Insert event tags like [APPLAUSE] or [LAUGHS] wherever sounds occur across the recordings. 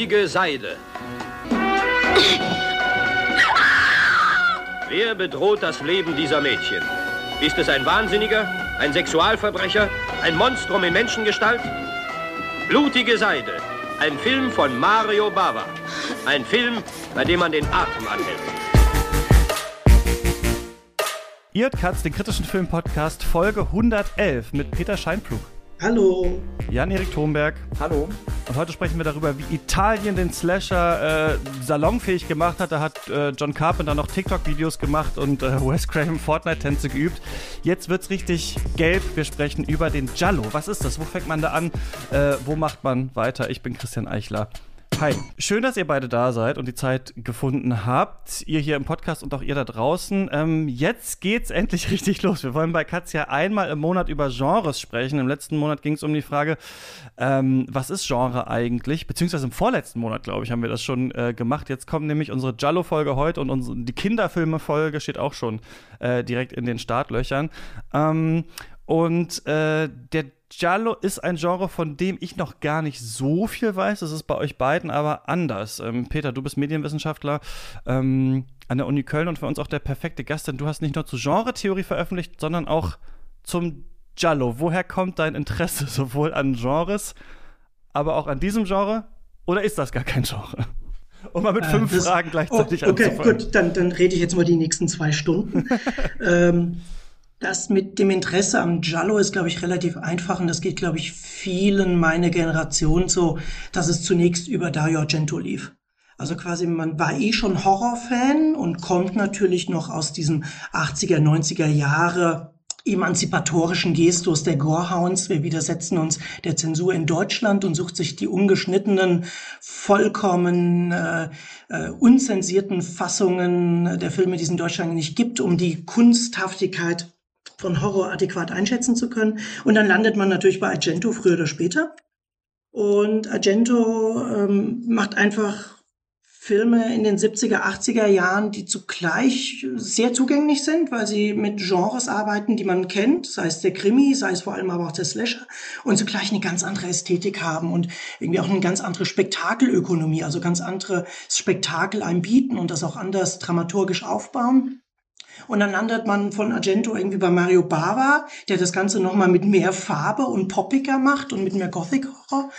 Blutige Seide. Wer bedroht das Leben dieser Mädchen? Ist es ein Wahnsinniger, ein Sexualverbrecher, ein Monstrum in Menschengestalt? Blutige Seide. Ein Film von Mario Bava. Ein Film, bei dem man den Atem anhält. Ihr hört Katz, den kritischen Film-Podcast, Folge 111 mit Peter Scheinpflug. Hallo. Jan-Erik Thomberg. Hallo. Und heute sprechen wir darüber, wie Italien den Slasher äh, salonfähig gemacht hat. Da hat äh, John Carpenter noch TikTok-Videos gemacht und äh, [LAUGHS] Wes Craven Fortnite-Tänze geübt. Jetzt wird's richtig gelb. Wir sprechen über den Giallo. Was ist das? Wo fängt man da an? Äh, wo macht man weiter? Ich bin Christian Eichler. Hi, schön, dass ihr beide da seid und die Zeit gefunden habt. Ihr hier im Podcast und auch ihr da draußen. Ähm, jetzt geht's endlich [LAUGHS] richtig los. Wir wollen bei Katz ja einmal im Monat über Genres sprechen. Im letzten Monat ging es um die Frage, ähm, was ist Genre eigentlich? Beziehungsweise im vorletzten Monat, glaube ich, haben wir das schon äh, gemacht. Jetzt kommt nämlich unsere Giallo-Folge heute und unsere, die Kinderfilme-Folge steht auch schon äh, direkt in den Startlöchern. Ähm, und äh, der Giallo ist ein Genre, von dem ich noch gar nicht so viel weiß. Das ist bei euch beiden aber anders. Ähm, Peter, du bist Medienwissenschaftler ähm, an der Uni Köln und für uns auch der perfekte Gast, denn du hast nicht nur zur Genre-Theorie veröffentlicht, sondern auch zum Giallo. Woher kommt dein Interesse [LAUGHS] sowohl an Genres, aber auch an diesem Genre? Oder ist das gar kein Genre? Um mal mit fünf das, Fragen gleichzeitig oh, Okay, anzufangen. gut, dann, dann rede ich jetzt mal die nächsten zwei Stunden. [LAUGHS] ähm, das mit dem Interesse am Giallo ist, glaube ich, relativ einfach und das geht, glaube ich, vielen meiner Generation so, dass es zunächst über Dario Argento lief. Also quasi, man war eh schon Horrorfan und kommt natürlich noch aus diesem 80er, 90er Jahre emanzipatorischen Gestus der Gorehounds. Wir widersetzen uns der Zensur in Deutschland und sucht sich die ungeschnittenen, vollkommen äh, äh, unzensierten Fassungen der Filme, die es in Deutschland nicht gibt, um die Kunsthaftigkeit von Horror adäquat einschätzen zu können. Und dann landet man natürlich bei Argento früher oder später. Und Argento ähm, macht einfach Filme in den 70er, 80er Jahren, die zugleich sehr zugänglich sind, weil sie mit Genres arbeiten, die man kennt, sei es der Krimi, sei es vor allem aber auch der Slasher, und zugleich eine ganz andere Ästhetik haben und irgendwie auch eine ganz andere Spektakelökonomie, also ganz andere Spektakel einem bieten und das auch anders dramaturgisch aufbauen. Und dann landet man von Argento irgendwie bei Mario Bava, der das Ganze nochmal mit mehr Farbe und poppiger macht und mit mehr Gothic-Horror.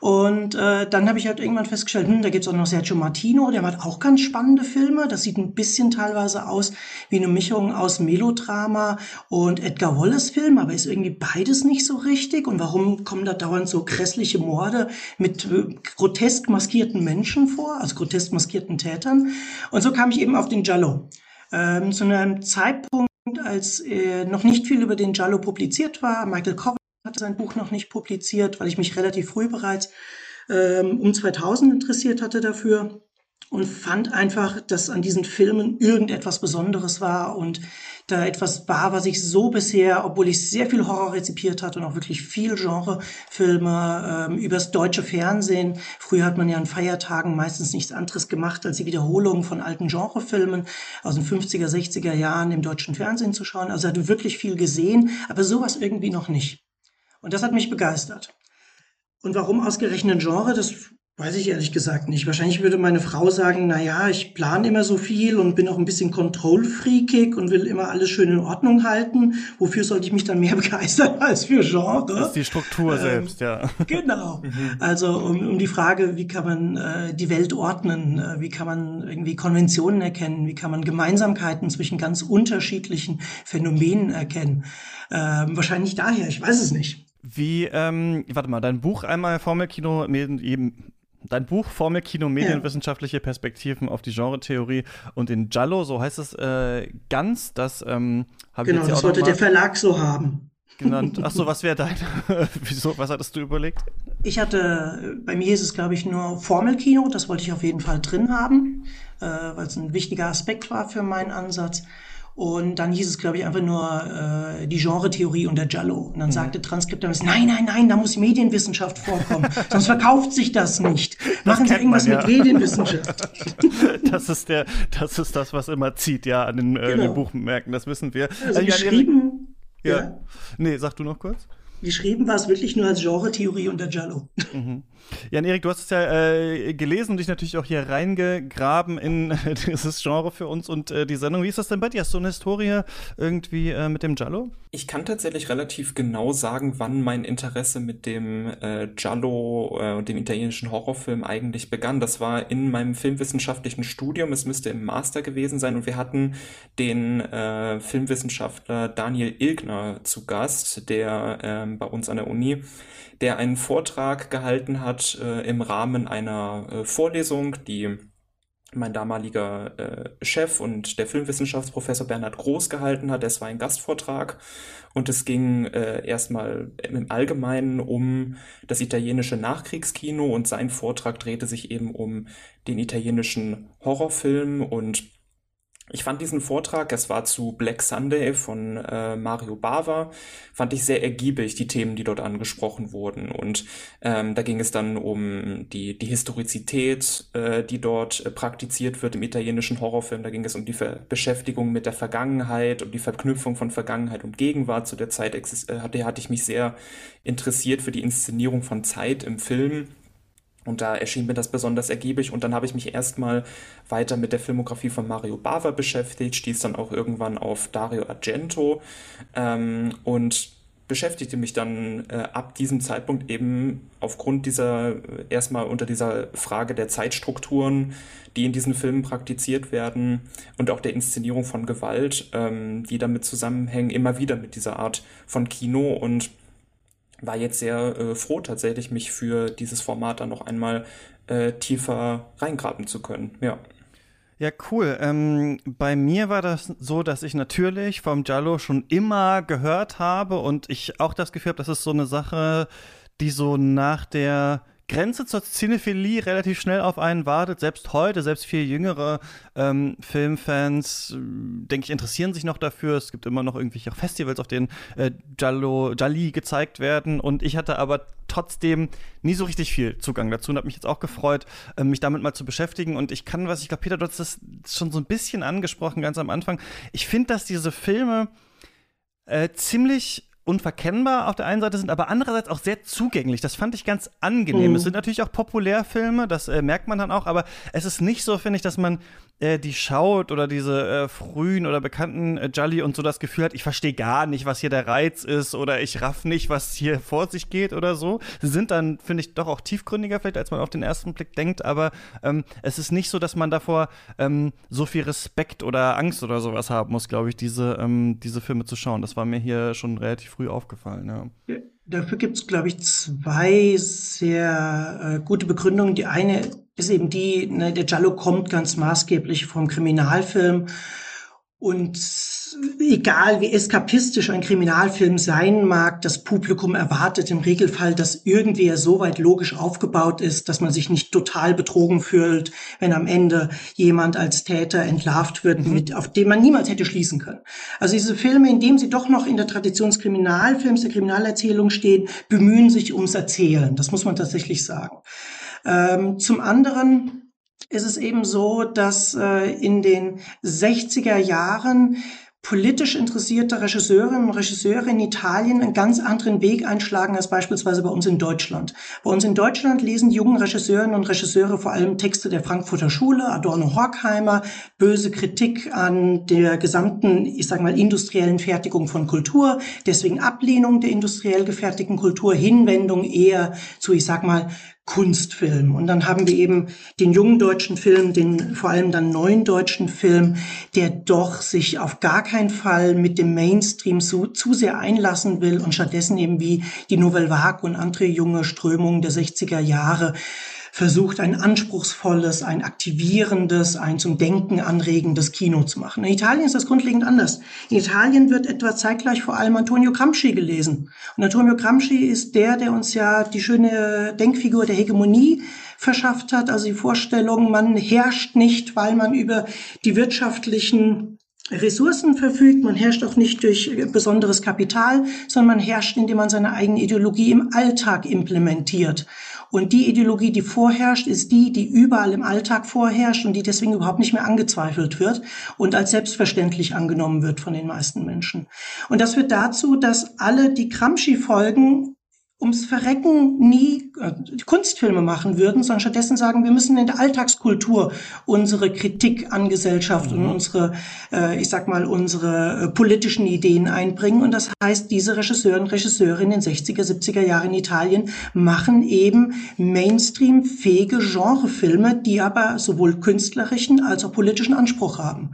Und äh, dann habe ich halt irgendwann festgestellt, hm, da gibt's auch noch Sergio Martino, der macht auch ganz spannende Filme. Das sieht ein bisschen teilweise aus wie eine Mischung aus Melodrama und Edgar Wallace-Film, aber ist irgendwie beides nicht so richtig. Und warum kommen da dauernd so grässliche Morde mit äh, grotesk maskierten Menschen vor, also grotesk maskierten Tätern? Und so kam ich eben auf den Giallo ähm, zu einem Zeitpunkt, als äh, noch nicht viel über den Giallo publiziert war. Michael Coven hatte sein Buch noch nicht publiziert, weil ich mich relativ früh bereits ähm, um 2000 interessiert hatte dafür und fand einfach, dass an diesen Filmen irgendetwas Besonderes war und da etwas war, was ich so bisher, obwohl ich sehr viel Horror rezipiert hatte und auch wirklich viel Genrefilme ähm, übers deutsche Fernsehen. Früher hat man ja an Feiertagen meistens nichts anderes gemacht, als die Wiederholung von alten Genrefilmen aus den 50er, 60er Jahren im deutschen Fernsehen zu schauen. Also hatte wirklich viel gesehen, aber sowas irgendwie noch nicht. Und das hat mich begeistert. Und warum ausgerechnet Genre? Das Weiß ich ehrlich gesagt nicht. Wahrscheinlich würde meine Frau sagen, na ja, ich plane immer so viel und bin auch ein bisschen kontrollfreakig und will immer alles schön in Ordnung halten. Wofür sollte ich mich dann mehr [LAUGHS] begeistern als für Genre? Das ist die Struktur ähm, selbst, ja. [LAUGHS] Genau. Mhm. Also um, um die Frage, wie kann man äh, die Welt ordnen? Äh, wie kann man irgendwie Konventionen erkennen? Wie kann man Gemeinsamkeiten zwischen ganz unterschiedlichen Phänomenen erkennen? Ähm, wahrscheinlich daher, ich weiß es nicht. Wie, ähm, warte mal, dein Buch einmal Formelkino eben dein Buch Formel Kino Medienwissenschaftliche Perspektiven auf die Genretheorie und den Giallo, so heißt es äh, ganz, das ähm, habe genau, ich jetzt das sollte der Verlag so haben. Genannt. Ach so, was wäre dein? [LAUGHS] Wieso? Was hattest du überlegt? Ich hatte, bei mir ist es glaube ich nur Formelkino, das wollte ich auf jeden Fall drin haben, äh, weil es ein wichtiger Aspekt war für meinen Ansatz. Und dann hieß es, glaube ich, einfach nur äh, die Genre-Theorie und der Giallo. Und dann mhm. sagte Transkriptamis, nein, nein, nein, da muss Medienwissenschaft vorkommen, [LAUGHS] sonst verkauft sich das nicht. Machen das Sie irgendwas man, ja. mit Medienwissenschaft. [LAUGHS] das ist der, das ist das, was immer zieht, ja, an den, genau. äh, den genau. Buchmärkten, das wissen wir. Also, also geschrieben, ja. ja. Nee, sag du noch kurz. Geschrieben war es wirklich nur als Genre-Theorie unter Giallo. Mhm. Jan-Erik, du hast es ja äh, gelesen und dich natürlich auch hier reingegraben in äh, [LAUGHS] dieses Genre für uns und äh, die Sendung. Wie ist das denn bei dir? Hast du eine Historie irgendwie äh, mit dem Giallo? Ich kann tatsächlich relativ genau sagen, wann mein Interesse mit dem äh, Giallo äh, und dem italienischen Horrorfilm eigentlich begann. Das war in meinem filmwissenschaftlichen Studium. Es müsste im Master gewesen sein und wir hatten den Filmwissenschaftler Daniel Ilgner zu Gast, der äh, bei uns an der Uni der einen Vortrag gehalten hat äh, im Rahmen einer äh, Vorlesung, die mein damaliger äh, Chef und der Filmwissenschaftsprofessor Bernhard Groß gehalten hat. Es war ein Gastvortrag und es ging äh, erstmal im Allgemeinen um das italienische Nachkriegskino und sein Vortrag drehte sich eben um den italienischen Horrorfilm und ich fand diesen Vortrag, es war zu Black Sunday von äh, Mario Bava, fand ich sehr ergiebig, die Themen, die dort angesprochen wurden. Und ähm, da ging es dann um die, die Historizität, äh, die dort äh, praktiziert wird im italienischen Horrorfilm. Da ging es um die Ver Beschäftigung mit der Vergangenheit, um die Verknüpfung von Vergangenheit und Gegenwart. Zu der Zeit äh, hatte, hatte ich mich sehr interessiert für die Inszenierung von Zeit im Film und da erschien mir das besonders ergiebig. Und dann habe ich mich erstmal weiter mit der Filmografie von Mario Bava beschäftigt, stieß dann auch irgendwann auf Dario Argento ähm, und beschäftigte mich dann äh, ab diesem Zeitpunkt eben aufgrund dieser, äh, erstmal unter dieser Frage der Zeitstrukturen, die in diesen Filmen praktiziert werden und auch der Inszenierung von Gewalt, ähm, die damit zusammenhängen, immer wieder mit dieser Art von Kino. Und war jetzt sehr äh, froh tatsächlich, mich für dieses Format dann noch einmal äh, tiefer reingraben zu können. Ja. Ja, cool. Ähm, bei mir war das so, dass ich natürlich vom Jallo schon immer gehört habe und ich auch das Gefühl habe, das ist so eine Sache, die so nach der Grenze zur Cinephilie relativ schnell auf einen wartet. Selbst heute, selbst viel jüngere ähm, Filmfans, äh, denke ich, interessieren sich noch dafür. Es gibt immer noch irgendwelche Festivals, auf denen äh, Jallo, Jali gezeigt werden. Und ich hatte aber trotzdem nie so richtig viel Zugang dazu und habe mich jetzt auch gefreut, äh, mich damit mal zu beschäftigen. Und ich kann, was ich glaube, Peter, du hast das schon so ein bisschen angesprochen, ganz am Anfang. Ich finde, dass diese Filme äh, ziemlich unverkennbar auf der einen Seite sind, aber andererseits auch sehr zugänglich. Das fand ich ganz angenehm. Mhm. Es sind natürlich auch Populärfilme, das äh, merkt man dann auch, aber es ist nicht so, finde ich, dass man äh, die schaut oder diese äh, frühen oder bekannten äh, Jolly und so das Gefühl hat, ich verstehe gar nicht, was hier der Reiz ist oder ich raff nicht, was hier vor sich geht oder so. Sie sind dann, finde ich, doch auch tiefgründiger vielleicht, als man auf den ersten Blick denkt, aber ähm, es ist nicht so, dass man davor ähm, so viel Respekt oder Angst oder sowas haben muss, glaube ich, diese, ähm, diese Filme zu schauen. Das war mir hier schon relativ früh aufgefallen, ja. ja dafür gibt es, glaube ich, zwei sehr äh, gute Begründungen. Die eine ist eben die, ne, der Giallo kommt ganz maßgeblich vom Kriminalfilm. Und egal wie eskapistisch ein Kriminalfilm sein mag, das Publikum erwartet im Regelfall, dass irgendwie er so weit logisch aufgebaut ist, dass man sich nicht total betrogen fühlt, wenn am Ende jemand als Täter entlarvt wird, mhm. mit, auf den man niemals hätte schließen können. Also diese Filme, in denen sie doch noch in der Tradition des Kriminalfilms, der Kriminalerzählung stehen, bemühen sich ums Erzählen. Das muss man tatsächlich sagen. Ähm, zum anderen ist es eben so, dass äh, in den 60er Jahren politisch interessierte Regisseurinnen und Regisseure in Italien einen ganz anderen Weg einschlagen als beispielsweise bei uns in Deutschland. Bei uns in Deutschland lesen die jungen Regisseurinnen und Regisseure vor allem Texte der Frankfurter Schule, Adorno Horkheimer, böse Kritik an der gesamten, ich sage mal, industriellen Fertigung von Kultur, deswegen Ablehnung der industriell gefertigten Kultur, Hinwendung eher zu, ich sag mal, Kunstfilm. Und dann haben wir eben den jungen deutschen Film, den vor allem dann neuen deutschen Film, der doch sich auf gar keinen Fall mit dem Mainstream zu, zu sehr einlassen will und stattdessen eben wie die Nouvelle Vague und andere junge Strömungen der 60er Jahre versucht, ein anspruchsvolles, ein aktivierendes, ein zum Denken anregendes Kino zu machen. In Italien ist das grundlegend anders. In Italien wird etwa zeitgleich vor allem Antonio Gramsci gelesen. Und Antonio Gramsci ist der, der uns ja die schöne Denkfigur der Hegemonie verschafft hat, also die Vorstellung, man herrscht nicht, weil man über die wirtschaftlichen Ressourcen verfügt, man herrscht auch nicht durch besonderes Kapital, sondern man herrscht, indem man seine eigene Ideologie im Alltag implementiert. Und die Ideologie, die vorherrscht, ist die, die überall im Alltag vorherrscht und die deswegen überhaupt nicht mehr angezweifelt wird und als selbstverständlich angenommen wird von den meisten Menschen. Und das führt dazu, dass alle die Gramsci-Folgen ums Verrecken nie äh, Kunstfilme machen würden, sondern stattdessen sagen, wir müssen in der Alltagskultur unsere Kritik an Gesellschaft mhm. und unsere, äh, ich sag mal, unsere äh, politischen Ideen einbringen. Und das heißt, diese Regisseure und Regisseurinnen in den 60er, 70er Jahren in Italien machen eben Mainstream-fähige Genrefilme, die aber sowohl künstlerischen als auch politischen Anspruch haben.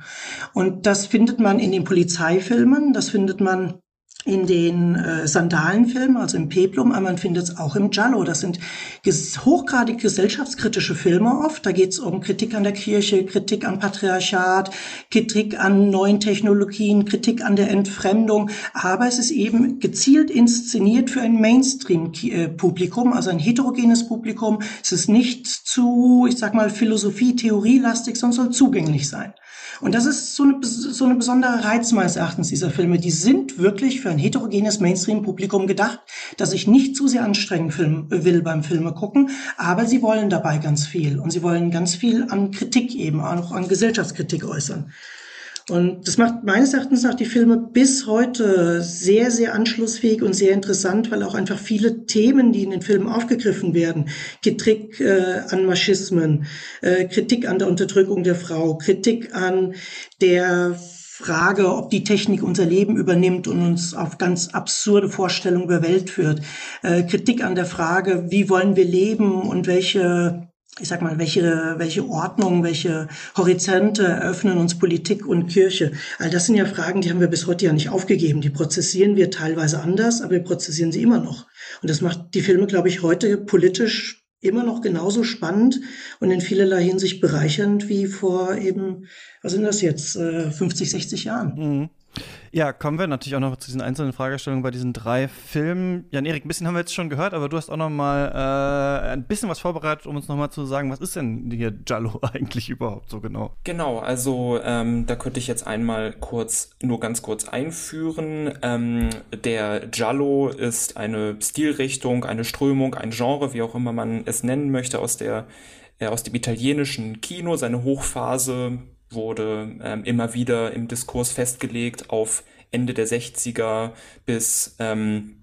Und das findet man in den Polizeifilmen, das findet man in den äh, Sandalenfilmen, also im Peplum, aber man findet es auch im Giallo. Das sind ges hochgradig gesellschaftskritische Filme oft. Da geht es um Kritik an der Kirche, Kritik an Patriarchat, Kritik an neuen Technologien, Kritik an der Entfremdung. Aber es ist eben gezielt inszeniert für ein Mainstream-Publikum, also ein heterogenes Publikum. Es ist nicht zu, ich sag mal, Philosophie, Theorielastig, sondern soll zugänglich sein. Und das ist so eine, so eine besondere Reiz meines Erachtens dieser Filme. Die sind wirklich für ein heterogenes Mainstream-Publikum gedacht, das sich nicht zu sehr anstrengen Film, will beim Filme gucken, aber sie wollen dabei ganz viel. Und sie wollen ganz viel an Kritik eben, auch an Gesellschaftskritik äußern. Und das macht meines Erachtens nach die Filme bis heute sehr, sehr anschlussfähig und sehr interessant, weil auch einfach viele Themen, die in den Filmen aufgegriffen werden, Kritik äh, an Maschismen, äh, Kritik an der Unterdrückung der Frau, Kritik an der Frage, ob die Technik unser Leben übernimmt und uns auf ganz absurde Vorstellungen über Welt führt. Äh, Kritik an der Frage, wie wollen wir leben und welche ich sag mal, welche, welche Ordnung, welche Horizonte eröffnen uns Politik und Kirche? All das sind ja Fragen, die haben wir bis heute ja nicht aufgegeben. Die prozessieren wir teilweise anders, aber wir prozessieren sie immer noch. Und das macht die Filme, glaube ich, heute politisch immer noch genauso spannend und in vielerlei Hinsicht bereichernd wie vor eben, was sind das jetzt, 50, äh, 60 Jahren. Mhm. Ja, kommen wir natürlich auch noch zu diesen einzelnen Fragestellungen bei diesen drei Filmen. Jan-Erik, ein bisschen haben wir jetzt schon gehört, aber du hast auch noch mal äh, ein bisschen was vorbereitet, um uns noch mal zu sagen, was ist denn hier Jallo [LAUGHS] eigentlich überhaupt so genau? Genau, also ähm, da könnte ich jetzt einmal kurz, nur ganz kurz einführen. Ähm, der Giallo ist eine Stilrichtung, eine Strömung, ein Genre, wie auch immer man es nennen möchte, aus der äh, aus dem italienischen Kino. Seine Hochphase wurde ähm, immer wieder im Diskurs festgelegt auf Ende der 60er bis ähm,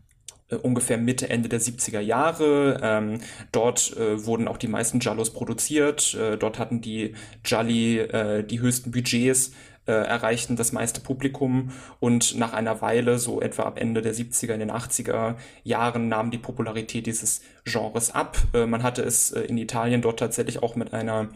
äh, ungefähr Mitte, Ende der 70er Jahre. Ähm, dort äh, wurden auch die meisten Jallos produziert. Äh, dort hatten die Jalli äh, die höchsten Budgets, äh, erreichten das meiste Publikum und nach einer Weile, so etwa ab Ende der 70er, in den 80er Jahren, nahm die Popularität dieses Genres ab. Äh, man hatte es in Italien dort tatsächlich auch mit einer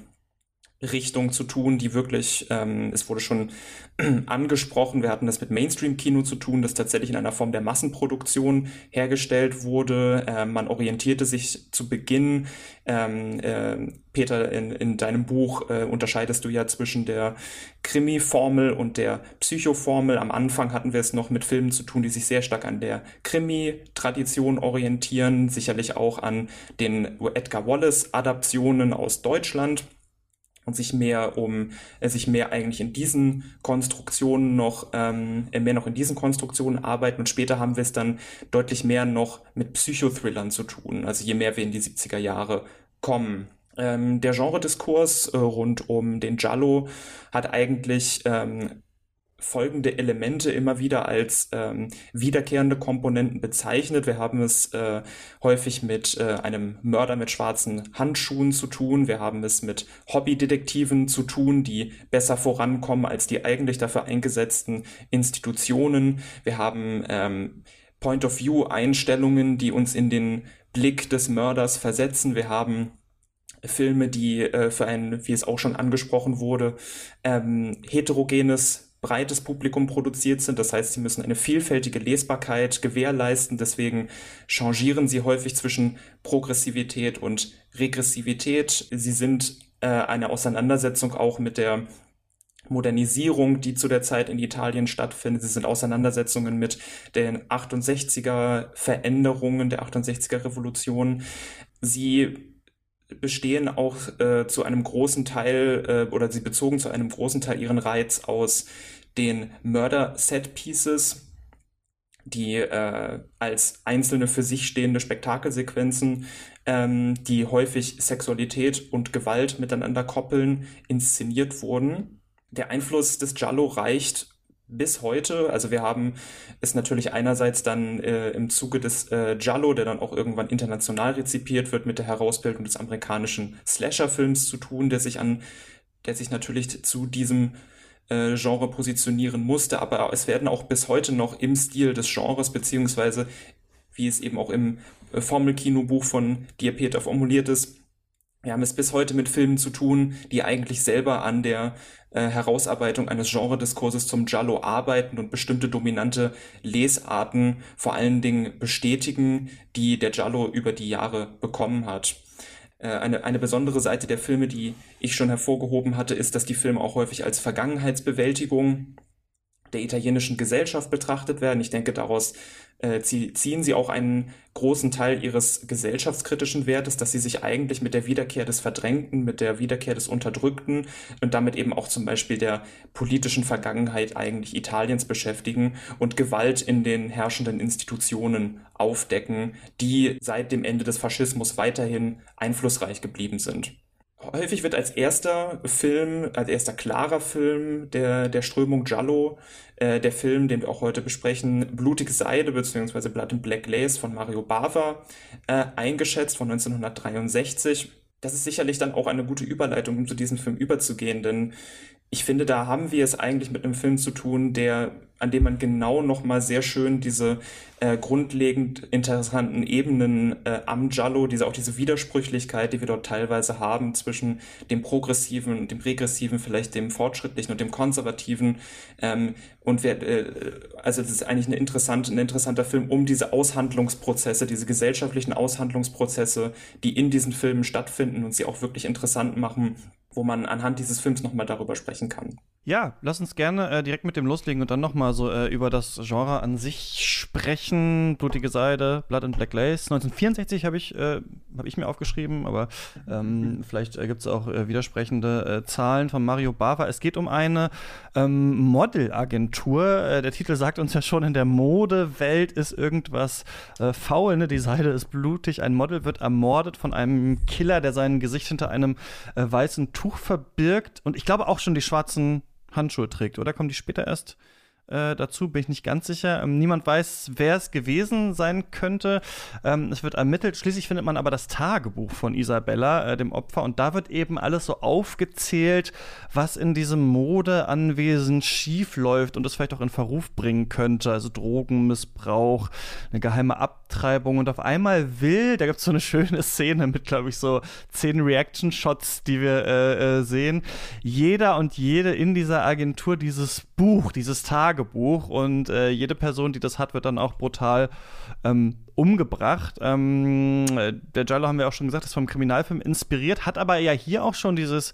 Richtung zu tun, die wirklich, ähm, es wurde schon [CLEARS THROAT] angesprochen, wir hatten das mit Mainstream-Kino zu tun, das tatsächlich in einer Form der Massenproduktion hergestellt wurde. Ähm, man orientierte sich zu Beginn, ähm, äh, Peter, in, in deinem Buch äh, unterscheidest du ja zwischen der Krimi-Formel und der Psycho-Formel. Am Anfang hatten wir es noch mit Filmen zu tun, die sich sehr stark an der Krimi-Tradition orientieren, sicherlich auch an den Edgar Wallace-Adaptionen aus Deutschland und sich mehr um äh, sich mehr eigentlich in diesen Konstruktionen noch ähm, äh, mehr noch in diesen Konstruktionen arbeiten. Und später haben wir es dann deutlich mehr noch mit Psychothrillern zu tun. Also je mehr wir in die 70er Jahre kommen. Ähm, der Genrediskurs äh, rund um den Giallo hat eigentlich ähm, folgende Elemente immer wieder als ähm, wiederkehrende Komponenten bezeichnet. Wir haben es äh, häufig mit äh, einem Mörder mit schwarzen Handschuhen zu tun. Wir haben es mit Hobbydetektiven zu tun, die besser vorankommen als die eigentlich dafür eingesetzten Institutionen. Wir haben ähm, Point-of-View-Einstellungen, die uns in den Blick des Mörders versetzen. Wir haben Filme, die äh, für ein, wie es auch schon angesprochen wurde, ähm, heterogenes breites Publikum produziert sind. Das heißt, sie müssen eine vielfältige Lesbarkeit gewährleisten. Deswegen changieren sie häufig zwischen Progressivität und Regressivität. Sie sind äh, eine Auseinandersetzung auch mit der Modernisierung, die zu der Zeit in Italien stattfindet. Sie sind Auseinandersetzungen mit den 68er Veränderungen der 68er Revolution. Sie bestehen auch äh, zu einem großen Teil äh, oder sie bezogen zu einem großen Teil ihren Reiz aus den Murder-Set-Pieces, die äh, als einzelne für sich stehende Spektakelsequenzen, ähm, die häufig Sexualität und Gewalt miteinander koppeln, inszeniert wurden. Der Einfluss des Giallo reicht bis heute. Also wir haben es natürlich einerseits dann äh, im Zuge des äh, Giallo, der dann auch irgendwann international rezipiert wird, mit der Herausbildung des amerikanischen Slasher-Films zu tun, der sich an, der sich natürlich zu diesem äh, Genre positionieren musste, aber es werden auch bis heute noch im Stil des Genres, beziehungsweise wie es eben auch im äh, Formelkinobuch von Diapeta formuliert ist, wir haben es bis heute mit Filmen zu tun, die eigentlich selber an der äh, Herausarbeitung eines Genrediskurses zum Giallo arbeiten und bestimmte dominante Lesarten vor allen Dingen bestätigen, die der Giallo über die Jahre bekommen hat. Äh, eine, eine besondere Seite der Filme, die ich schon hervorgehoben hatte, ist, dass die Filme auch häufig als Vergangenheitsbewältigung der italienischen Gesellschaft betrachtet werden. Ich denke, daraus äh, ziehen sie auch einen großen Teil ihres gesellschaftskritischen Wertes, dass sie sich eigentlich mit der Wiederkehr des Verdrängten, mit der Wiederkehr des Unterdrückten und damit eben auch zum Beispiel der politischen Vergangenheit eigentlich Italiens beschäftigen und Gewalt in den herrschenden Institutionen aufdecken, die seit dem Ende des Faschismus weiterhin einflussreich geblieben sind häufig wird als erster Film, als erster klarer Film der, der Strömung Giallo, äh, der Film, den wir auch heute besprechen, Blutige Seide bzw. Blood and Black Lace von Mario Bava äh, eingeschätzt von 1963. Das ist sicherlich dann auch eine gute Überleitung, um zu diesem Film überzugehen, denn ich finde, da haben wir es eigentlich mit einem Film zu tun, der an dem man genau nochmal sehr schön diese äh, grundlegend interessanten Ebenen äh, am Giallo, diese auch diese Widersprüchlichkeit, die wir dort teilweise haben zwischen dem progressiven und dem regressiven, vielleicht dem fortschrittlichen und dem konservativen. Ähm, und wer, äh, also das ist eigentlich eine interessante, ein interessanter Film, um diese Aushandlungsprozesse, diese gesellschaftlichen Aushandlungsprozesse, die in diesen Filmen stattfinden und sie auch wirklich interessant machen, wo man anhand dieses Films nochmal darüber sprechen kann. Ja, lass uns gerne äh, direkt mit dem loslegen und dann nochmal so äh, über das Genre an sich sprechen. Blutige Seide, Blood and Black Lace. 1964 habe ich, äh, hab ich mir aufgeschrieben, aber ähm, [LAUGHS] vielleicht äh, gibt es auch äh, widersprechende äh, Zahlen von Mario Bava. Es geht um eine ähm, Modelagentur. Äh, der Titel sagt uns ja schon, in der Modewelt ist irgendwas faul. Ne? Die Seide ist blutig. Ein Model wird ermordet von einem Killer, der sein Gesicht hinter einem weißen Tuch verbirgt. Und ich glaube auch schon die schwarzen Handschuhe trägt, oder? Kommen die später erst äh, dazu? Bin ich nicht ganz sicher. Ähm, niemand weiß, wer es gewesen sein könnte. Ähm, es wird ermittelt. Schließlich findet man aber das Tagebuch von Isabella, äh, dem Opfer, und da wird eben alles so aufgezählt, was in diesem Modeanwesen schief läuft und es vielleicht auch in Verruf bringen könnte. Also Drogenmissbrauch, eine geheime Abtreibung. Und auf einmal will, da gibt es so eine schöne Szene mit, glaube ich, so zehn Reaction-Shots, die wir äh, äh, sehen. Jeder und jede in dieser Agentur dieses Buch, dieses Tagebuch und äh, jede Person, die das hat, wird dann auch brutal ähm, umgebracht. Ähm, der Giallo haben wir auch schon gesagt, ist vom Kriminalfilm inspiriert, hat aber ja hier auch schon dieses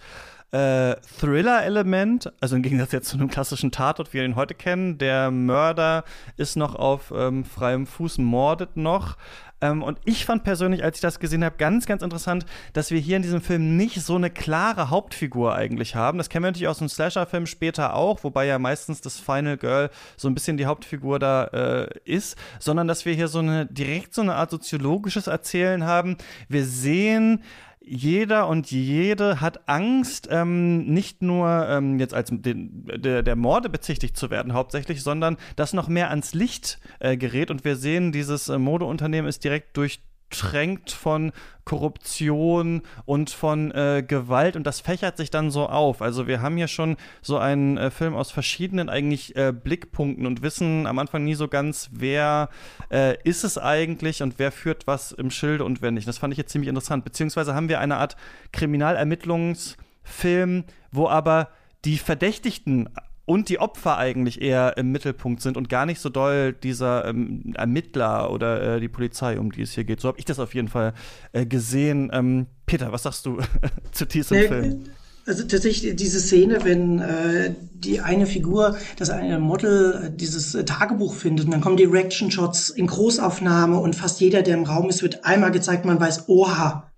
äh, Thriller-Element, also im Gegensatz jetzt zu einem klassischen Tatort, wie wir ihn heute kennen. Der Mörder ist noch auf ähm, freiem Fuß, mordet noch. Ähm, und ich fand persönlich, als ich das gesehen habe, ganz, ganz interessant, dass wir hier in diesem Film nicht so eine klare Hauptfigur eigentlich haben. Das kennen wir natürlich aus dem Slasher-Film später auch, wobei ja meistens das Final Girl so ein bisschen die Hauptfigur da äh, ist, sondern dass wir hier so eine direkt so eine Art soziologisches Erzählen haben. Wir sehen jeder und jede hat Angst, ähm, nicht nur ähm, jetzt als den, der, der Morde bezichtigt zu werden hauptsächlich, sondern dass noch mehr ans Licht äh, gerät. Und wir sehen, dieses äh, Modeunternehmen ist direkt durch tränkt von Korruption und von äh, Gewalt und das fächert sich dann so auf. Also wir haben hier schon so einen äh, Film aus verschiedenen eigentlich äh, Blickpunkten und wissen am Anfang nie so ganz, wer äh, ist es eigentlich und wer führt was im Schilde und wer nicht. Das fand ich jetzt ziemlich interessant. Beziehungsweise haben wir eine Art Kriminalermittlungsfilm, wo aber die Verdächtigten und die Opfer eigentlich eher im Mittelpunkt sind und gar nicht so doll dieser ähm, Ermittler oder äh, die Polizei, um die es hier geht. So habe ich das auf jeden Fall äh, gesehen. Ähm, Peter, was sagst du [LAUGHS] zu diesem nee, Film? Also tatsächlich diese Szene, wenn äh, die eine Figur, das eine Model, äh, dieses äh, Tagebuch findet und dann kommen die Reaction-Shots in Großaufnahme und fast jeder, der im Raum ist, wird einmal gezeigt, man weiß, oha,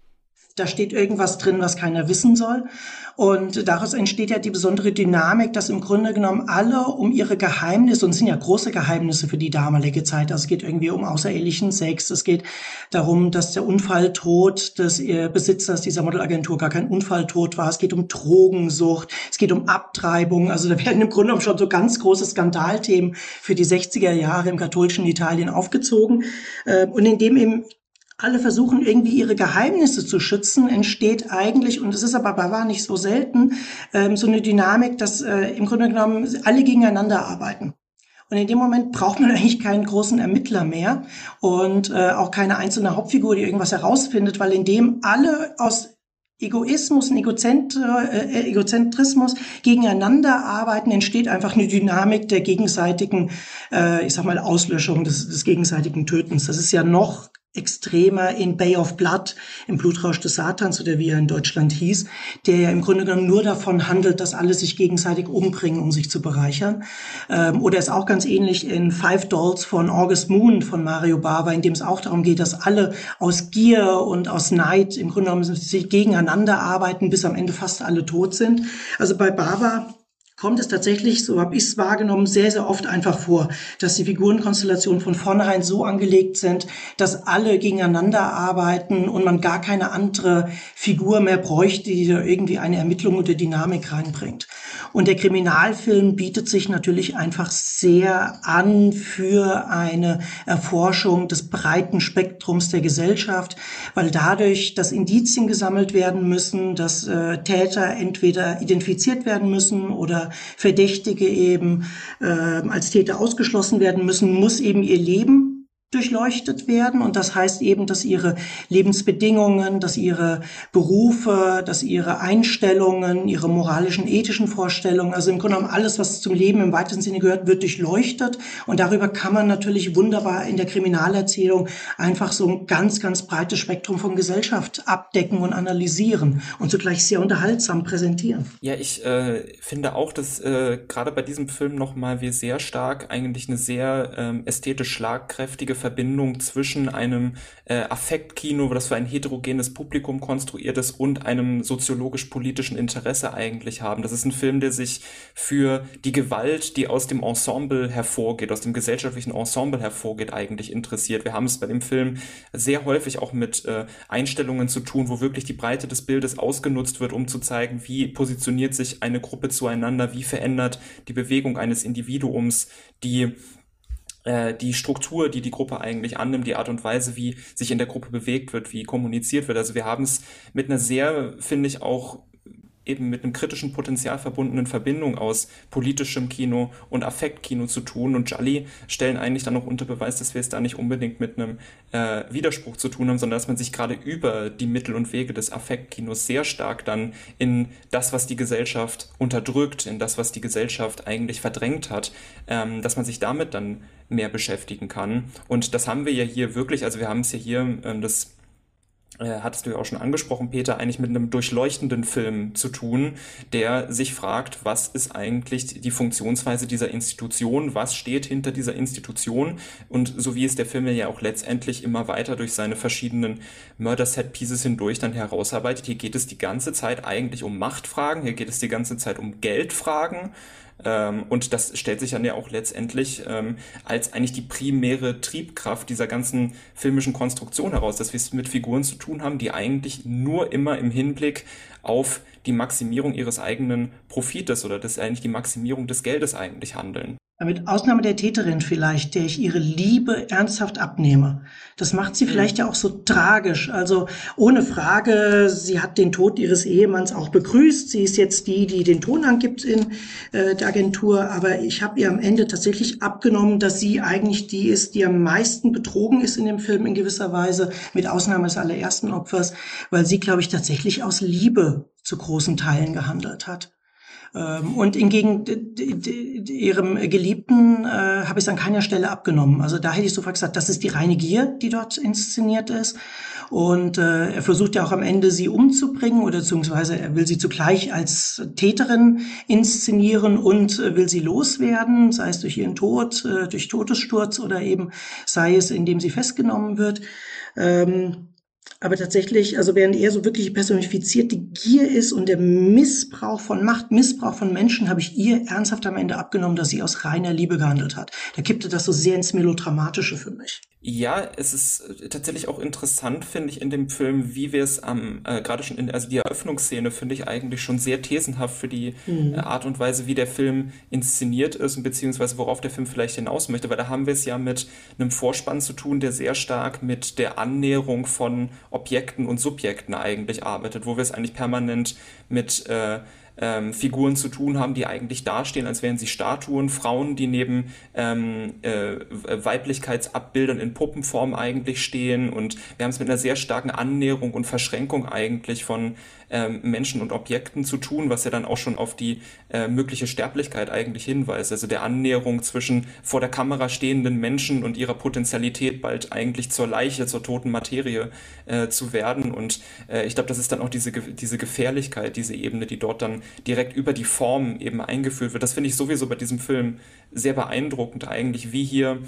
da steht irgendwas drin, was keiner wissen soll. Und daraus entsteht ja die besondere Dynamik, dass im Grunde genommen alle um ihre Geheimnisse, und es sind ja große Geheimnisse für die damalige Zeit, also es geht irgendwie um außerehelichen Sex, es geht darum, dass der Unfalltod des äh, Besitzers dieser Modelagentur gar kein Unfalltod war, es geht um Drogensucht, es geht um Abtreibung, also da werden im Grunde genommen schon so ganz große Skandalthemen für die 60er Jahre im katholischen Italien aufgezogen. Äh, und indem eben alle versuchen irgendwie ihre Geheimnisse zu schützen, entsteht eigentlich, und es ist aber war nicht so selten, ähm, so eine Dynamik, dass äh, im Grunde genommen alle gegeneinander arbeiten. Und in dem Moment braucht man [LAUGHS] eigentlich keinen großen Ermittler mehr und äh, auch keine einzelne Hauptfigur, die irgendwas herausfindet, weil in dem alle aus Egoismus und äh, Egozentrismus gegeneinander arbeiten, entsteht einfach eine Dynamik der gegenseitigen, äh, ich sag mal, Auslöschung des, des gegenseitigen Tötens. Das ist ja noch extremer in Bay of Blood, im Blutrausch des Satans oder wie er in Deutschland hieß, der ja im Grunde genommen nur davon handelt, dass alle sich gegenseitig umbringen, um sich zu bereichern. Ähm, oder ist auch ganz ähnlich in Five Dolls von August Moon von Mario Bava, in dem es auch darum geht, dass alle aus Gier und aus Neid im Grunde genommen sich gegeneinander arbeiten, bis am Ende fast alle tot sind. Also bei Bava kommt es tatsächlich, so habe ich es wahrgenommen, sehr, sehr oft einfach vor, dass die Figurenkonstellationen von vornherein so angelegt sind, dass alle gegeneinander arbeiten und man gar keine andere Figur mehr bräuchte, die da irgendwie eine Ermittlung oder Dynamik reinbringt. Und der Kriminalfilm bietet sich natürlich einfach sehr an für eine Erforschung des breiten Spektrums der Gesellschaft, weil dadurch, dass Indizien gesammelt werden müssen, dass äh, Täter entweder identifiziert werden müssen oder Verdächtige eben äh, als Täter ausgeschlossen werden müssen, muss eben ihr Leben durchleuchtet werden. Und das heißt eben, dass ihre Lebensbedingungen, dass ihre Berufe, dass ihre Einstellungen, ihre moralischen, ethischen Vorstellungen, also im Grunde genommen alles, was zum Leben im weitesten Sinne gehört, wird durchleuchtet. Und darüber kann man natürlich wunderbar in der Kriminalerzählung einfach so ein ganz, ganz breites Spektrum von Gesellschaft abdecken und analysieren und zugleich sehr unterhaltsam präsentieren. Ja, ich äh, finde auch, dass äh, gerade bei diesem Film nochmal wir sehr stark eigentlich eine sehr ähm, ästhetisch schlagkräftige Verbindung zwischen einem äh, Affektkino, das für ein heterogenes Publikum konstruiert ist, und einem soziologisch-politischen Interesse eigentlich haben. Das ist ein Film, der sich für die Gewalt, die aus dem Ensemble hervorgeht, aus dem gesellschaftlichen Ensemble hervorgeht, eigentlich interessiert. Wir haben es bei dem Film sehr häufig auch mit äh, Einstellungen zu tun, wo wirklich die Breite des Bildes ausgenutzt wird, um zu zeigen, wie positioniert sich eine Gruppe zueinander, wie verändert die Bewegung eines Individuums die die Struktur, die die Gruppe eigentlich annimmt, die Art und Weise, wie sich in der Gruppe bewegt wird, wie kommuniziert wird. Also wir haben es mit einer sehr, finde ich, auch eben mit einem kritischen Potenzial verbundenen Verbindung aus politischem Kino und Affektkino zu tun. Und Jolly stellen eigentlich dann noch unter Beweis, dass wir es da nicht unbedingt mit einem äh, Widerspruch zu tun haben, sondern dass man sich gerade über die Mittel und Wege des Affektkinos sehr stark dann in das, was die Gesellschaft unterdrückt, in das, was die Gesellschaft eigentlich verdrängt hat, ähm, dass man sich damit dann mehr beschäftigen kann. Und das haben wir ja hier wirklich, also wir haben es ja hier, ähm, das äh, hattest du ja auch schon angesprochen, Peter, eigentlich mit einem durchleuchtenden Film zu tun, der sich fragt, was ist eigentlich die Funktionsweise dieser Institution, was steht hinter dieser Institution und so wie es der Film ja auch letztendlich immer weiter durch seine verschiedenen Murder-Set-Pieces hindurch dann herausarbeitet. Hier geht es die ganze Zeit eigentlich um Machtfragen, hier geht es die ganze Zeit um Geldfragen, ähm, und das stellt sich dann ja auch letztendlich ähm, als eigentlich die primäre Triebkraft dieser ganzen filmischen Konstruktion heraus, dass wir es mit Figuren zu tun haben, die eigentlich nur immer im Hinblick auf die Maximierung ihres eigenen Profites oder das eigentlich die Maximierung des Geldes eigentlich handeln. Mit Ausnahme der Täterin vielleicht, der ich ihre Liebe ernsthaft abnehme. Das macht sie mhm. vielleicht ja auch so tragisch. Also ohne Frage, sie hat den Tod ihres Ehemanns auch begrüßt. Sie ist jetzt die, die den Ton angibt in äh, der Agentur. Aber ich habe ihr am Ende tatsächlich abgenommen, dass sie eigentlich die ist, die am meisten betrogen ist in dem Film in gewisser Weise, mit Ausnahme des allerersten Opfers, weil sie, glaube ich, tatsächlich aus Liebe zu großen Teilen gehandelt hat. Ähm, und hingegen ihrem Geliebten äh, habe ich es an keiner Stelle abgenommen. Also da hätte ich sofort gesagt, das ist die reine Gier, die dort inszeniert ist. Und äh, er versucht ja auch am Ende sie umzubringen oder beziehungsweise er will sie zugleich als Täterin inszenieren und äh, will sie loswerden, sei es durch ihren Tod, äh, durch Todessturz oder eben sei es, indem sie festgenommen wird. Ähm, aber tatsächlich, also während er so wirklich personifiziert die Gier ist und der Missbrauch von Macht, Missbrauch von Menschen, habe ich ihr ernsthaft am Ende abgenommen, dass sie aus reiner Liebe gehandelt hat. Da kippte das so sehr ins Melodramatische für mich. Ja, es ist äh, tatsächlich auch interessant, finde ich, in dem Film, wie wir es am, äh, gerade schon in, also die Eröffnungsszene finde ich eigentlich schon sehr thesenhaft für die mhm. äh, Art und Weise, wie der Film inszeniert ist und beziehungsweise worauf der Film vielleicht hinaus möchte, weil da haben wir es ja mit einem Vorspann zu tun, der sehr stark mit der Annäherung von Objekten und Subjekten eigentlich arbeitet, wo wir es eigentlich permanent mit äh, ähm, Figuren zu tun haben, die eigentlich dastehen, als wären sie Statuen, Frauen, die neben ähm, äh, Weiblichkeitsabbildern in Puppenform eigentlich stehen. Und wir haben es mit einer sehr starken Annäherung und Verschränkung eigentlich von ähm, Menschen und Objekten zu tun, was ja dann auch schon auf die äh, mögliche Sterblichkeit eigentlich hinweist. Also der Annäherung zwischen vor der Kamera stehenden Menschen und ihrer Potenzialität bald eigentlich zur Leiche, zur toten Materie äh, zu werden. Und äh, ich glaube, das ist dann auch diese, diese Gefährlichkeit, diese Ebene, die dort dann direkt über die Form eben eingeführt wird. Das finde ich sowieso bei diesem Film sehr beeindruckend eigentlich, wie hier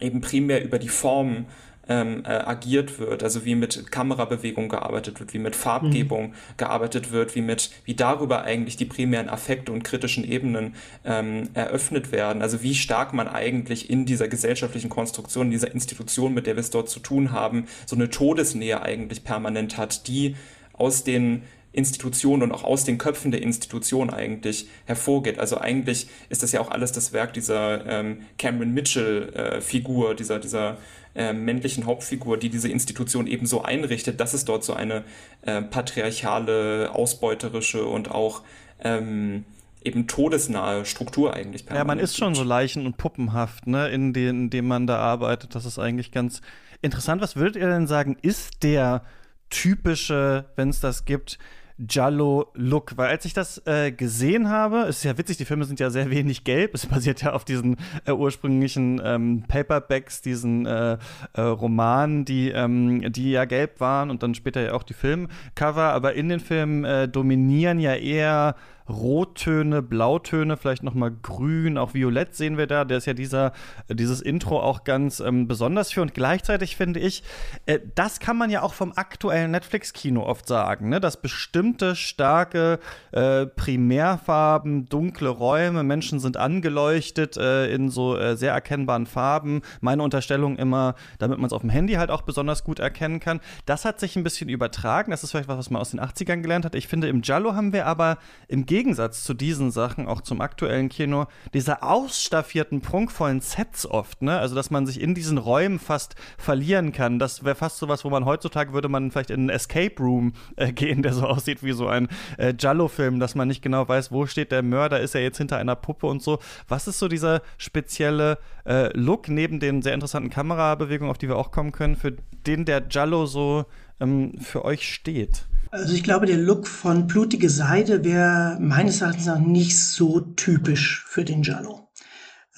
eben primär über die Form ähm, äh, agiert wird, also wie mit Kamerabewegung gearbeitet wird, wie mit Farbgebung mhm. gearbeitet wird, wie mit, wie darüber eigentlich die primären Affekte und kritischen Ebenen ähm, eröffnet werden. Also wie stark man eigentlich in dieser gesellschaftlichen Konstruktion, dieser Institution, mit der wir es dort zu tun haben, so eine Todesnähe eigentlich permanent hat, die aus den Institutionen und auch aus den Köpfen der Institution eigentlich hervorgeht. Also eigentlich ist das ja auch alles das Werk dieser ähm, Cameron Mitchell-Figur, äh, dieser, dieser äh, männlichen Hauptfigur, die diese Institution eben so einrichtet, dass es dort so eine äh, patriarchale, ausbeuterische und auch ähm, eben todesnahe Struktur eigentlich. Ja, man ist schon so leichen- und puppenhaft, ne, in, den, in dem man da arbeitet. Das ist eigentlich ganz interessant. Was würdet ihr denn sagen, ist der typische, wenn es das gibt, Giallo-Look. Weil als ich das äh, gesehen habe, ist ja witzig, die Filme sind ja sehr wenig gelb. Es basiert ja auf diesen äh, ursprünglichen ähm, Paperbacks, diesen äh, äh, Romanen, die, ähm, die ja gelb waren und dann später ja auch die Filmcover. Aber in den Filmen äh, dominieren ja eher Rottöne, Blautöne, vielleicht noch mal Grün, auch Violett sehen wir da. Der ist ja dieser, äh, dieses Intro auch ganz ähm, besonders für. Und gleichzeitig finde ich, äh, das kann man ja auch vom aktuellen Netflix-Kino oft sagen, ne? dass bestimmte starke äh, Primärfarben, dunkle Räume, Menschen sind angeleuchtet äh, in so äh, sehr erkennbaren Farben. Meine Unterstellung immer, damit man es auf dem Handy halt auch besonders gut erkennen kann. Das hat sich ein bisschen übertragen. Das ist vielleicht was, was man aus den 80ern gelernt hat. Ich finde, im Jallo haben wir aber im Gegensatz zu diesen Sachen, auch zum aktuellen Kino, diese ausstaffierten, prunkvollen Sets oft, ne? Also, dass man sich in diesen Räumen fast verlieren kann. Das wäre fast so was, wo man heutzutage würde man vielleicht in einen Escape Room äh, gehen, der so [LAUGHS] aussieht wie so ein äh, Giallo-Film, dass man nicht genau weiß, wo steht der Mörder, ist er jetzt hinter einer Puppe und so. Was ist so dieser spezielle äh, Look neben den sehr interessanten Kamerabewegungen, auf die wir auch kommen können, für den der Giallo so ähm, für euch steht? Also ich glaube, der Look von blutige Seide wäre meines Erachtens auch nicht so typisch für den Giallo.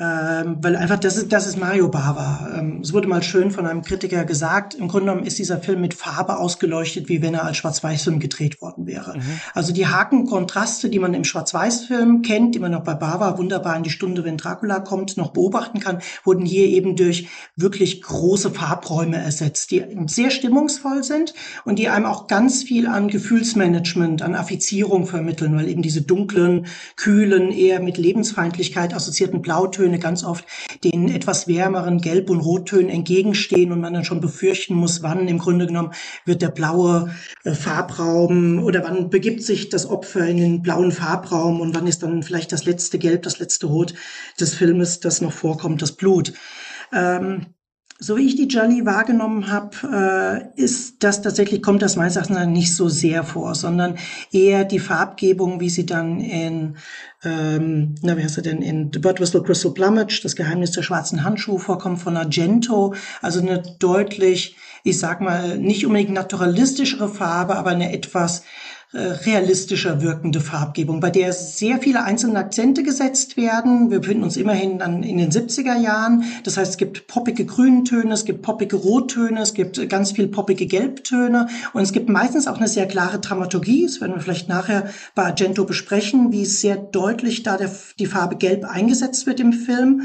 Ähm, weil einfach das ist, das ist Mario Bava. Ähm, es wurde mal schön von einem Kritiker gesagt, im Grunde genommen ist dieser Film mit Farbe ausgeleuchtet, wie wenn er als Schwarz-Weiß-Film gedreht worden wäre. Mhm. Also die Hakenkontraste, die man im Schwarz-Weiß-Film kennt, die man auch bei Bava wunderbar in die Stunde, wenn Dracula kommt, noch beobachten kann, wurden hier eben durch wirklich große Farbräume ersetzt, die sehr stimmungsvoll sind und die einem auch ganz viel an Gefühlsmanagement, an Affizierung vermitteln, weil eben diese dunklen, kühlen, eher mit Lebensfeindlichkeit assoziierten Blautöne Farbtöne ganz oft den etwas wärmeren Gelb- und Rottönen entgegenstehen und man dann schon befürchten muss, wann im Grunde genommen wird der blaue äh, Farbraum oder wann begibt sich das Opfer in den blauen Farbraum und wann ist dann vielleicht das letzte Gelb, das letzte Rot des Filmes, das noch vorkommt, das Blut. Ähm, so wie ich die Jolly wahrgenommen habe, äh, ist das tatsächlich, kommt das meines Erachtens nicht so sehr vor, sondern eher die Farbgebung, wie sie dann in, ähm, na, wie heißt er denn, in The Bird Whistle Crystal Plumage, das Geheimnis der schwarzen Handschuhe vorkommt von Argento, also eine deutlich, ich sag mal, nicht unbedingt naturalistischere Farbe, aber eine etwas realistischer wirkende Farbgebung, bei der sehr viele einzelne Akzente gesetzt werden. Wir befinden uns immerhin dann in den 70er Jahren. Das heißt, es gibt poppige Grüntöne, es gibt poppige Rottöne, es gibt ganz viel poppige Gelbtöne und es gibt meistens auch eine sehr klare Dramaturgie. Das werden wir vielleicht nachher bei Argento besprechen, wie sehr deutlich da der, die Farbe Gelb eingesetzt wird im Film.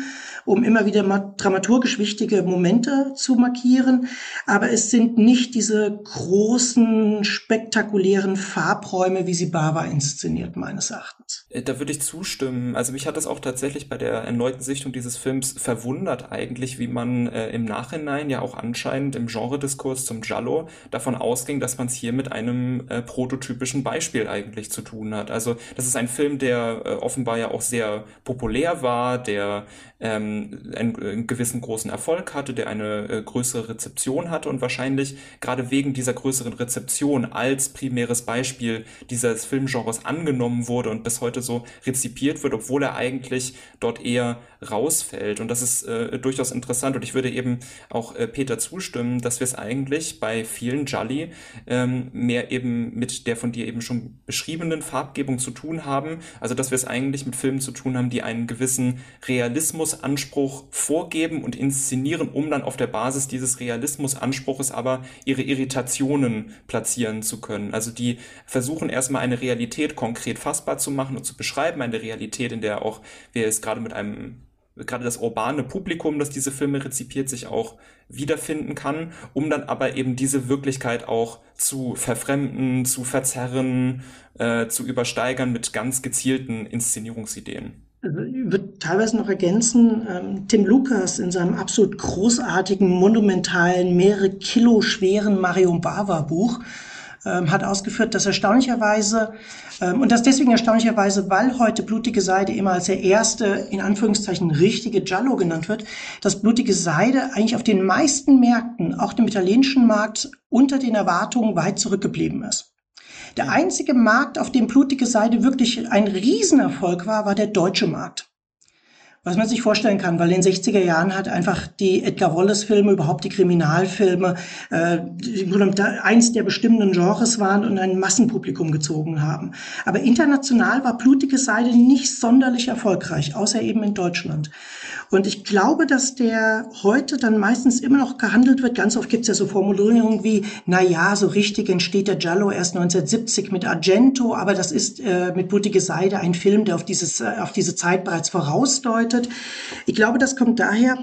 Um immer wieder dramaturgisch wichtige Momente zu markieren. Aber es sind nicht diese großen, spektakulären Farbräume, wie sie Bava inszeniert, meines Erachtens. Äh, da würde ich zustimmen. Also mich hat das auch tatsächlich bei der erneuten Sichtung dieses Films verwundert eigentlich, wie man äh, im Nachhinein ja auch anscheinend im Genrediskurs zum Giallo davon ausging, dass man es hier mit einem äh, prototypischen Beispiel eigentlich zu tun hat. Also das ist ein Film, der äh, offenbar ja auch sehr populär war, der ähm, einen, einen gewissen großen Erfolg hatte, der eine äh, größere Rezeption hatte und wahrscheinlich gerade wegen dieser größeren Rezeption als primäres Beispiel dieses Filmgenres angenommen wurde und bis heute so rezipiert wird, obwohl er eigentlich dort eher rausfällt. Und das ist äh, durchaus interessant und ich würde eben auch äh, Peter zustimmen, dass wir es eigentlich bei vielen Jolly ähm, mehr eben mit der von dir eben schon beschriebenen Farbgebung zu tun haben. Also dass wir es eigentlich mit Filmen zu tun haben, die einen gewissen Realismusanspruch vorgeben und inszenieren, um dann auf der Basis dieses Realismusanspruches aber ihre Irritationen platzieren zu können. Also die versuchen erstmal eine Realität konkret fassbar zu machen und zu beschreiben, eine Realität, in der auch wir es gerade mit einem gerade das urbane Publikum, das diese Filme rezipiert, sich auch wiederfinden kann, um dann aber eben diese Wirklichkeit auch zu verfremden, zu verzerren, äh, zu übersteigern mit ganz gezielten Inszenierungsideen. Ich würde teilweise noch ergänzen, ähm, Tim Lucas in seinem absolut großartigen, monumentalen, mehrere Kilo schweren Mario Bava Buch ähm, hat ausgeführt, dass erstaunlicherweise, ähm, und das deswegen erstaunlicherweise, weil heute Blutige Seide immer als der erste, in Anführungszeichen, richtige Giallo genannt wird, dass Blutige Seide eigentlich auf den meisten Märkten, auch dem italienischen Markt, unter den Erwartungen weit zurückgeblieben ist. Der einzige Markt, auf dem Blutige Seide wirklich ein Riesenerfolg war, war der deutsche Markt was man sich vorstellen kann, weil in den 60er Jahren hat einfach die Edgar Wallace-Filme, überhaupt die Kriminalfilme, äh, eins der bestimmenden Genres waren und ein Massenpublikum gezogen haben. Aber international war Blutige Seide nicht sonderlich erfolgreich, außer eben in Deutschland. Und ich glaube, dass der heute dann meistens immer noch gehandelt wird. Ganz oft gibt es ja so Formulierungen wie, na ja, so richtig entsteht der Giallo erst 1970 mit Argento, aber das ist äh, mit Blutige Seide ein Film, der auf, dieses, äh, auf diese Zeit bereits vorausdeutet. Ich glaube, das kommt daher,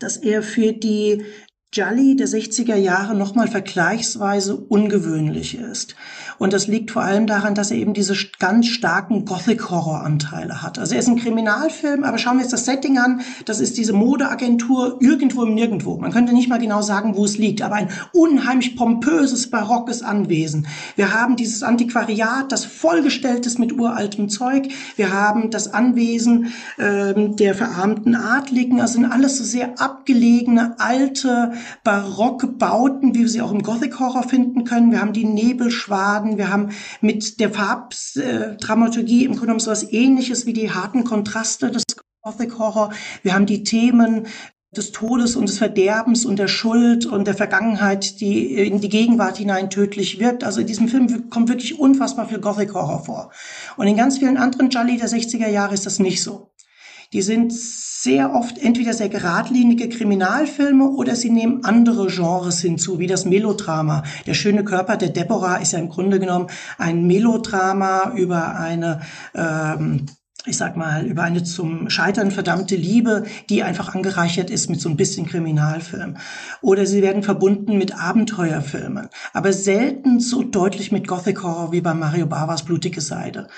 dass er für die Jolly der 60er Jahre nochmal vergleichsweise ungewöhnlich ist. Und das liegt vor allem daran, dass er eben diese ganz starken Gothic-Horror-Anteile hat. Also er ist ein Kriminalfilm, aber schauen wir uns das Setting an. Das ist diese Modeagentur irgendwo im Nirgendwo. Man könnte nicht mal genau sagen, wo es liegt, aber ein unheimlich pompöses, barockes Anwesen. Wir haben dieses Antiquariat, das vollgestellt ist mit uraltem Zeug. Wir haben das Anwesen ähm, der verarmten Adligen. Also sind alles so sehr abgelegene, alte, barocke Bauten, wie wir sie auch im Gothic-Horror finden können. Wir haben die Nebelschwaden. Wir haben mit der Farbdramaturgie im Grunde genommen so etwas ähnliches wie die harten Kontraste des Gothic Horror. Wir haben die Themen des Todes und des Verderbens und der Schuld und der Vergangenheit, die in die Gegenwart hinein tödlich wirkt. Also in diesem Film kommt wirklich unfassbar viel Gothic Horror vor. Und in ganz vielen anderen Jolly der 60er Jahre ist das nicht so. Die sind sehr oft entweder sehr geradlinige Kriminalfilme oder sie nehmen andere Genres hinzu, wie das Melodrama. Der schöne Körper der Deborah ist ja im Grunde genommen ein Melodrama über eine ähm, ich sag mal, über eine zum Scheitern verdammte Liebe, die einfach angereichert ist mit so ein bisschen Kriminalfilm. Oder sie werden verbunden mit Abenteuerfilmen, aber selten so deutlich mit Gothic Horror wie bei Mario Bavas Blutige Seide.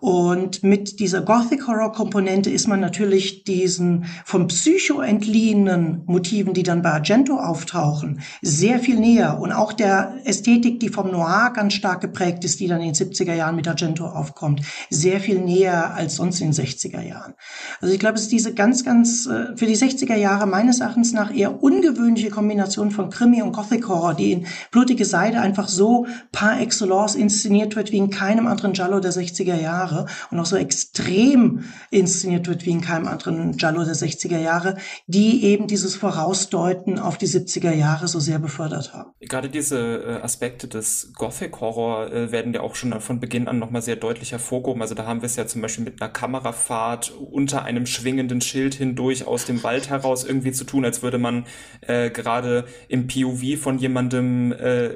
Und mit dieser Gothic-Horror-Komponente ist man natürlich diesen vom Psycho entliehenen Motiven, die dann bei Argento auftauchen, sehr viel näher. Und auch der Ästhetik, die vom Noir ganz stark geprägt ist, die dann in den 70er Jahren mit Argento aufkommt, sehr viel näher als sonst in den 60er Jahren. Also ich glaube, es ist diese ganz, ganz, äh, für die 60er Jahre meines Erachtens nach eher ungewöhnliche Kombination von Krimi und Gothic-Horror, die in Blutige Seide einfach so par excellence inszeniert wird wie in keinem anderen Giallo der 60er Jahre. Jahre und auch so extrem inszeniert wird wie in keinem anderen Giallo der 60er Jahre, die eben dieses Vorausdeuten auf die 70er Jahre so sehr befördert haben. gerade diese äh, Aspekte des Gothic-Horror äh, werden ja auch schon von Beginn an nochmal sehr deutlich hervorgehoben. Also da haben wir es ja zum Beispiel mit einer Kamerafahrt unter einem schwingenden Schild hindurch aus dem Wald heraus irgendwie zu tun, als würde man äh, gerade im POV von jemandem äh,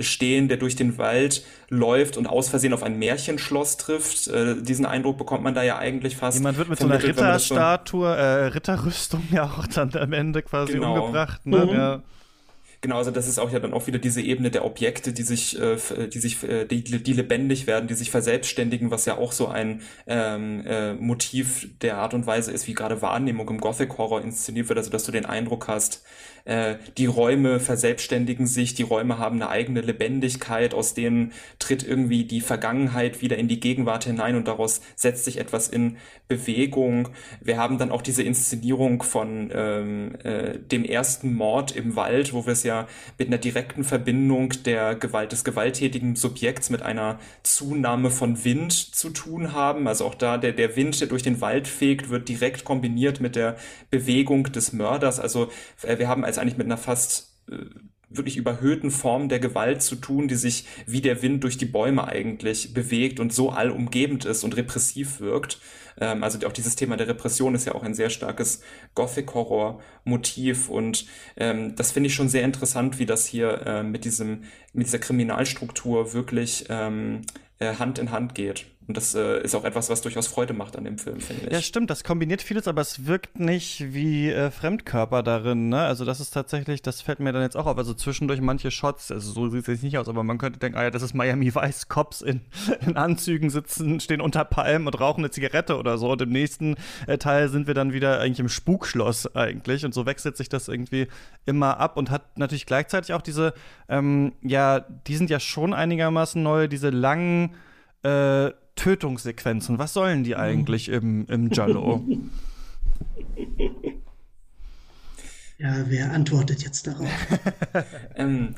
stehen, der durch den Wald läuft und aus Versehen auf ein Märchenschloss trifft. Äh, diesen Eindruck bekommt man da ja eigentlich fast. Jemand wird mit so einer Ritterstatue, äh, Ritterrüstung ja auch dann am Ende quasi genau. umgebracht. Ne? Mhm. Ja. Genau, also das ist auch ja dann auch wieder diese Ebene der Objekte, die sich, äh, die sich, äh, die, die lebendig werden, die sich verselbstständigen, was ja auch so ein ähm, äh, Motiv der Art und Weise ist, wie gerade Wahrnehmung im Gothic Horror inszeniert wird, also dass du den Eindruck hast, äh, die Räume verselbstständigen sich, die Räume haben eine eigene Lebendigkeit, aus denen tritt irgendwie die Vergangenheit wieder in die Gegenwart hinein und daraus setzt sich etwas in Bewegung. Wir haben dann auch diese Inszenierung von ähm, äh, dem ersten Mord im Wald, wo wir es ja mit einer direkten Verbindung der Gewalt des gewalttätigen Subjekts mit einer Zunahme von Wind zu tun haben. Also auch da der, der Wind, der durch den Wald fegt, wird direkt kombiniert mit der Bewegung des Mörders. Also äh, wir haben als eigentlich mit einer fast äh, wirklich überhöhten Form der Gewalt zu tun, die sich wie der Wind durch die Bäume eigentlich bewegt und so allumgebend ist und repressiv wirkt. Ähm, also auch dieses Thema der Repression ist ja auch ein sehr starkes Gothic-Horror-Motiv und ähm, das finde ich schon sehr interessant, wie das hier äh, mit diesem mit dieser Kriminalstruktur wirklich ähm, äh, Hand in Hand geht. Und das äh, ist auch etwas, was durchaus Freude macht an dem Film, finde ich. Ja, stimmt, das kombiniert vieles, aber es wirkt nicht wie äh, Fremdkörper darin, ne? Also das ist tatsächlich, das fällt mir dann jetzt auch auf. Also zwischendurch manche Shots, also so sieht es jetzt nicht aus, aber man könnte denken, ah ja, das ist Miami Vice, Cops in, [LAUGHS] in Anzügen sitzen, stehen unter Palmen und rauchen eine Zigarette oder so. Und im nächsten äh, Teil sind wir dann wieder eigentlich im Spukschloss eigentlich. Und so wechselt sich das irgendwie immer ab und hat natürlich gleichzeitig auch diese, ähm, ja, die sind ja schon einigermaßen neu, diese langen äh, Tötungssequenzen, was sollen die eigentlich im, im Jallo? [LAUGHS] Ja, wer antwortet jetzt darauf? [LAUGHS] ähm,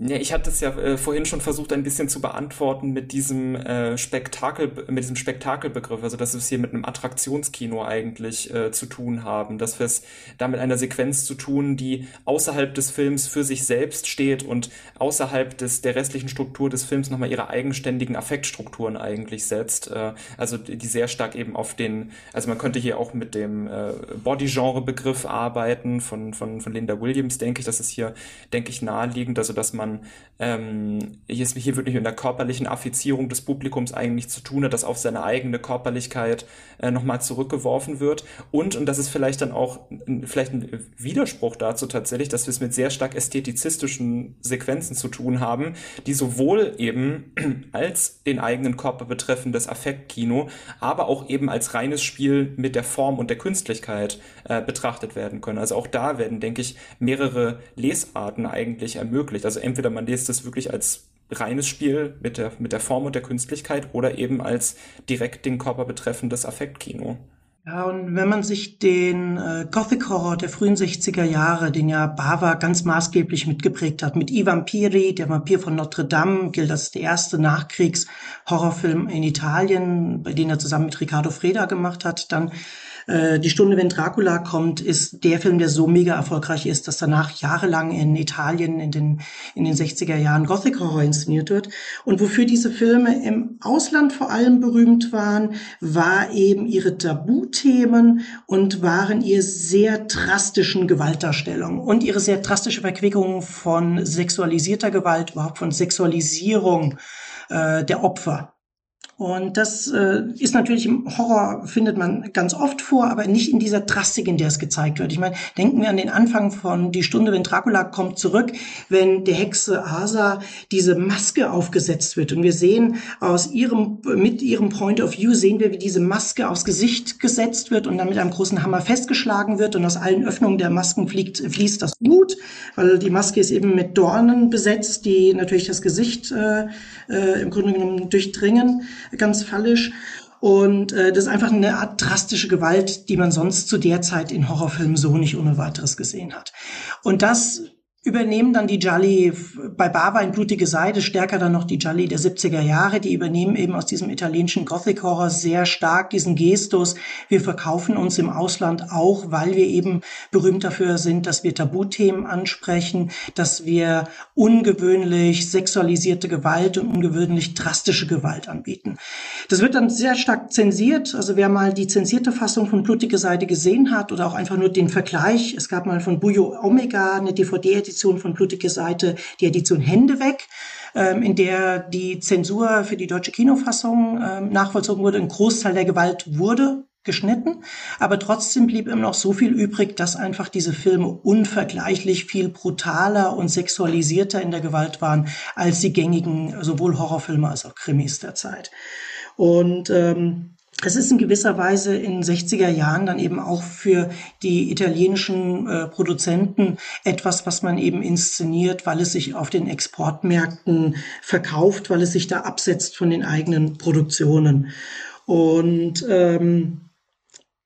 ja, ich hatte es ja äh, vorhin schon versucht, ein bisschen zu beantworten mit diesem äh, Spektakel, mit diesem Spektakelbegriff, also dass wir es hier mit einem Attraktionskino eigentlich äh, zu tun haben, dass wir es da mit einer Sequenz zu tun, die außerhalb des Films für sich selbst steht und außerhalb des der restlichen Struktur des Films nochmal ihre eigenständigen Affektstrukturen eigentlich setzt. Äh, also die sehr stark eben auf den, also man könnte hier auch mit dem äh, Body-Genre-Begriff arbeiten von, von, von Linda Williams, denke ich, das ist hier, denke ich, naheliegend, also dass man man ähm, hier, hier wirklich mit einer körperlichen Affizierung des Publikums eigentlich zu tun hat, dass auf seine eigene Körperlichkeit äh, nochmal zurückgeworfen wird. Und, und das ist vielleicht dann auch vielleicht ein Widerspruch dazu tatsächlich, dass wir es mit sehr stark ästhetizistischen Sequenzen zu tun haben, die sowohl eben [CLEARS THROAT] als den eigenen Körper betreffendes Affektkino, aber auch eben als reines Spiel mit der Form und der Künstlichkeit äh, betrachtet werden können. Also auch da werden, denke ich, mehrere Lesarten eigentlich ermöglicht. Also entweder man liest es wirklich als reines Spiel mit der, mit der Form und der Künstlichkeit oder eben als direkt den Körper betreffendes Affektkino. Ja, und wenn man sich den äh, Gothic Horror der frühen 60er Jahre, den ja Bava ganz maßgeblich mitgeprägt hat, mit I Vampiri, der Vampir von Notre Dame, gilt als der erste Nachkriegs-Horrorfilm in Italien, bei dem er zusammen mit Riccardo Freda gemacht hat, dann äh, die Stunde, wenn Dracula kommt, ist der Film, der so mega erfolgreich ist, dass danach jahrelang in Italien in den, in den 60er Jahren Gothic Horror inszeniert wird. Und wofür diese Filme im Ausland vor allem berühmt waren, war eben ihre Tabuthemen und waren ihr sehr drastischen Gewaltdarstellungen und ihre sehr drastische Verquickung von sexualisierter Gewalt, überhaupt von Sexualisierung äh, der Opfer. Und das äh, ist natürlich im Horror, findet man ganz oft vor, aber nicht in dieser Drastik, in der es gezeigt wird. Ich meine, denken wir an den Anfang von Die Stunde, wenn Dracula kommt zurück, wenn der Hexe Asa diese Maske aufgesetzt wird. Und wir sehen aus ihrem, mit ihrem Point of View sehen wir, wie diese Maske aufs Gesicht gesetzt wird und dann mit einem großen Hammer festgeschlagen wird und aus allen Öffnungen der Masken fliegt, fließt das Blut, weil die Maske ist eben mit Dornen besetzt, die natürlich das Gesicht äh, äh, im Grunde genommen durchdringen ganz fallisch. Und äh, das ist einfach eine Art drastische Gewalt, die man sonst zu der Zeit in Horrorfilmen so nicht ohne weiteres gesehen hat. Und das übernehmen dann die Gialli bei Bava in Blutige Seide, stärker dann noch die Gialli der 70er Jahre, die übernehmen eben aus diesem italienischen Gothic Horror sehr stark diesen Gestus. Wir verkaufen uns im Ausland auch, weil wir eben berühmt dafür sind, dass wir Tabuthemen ansprechen, dass wir ungewöhnlich sexualisierte Gewalt und ungewöhnlich drastische Gewalt anbieten. Das wird dann sehr stark zensiert. Also wer mal die zensierte Fassung von Blutige Seide gesehen hat oder auch einfach nur den Vergleich, es gab mal von Bujo Omega eine DVD-Edition, Edition von Blutige Seite die Edition Hände weg, ähm, in der die Zensur für die deutsche Kinofassung ähm, nachvollzogen wurde. Ein Großteil der Gewalt wurde geschnitten, aber trotzdem blieb immer noch so viel übrig, dass einfach diese Filme unvergleichlich viel brutaler und sexualisierter in der Gewalt waren als die gängigen sowohl Horrorfilme als auch Krimis der Zeit. Und ähm, es ist in gewisser Weise in 60er Jahren dann eben auch für die italienischen äh, Produzenten etwas, was man eben inszeniert, weil es sich auf den Exportmärkten verkauft, weil es sich da absetzt von den eigenen Produktionen. Und ähm,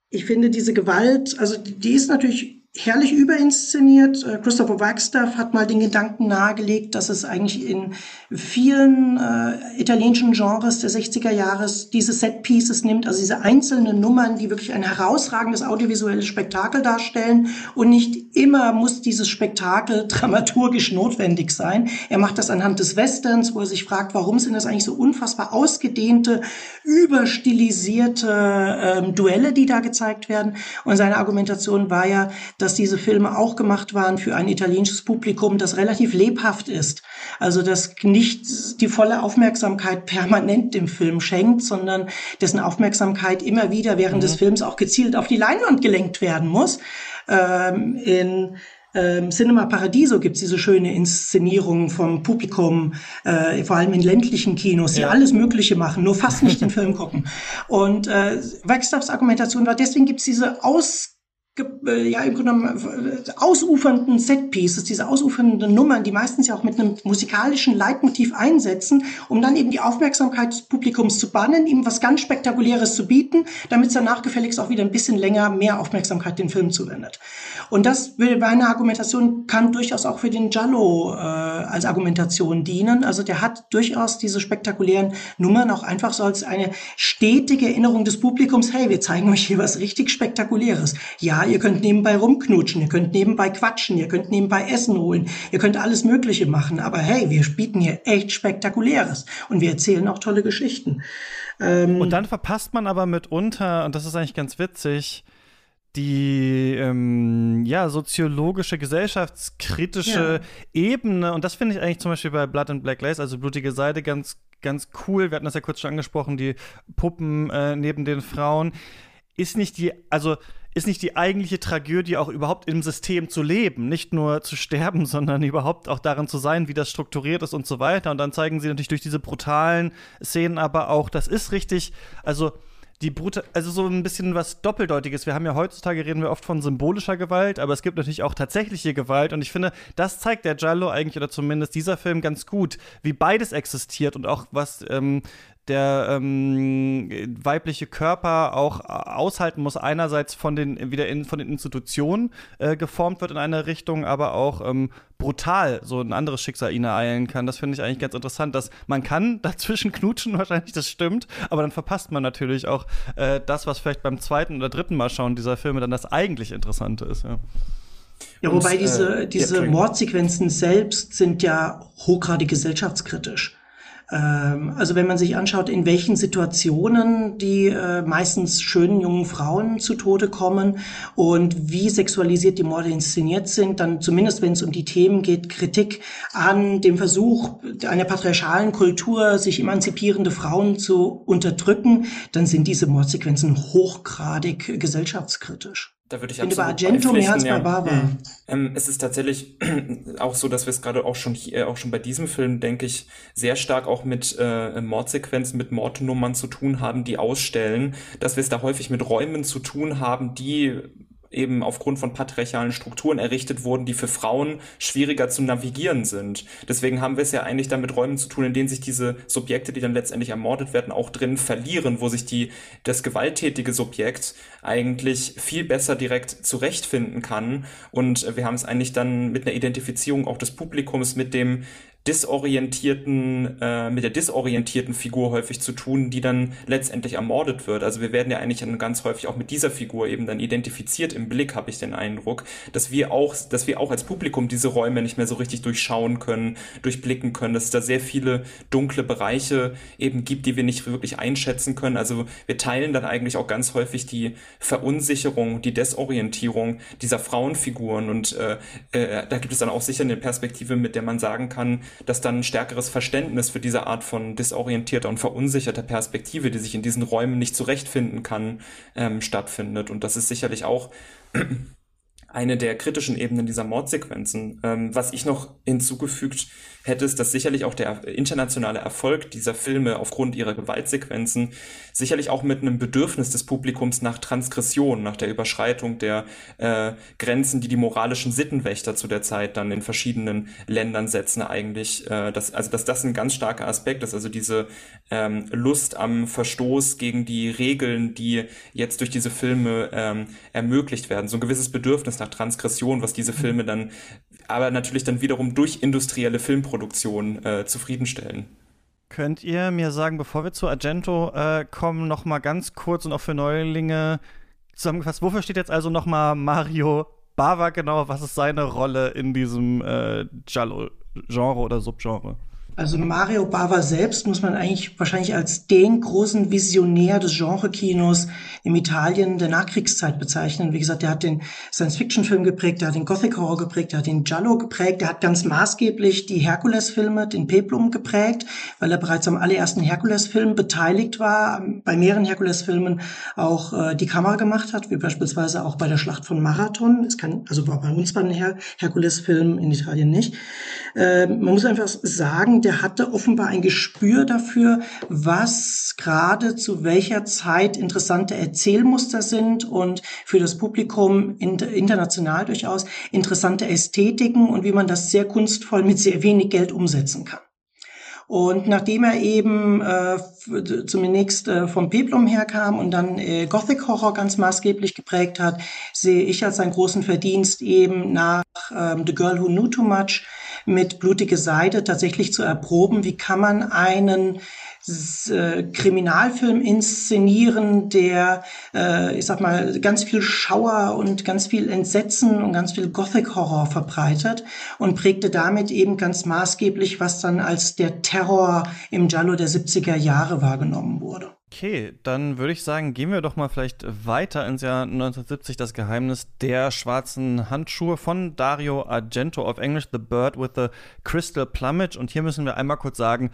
ich finde diese Gewalt, also die ist natürlich herrlich überinszeniert. Äh, Christopher Wagstaff hat mal den Gedanken nahegelegt, dass es eigentlich in vielen äh, italienischen Genres der 60er Jahres diese Set-Pieces nimmt, also diese einzelnen Nummern, die wirklich ein herausragendes audiovisuelles Spektakel darstellen und nicht immer muss dieses Spektakel [LAUGHS] dramaturgisch notwendig sein. Er macht das anhand des Westerns, wo er sich fragt, warum sind das eigentlich so unfassbar ausgedehnte, überstilisierte ähm, Duelle, die da gezeigt werden. Und seine Argumentation war ja, dass diese Filme auch gemacht waren für ein italienisches Publikum, das relativ lebhaft ist. Also das nicht die volle Aufmerksamkeit permanent dem Film schenkt, sondern dessen Aufmerksamkeit immer wieder während mhm. des Films auch gezielt auf die Leinwand gelenkt werden muss. Ähm, in ähm, Cinema Paradiso gibt es diese schöne Inszenierung vom Publikum, äh, vor allem in ländlichen Kinos, die ja. alles Mögliche machen, nur fast nicht den [LAUGHS] Film gucken. Und äh, Wagstaffs Argumentation war, deswegen gibt es diese Aus ja, im Grunde genommen äh, ausufernden Setpieces, diese ausufernden Nummern, die meistens ja auch mit einem musikalischen Leitmotiv einsetzen, um dann eben die Aufmerksamkeit des Publikums zu bannen, ihm was ganz Spektakuläres zu bieten, damit es danach gefälligst auch wieder ein bisschen länger mehr Aufmerksamkeit den Film zuwendet. Und das will meine Argumentation kann durchaus auch für den Giallo äh, als Argumentation dienen. Also der hat durchaus diese spektakulären Nummern auch einfach so als eine stetige Erinnerung des Publikums, hey, wir zeigen euch hier was richtig Spektakuläres. Ja, ihr könnt nebenbei rumknutschen, ihr könnt nebenbei quatschen, ihr könnt nebenbei Essen holen, ihr könnt alles Mögliche machen. Aber hey, wir bieten hier echt Spektakuläres und wir erzählen auch tolle Geschichten. Ähm, und dann verpasst man aber mitunter, und das ist eigentlich ganz witzig, die ähm, ja soziologische, gesellschaftskritische ja. Ebene und das finde ich eigentlich zum Beispiel bei Blood and Black Lace, also blutige Seite, ganz ganz cool. Wir hatten das ja kurz schon angesprochen, die Puppen äh, neben den Frauen ist nicht die, also ist nicht die eigentliche Tragödie auch überhaupt im System zu leben, nicht nur zu sterben, [LAUGHS] sondern überhaupt auch darin zu sein, wie das strukturiert ist und so weiter. Und dann zeigen sie natürlich durch diese brutalen Szenen aber auch, das ist richtig, also die Brute, also so ein bisschen was Doppeldeutiges. Wir haben ja heutzutage reden wir oft von symbolischer Gewalt, aber es gibt natürlich auch tatsächliche Gewalt und ich finde, das zeigt der Giallo eigentlich oder zumindest dieser Film ganz gut, wie beides existiert und auch was ähm, der ähm, weibliche Körper auch aushalten muss, einerseits von den wieder in, von den Institutionen äh, geformt wird in eine Richtung, aber auch ähm, brutal so ein anderes Schicksal ihn ereilen kann. Das finde ich eigentlich ganz interessant, dass man kann [LAUGHS] dazwischen knutschen, wahrscheinlich das stimmt, aber dann verpasst man natürlich auch äh, das, was vielleicht beim zweiten oder dritten Mal schauen dieser Filme dann das eigentlich Interessante ist. Ja. Ja, wobei diese, äh, diese Mordsequenzen selbst sind ja hochgradig gesellschaftskritisch. Ähm, also wenn man sich anschaut, in welchen Situationen die äh, meistens schönen jungen Frauen zu Tode kommen und wie sexualisiert die Morde inszeniert sind, dann zumindest wenn es um die Themen geht, Kritik an dem Versuch einer patriarchalen Kultur, sich emanzipierende Frauen zu unterdrücken, dann sind diese Mordsequenzen hochgradig gesellschaftskritisch. Da würde ich, ich absolut Argento mehr als bei Barbara. Ähm, es ist tatsächlich [CLEARS THROAT] auch so, dass wir es gerade auch schon hier, auch schon bei diesem Film, denke ich, sehr stark auch mit äh, Mordsequenzen, mit Mordnummern zu tun haben, die ausstellen, dass wir es da häufig mit Räumen zu tun haben, die eben aufgrund von patriarchalen Strukturen errichtet wurden, die für Frauen schwieriger zu navigieren sind. Deswegen haben wir es ja eigentlich dann mit Räumen zu tun, in denen sich diese Subjekte, die dann letztendlich ermordet werden, auch drin verlieren, wo sich die, das gewalttätige Subjekt eigentlich viel besser direkt zurechtfinden kann. Und wir haben es eigentlich dann mit einer Identifizierung auch des Publikums mit dem disorientierten, äh, mit der disorientierten Figur häufig zu tun, die dann letztendlich ermordet wird. Also wir werden ja eigentlich ganz häufig auch mit dieser Figur eben dann identifiziert im Blick, habe ich den Eindruck, dass wir auch, dass wir auch als Publikum diese Räume nicht mehr so richtig durchschauen können, durchblicken können, dass es da sehr viele dunkle Bereiche eben gibt, die wir nicht wirklich einschätzen können. Also wir teilen dann eigentlich auch ganz häufig die Verunsicherung, die Desorientierung dieser Frauenfiguren und äh, äh, da gibt es dann auch sicher eine Perspektive, mit der man sagen kann, dass dann ein stärkeres Verständnis für diese Art von disorientierter und verunsicherter Perspektive, die sich in diesen Räumen nicht zurechtfinden kann, ähm, stattfindet. Und das ist sicherlich auch [CLEARS THROAT] eine der kritischen Ebenen dieser Mordsequenzen. Ähm, was ich noch hinzugefügt hätte es, dass sicherlich auch der internationale Erfolg dieser Filme aufgrund ihrer Gewaltsequenzen sicherlich auch mit einem Bedürfnis des Publikums nach Transgression, nach der Überschreitung der äh, Grenzen, die die moralischen Sittenwächter zu der Zeit dann in verschiedenen Ländern setzen, eigentlich, äh, dass, also dass das ein ganz starker Aspekt ist, also diese ähm, Lust am Verstoß gegen die Regeln, die jetzt durch diese Filme ähm, ermöglicht werden, so ein gewisses Bedürfnis nach Transgression, was diese Filme dann aber natürlich dann wiederum durch industrielle Filmproduktion äh, zufriedenstellen. Könnt ihr mir sagen, bevor wir zu Argento äh, kommen, noch mal ganz kurz und auch für Neulinge zusammengefasst, wofür steht jetzt also noch mal Mario Bava genau? Was ist seine Rolle in diesem äh, Giallo-Genre oder Subgenre? Also Mario Bava selbst muss man eigentlich wahrscheinlich als den großen Visionär des Genre-Kinos im Italien der Nachkriegszeit bezeichnen. Wie gesagt, der hat den Science-Fiction-Film geprägt, der hat den Gothic-Horror geprägt, der hat den Giallo geprägt, der hat ganz maßgeblich die Herkules-Filme, den Peplum geprägt, weil er bereits am allerersten Herkules-Film beteiligt war, bei mehreren Herkules-Filmen auch äh, die Kamera gemacht hat, wie beispielsweise auch bei der Schlacht von Marathon. Es kann, also war bei uns bei den Her Herkules-Filmen in Italien nicht. Äh, man muss einfach sagen, der hatte offenbar ein Gespür dafür, was gerade zu welcher Zeit interessante Erzählmuster sind und für das Publikum international durchaus interessante Ästhetiken und wie man das sehr kunstvoll mit sehr wenig Geld umsetzen kann. Und nachdem er eben äh, zunächst äh, vom Peplum herkam und dann äh, Gothic Horror ganz maßgeblich geprägt hat, sehe ich als seinen großen Verdienst eben nach ähm, The Girl Who Knew Too Much mit Blutige Seide tatsächlich zu erproben, wie kann man einen äh, Kriminalfilm inszenieren, der, äh, ich sag mal, ganz viel Schauer und ganz viel Entsetzen und ganz viel Gothic-Horror verbreitet und prägte damit eben ganz maßgeblich, was dann als der Terror im Giallo der 70er Jahre wahrgenommen wurde. Okay, dann würde ich sagen, gehen wir doch mal vielleicht weiter ins Jahr 1970, das Geheimnis der schwarzen Handschuhe von Dario Argento, auf Englisch The Bird with the Crystal Plumage. Und hier müssen wir einmal kurz sagen,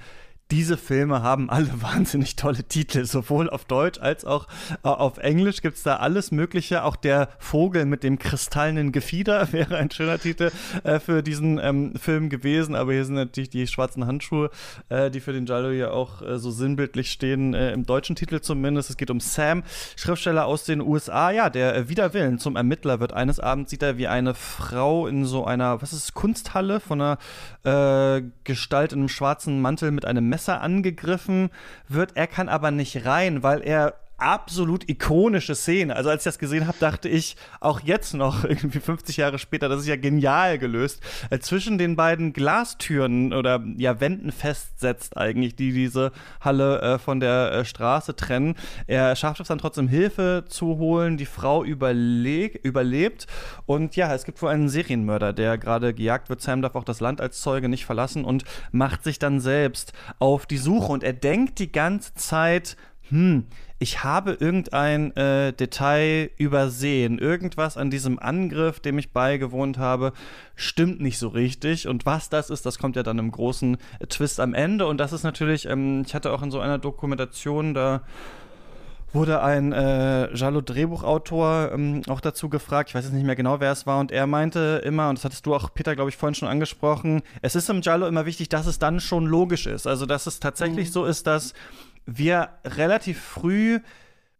diese Filme haben alle [LAUGHS] wahnsinnig tolle Titel, sowohl auf Deutsch als auch äh, auf Englisch gibt es da alles Mögliche. Auch der Vogel mit dem kristallenen Gefieder [LAUGHS] wäre ein schöner Titel äh, für diesen ähm, Film gewesen. Aber hier sind natürlich die schwarzen Handschuhe, äh, die für den Jallo ja auch äh, so sinnbildlich stehen, äh, im deutschen Titel zumindest. Es geht um Sam, Schriftsteller aus den USA, ja, der äh, wider Willen zum Ermittler wird. Eines Abends sieht er, wie eine Frau in so einer, was ist Kunsthalle von einer Gestalt in einem schwarzen Mantel mit einem Messer angegriffen wird. Er kann aber nicht rein, weil er absolut ikonische Szene. Also als ich das gesehen habe, dachte ich auch jetzt noch, [LAUGHS] irgendwie 50 Jahre später, das ist ja genial gelöst, äh, zwischen den beiden Glastüren oder ja Wänden festsetzt eigentlich, die diese Halle äh, von der äh, Straße trennen. Er schafft es dann trotzdem Hilfe zu holen, die Frau überlebt und ja, es gibt wohl einen Serienmörder, der gerade gejagt wird. Sam darf auch das Land als Zeuge nicht verlassen und macht sich dann selbst auf die Suche und er denkt die ganze Zeit, hm, ich habe irgendein äh, Detail übersehen. Irgendwas an diesem Angriff, dem ich beigewohnt habe, stimmt nicht so richtig. Und was das ist, das kommt ja dann im großen äh, Twist am Ende. Und das ist natürlich, ähm, ich hatte auch in so einer Dokumentation da wurde ein äh, Jalo-Drehbuchautor ähm, auch dazu gefragt, ich weiß jetzt nicht mehr genau, wer es war, und er meinte immer, und das hattest du auch, Peter, glaube ich, vorhin schon angesprochen, es ist im Jalo immer wichtig, dass es dann schon logisch ist. Also, dass es tatsächlich mhm. so ist, dass wir relativ früh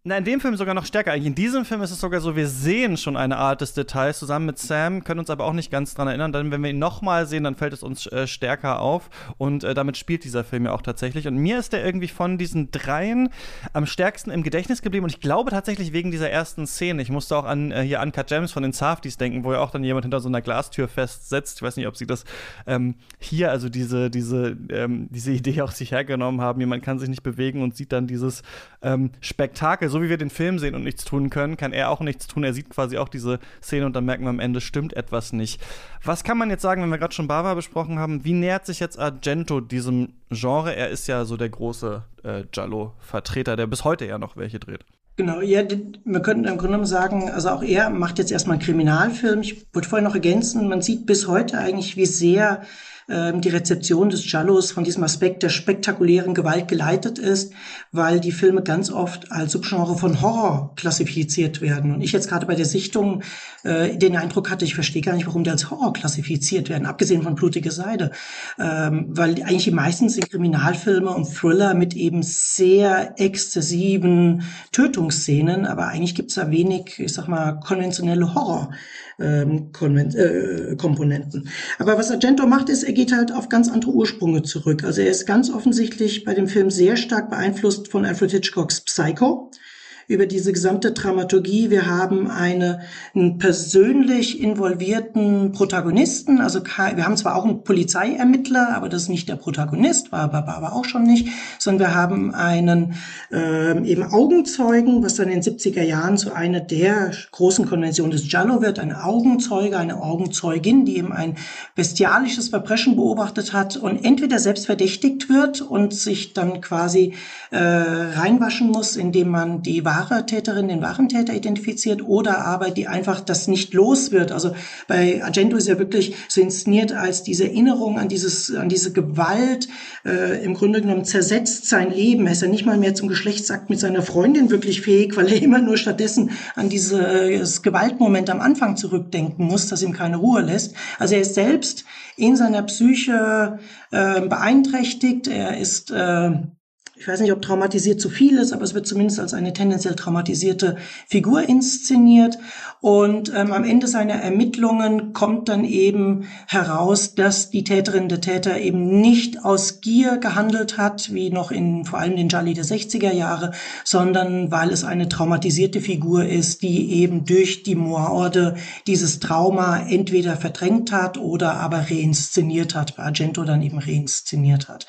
Na, in dem Film sogar noch stärker. Eigentlich in diesem Film ist es sogar so, wir sehen schon eine Art des Details zusammen mit Sam, können uns aber auch nicht ganz dran erinnern. Dann, wenn wir ihn nochmal sehen, dann fällt es uns äh, stärker auf. Und äh, damit spielt dieser Film ja auch tatsächlich. Und mir ist der irgendwie von diesen dreien am stärksten im Gedächtnis geblieben. Und ich glaube tatsächlich wegen dieser ersten Szene. Ich musste auch an äh, hier Uncut Gems von den Safdies denken, wo ja auch dann jemand hinter so einer Glastür festsetzt. Ich weiß nicht, ob sie das ähm, hier, also diese, diese, ähm, diese Idee auch sich hergenommen haben. Jemand kann sich nicht bewegen und sieht dann dieses ähm, Spektakel. So wie wir den Film sehen und nichts tun können, kann er auch nichts tun. Er sieht quasi auch diese Szene und dann merken wir am Ende, stimmt etwas nicht. Was kann man jetzt sagen, wenn wir gerade schon Bava besprochen haben? Wie nähert sich jetzt Argento diesem Genre? Er ist ja so der große äh, Giallo-Vertreter, der bis heute ja noch welche dreht. Genau, ja, wir könnten im Grunde genommen sagen, also auch er macht jetzt erstmal einen Kriminalfilm. Ich wollte vorher noch ergänzen, man sieht bis heute eigentlich, wie sehr die Rezeption des Giallos von diesem Aspekt der spektakulären Gewalt geleitet ist, weil die Filme ganz oft als Subgenre von Horror klassifiziert werden. Und ich jetzt gerade bei der Sichtung äh, den Eindruck hatte, ich verstehe gar nicht, warum die als Horror klassifiziert werden, abgesehen von Blutige Seide. Ähm, weil eigentlich die meisten sind Kriminalfilme und Thriller mit eben sehr exzessiven Tötungsszenen, aber eigentlich gibt es da wenig, ich sag mal, konventionelle Horror ähm, äh, Komponenten. Aber was Argento macht, ist, er geht halt auf ganz andere Ursprünge zurück. Also er ist ganz offensichtlich bei dem Film sehr stark beeinflusst von Alfred Hitchcocks Psycho über diese gesamte Dramaturgie. Wir haben eine, einen persönlich involvierten Protagonisten. Also wir haben zwar auch einen Polizeiermittler, aber das ist nicht der Protagonist, war aber, aber auch schon nicht, sondern wir haben einen äh, eben Augenzeugen, was dann in den 70er Jahren zu einer der großen Konventionen des Giallo wird, ein Augenzeuge, eine Augenzeugin, die eben ein bestialisches Verbrechen beobachtet hat und entweder selbst verdächtigt wird und sich dann quasi äh, reinwaschen muss, indem man die Wahrheit wahre Täterin, den wahren Täter identifiziert oder aber die einfach das nicht los wird. Also bei Argento ist ja wirklich so inszeniert als diese Erinnerung an dieses, an diese Gewalt, äh, im Grunde genommen zersetzt sein Leben. Er ist ja nicht mal mehr zum Geschlechtsakt mit seiner Freundin wirklich fähig, weil er immer nur stattdessen an dieses Gewaltmoment am Anfang zurückdenken muss, das ihm keine Ruhe lässt. Also er ist selbst in seiner Psyche äh, beeinträchtigt. Er ist äh, ich weiß nicht, ob traumatisiert zu viel ist, aber es wird zumindest als eine tendenziell traumatisierte Figur inszeniert. Und ähm, am Ende seiner Ermittlungen kommt dann eben heraus, dass die Täterin der Täter eben nicht aus Gier gehandelt hat, wie noch in vor allem den Jolly der 60er Jahre, sondern weil es eine traumatisierte Figur ist, die eben durch die Morde dieses Trauma entweder verdrängt hat oder aber reinszeniert hat, bei Argento dann eben reinszeniert hat.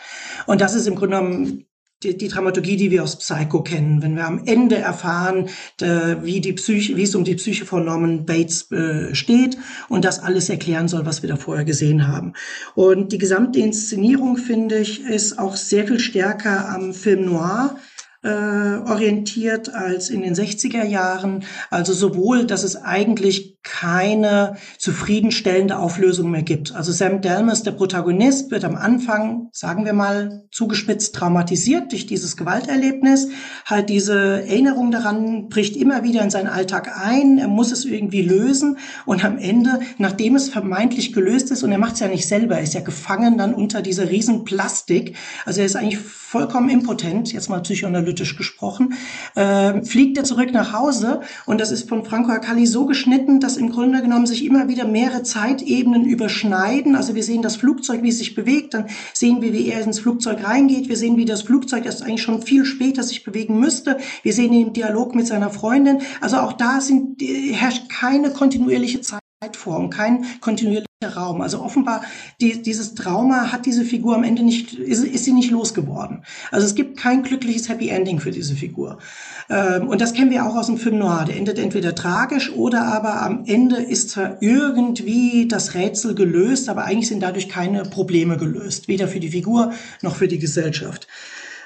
Und das ist im Grunde genommen die, die Dramaturgie, die wir aus Psycho kennen, wenn wir am Ende erfahren, äh, wie die Psyche, wie es um die Psyche von Norman Bates äh, steht und das alles erklären soll, was wir da vorher gesehen haben. Und die gesamte Inszenierung, finde ich, ist auch sehr viel stärker am Film Noir äh, orientiert als in den 60er Jahren. Also sowohl, dass es eigentlich keine zufriedenstellende Auflösung mehr gibt. Also Sam Delmas, der Protagonist, wird am Anfang, sagen wir mal, zugespitzt traumatisiert durch dieses Gewalterlebnis. Halt diese Erinnerung daran bricht immer wieder in seinen Alltag ein. Er muss es irgendwie lösen. Und am Ende, nachdem es vermeintlich gelöst ist, und er macht es ja nicht selber, er ist ja gefangen dann unter dieser riesen Plastik. Also er ist eigentlich vollkommen impotent, jetzt mal psychoanalytisch gesprochen, äh, fliegt er zurück nach Hause. Und das ist von Franco Accali so geschnitten, dass im Grunde genommen sich immer wieder mehrere Zeitebenen überschneiden. Also wir sehen das Flugzeug, wie es sich bewegt, dann sehen wir, wie er ins Flugzeug reingeht, wir sehen, wie das Flugzeug erst eigentlich schon viel später sich bewegen müsste. Wir sehen ihn im Dialog mit seiner Freundin. Also auch da sind, herrscht keine kontinuierliche Zeit vor und kein kontinuierlicher Raum. Also offenbar die, dieses Trauma hat diese Figur am Ende nicht, ist, ist sie nicht losgeworden. Also es gibt kein glückliches Happy Ending für diese Figur. Ähm, und das kennen wir auch aus dem Film Noir. Der endet entweder tragisch oder aber am Ende ist zwar irgendwie das Rätsel gelöst, aber eigentlich sind dadurch keine Probleme gelöst. Weder für die Figur noch für die Gesellschaft.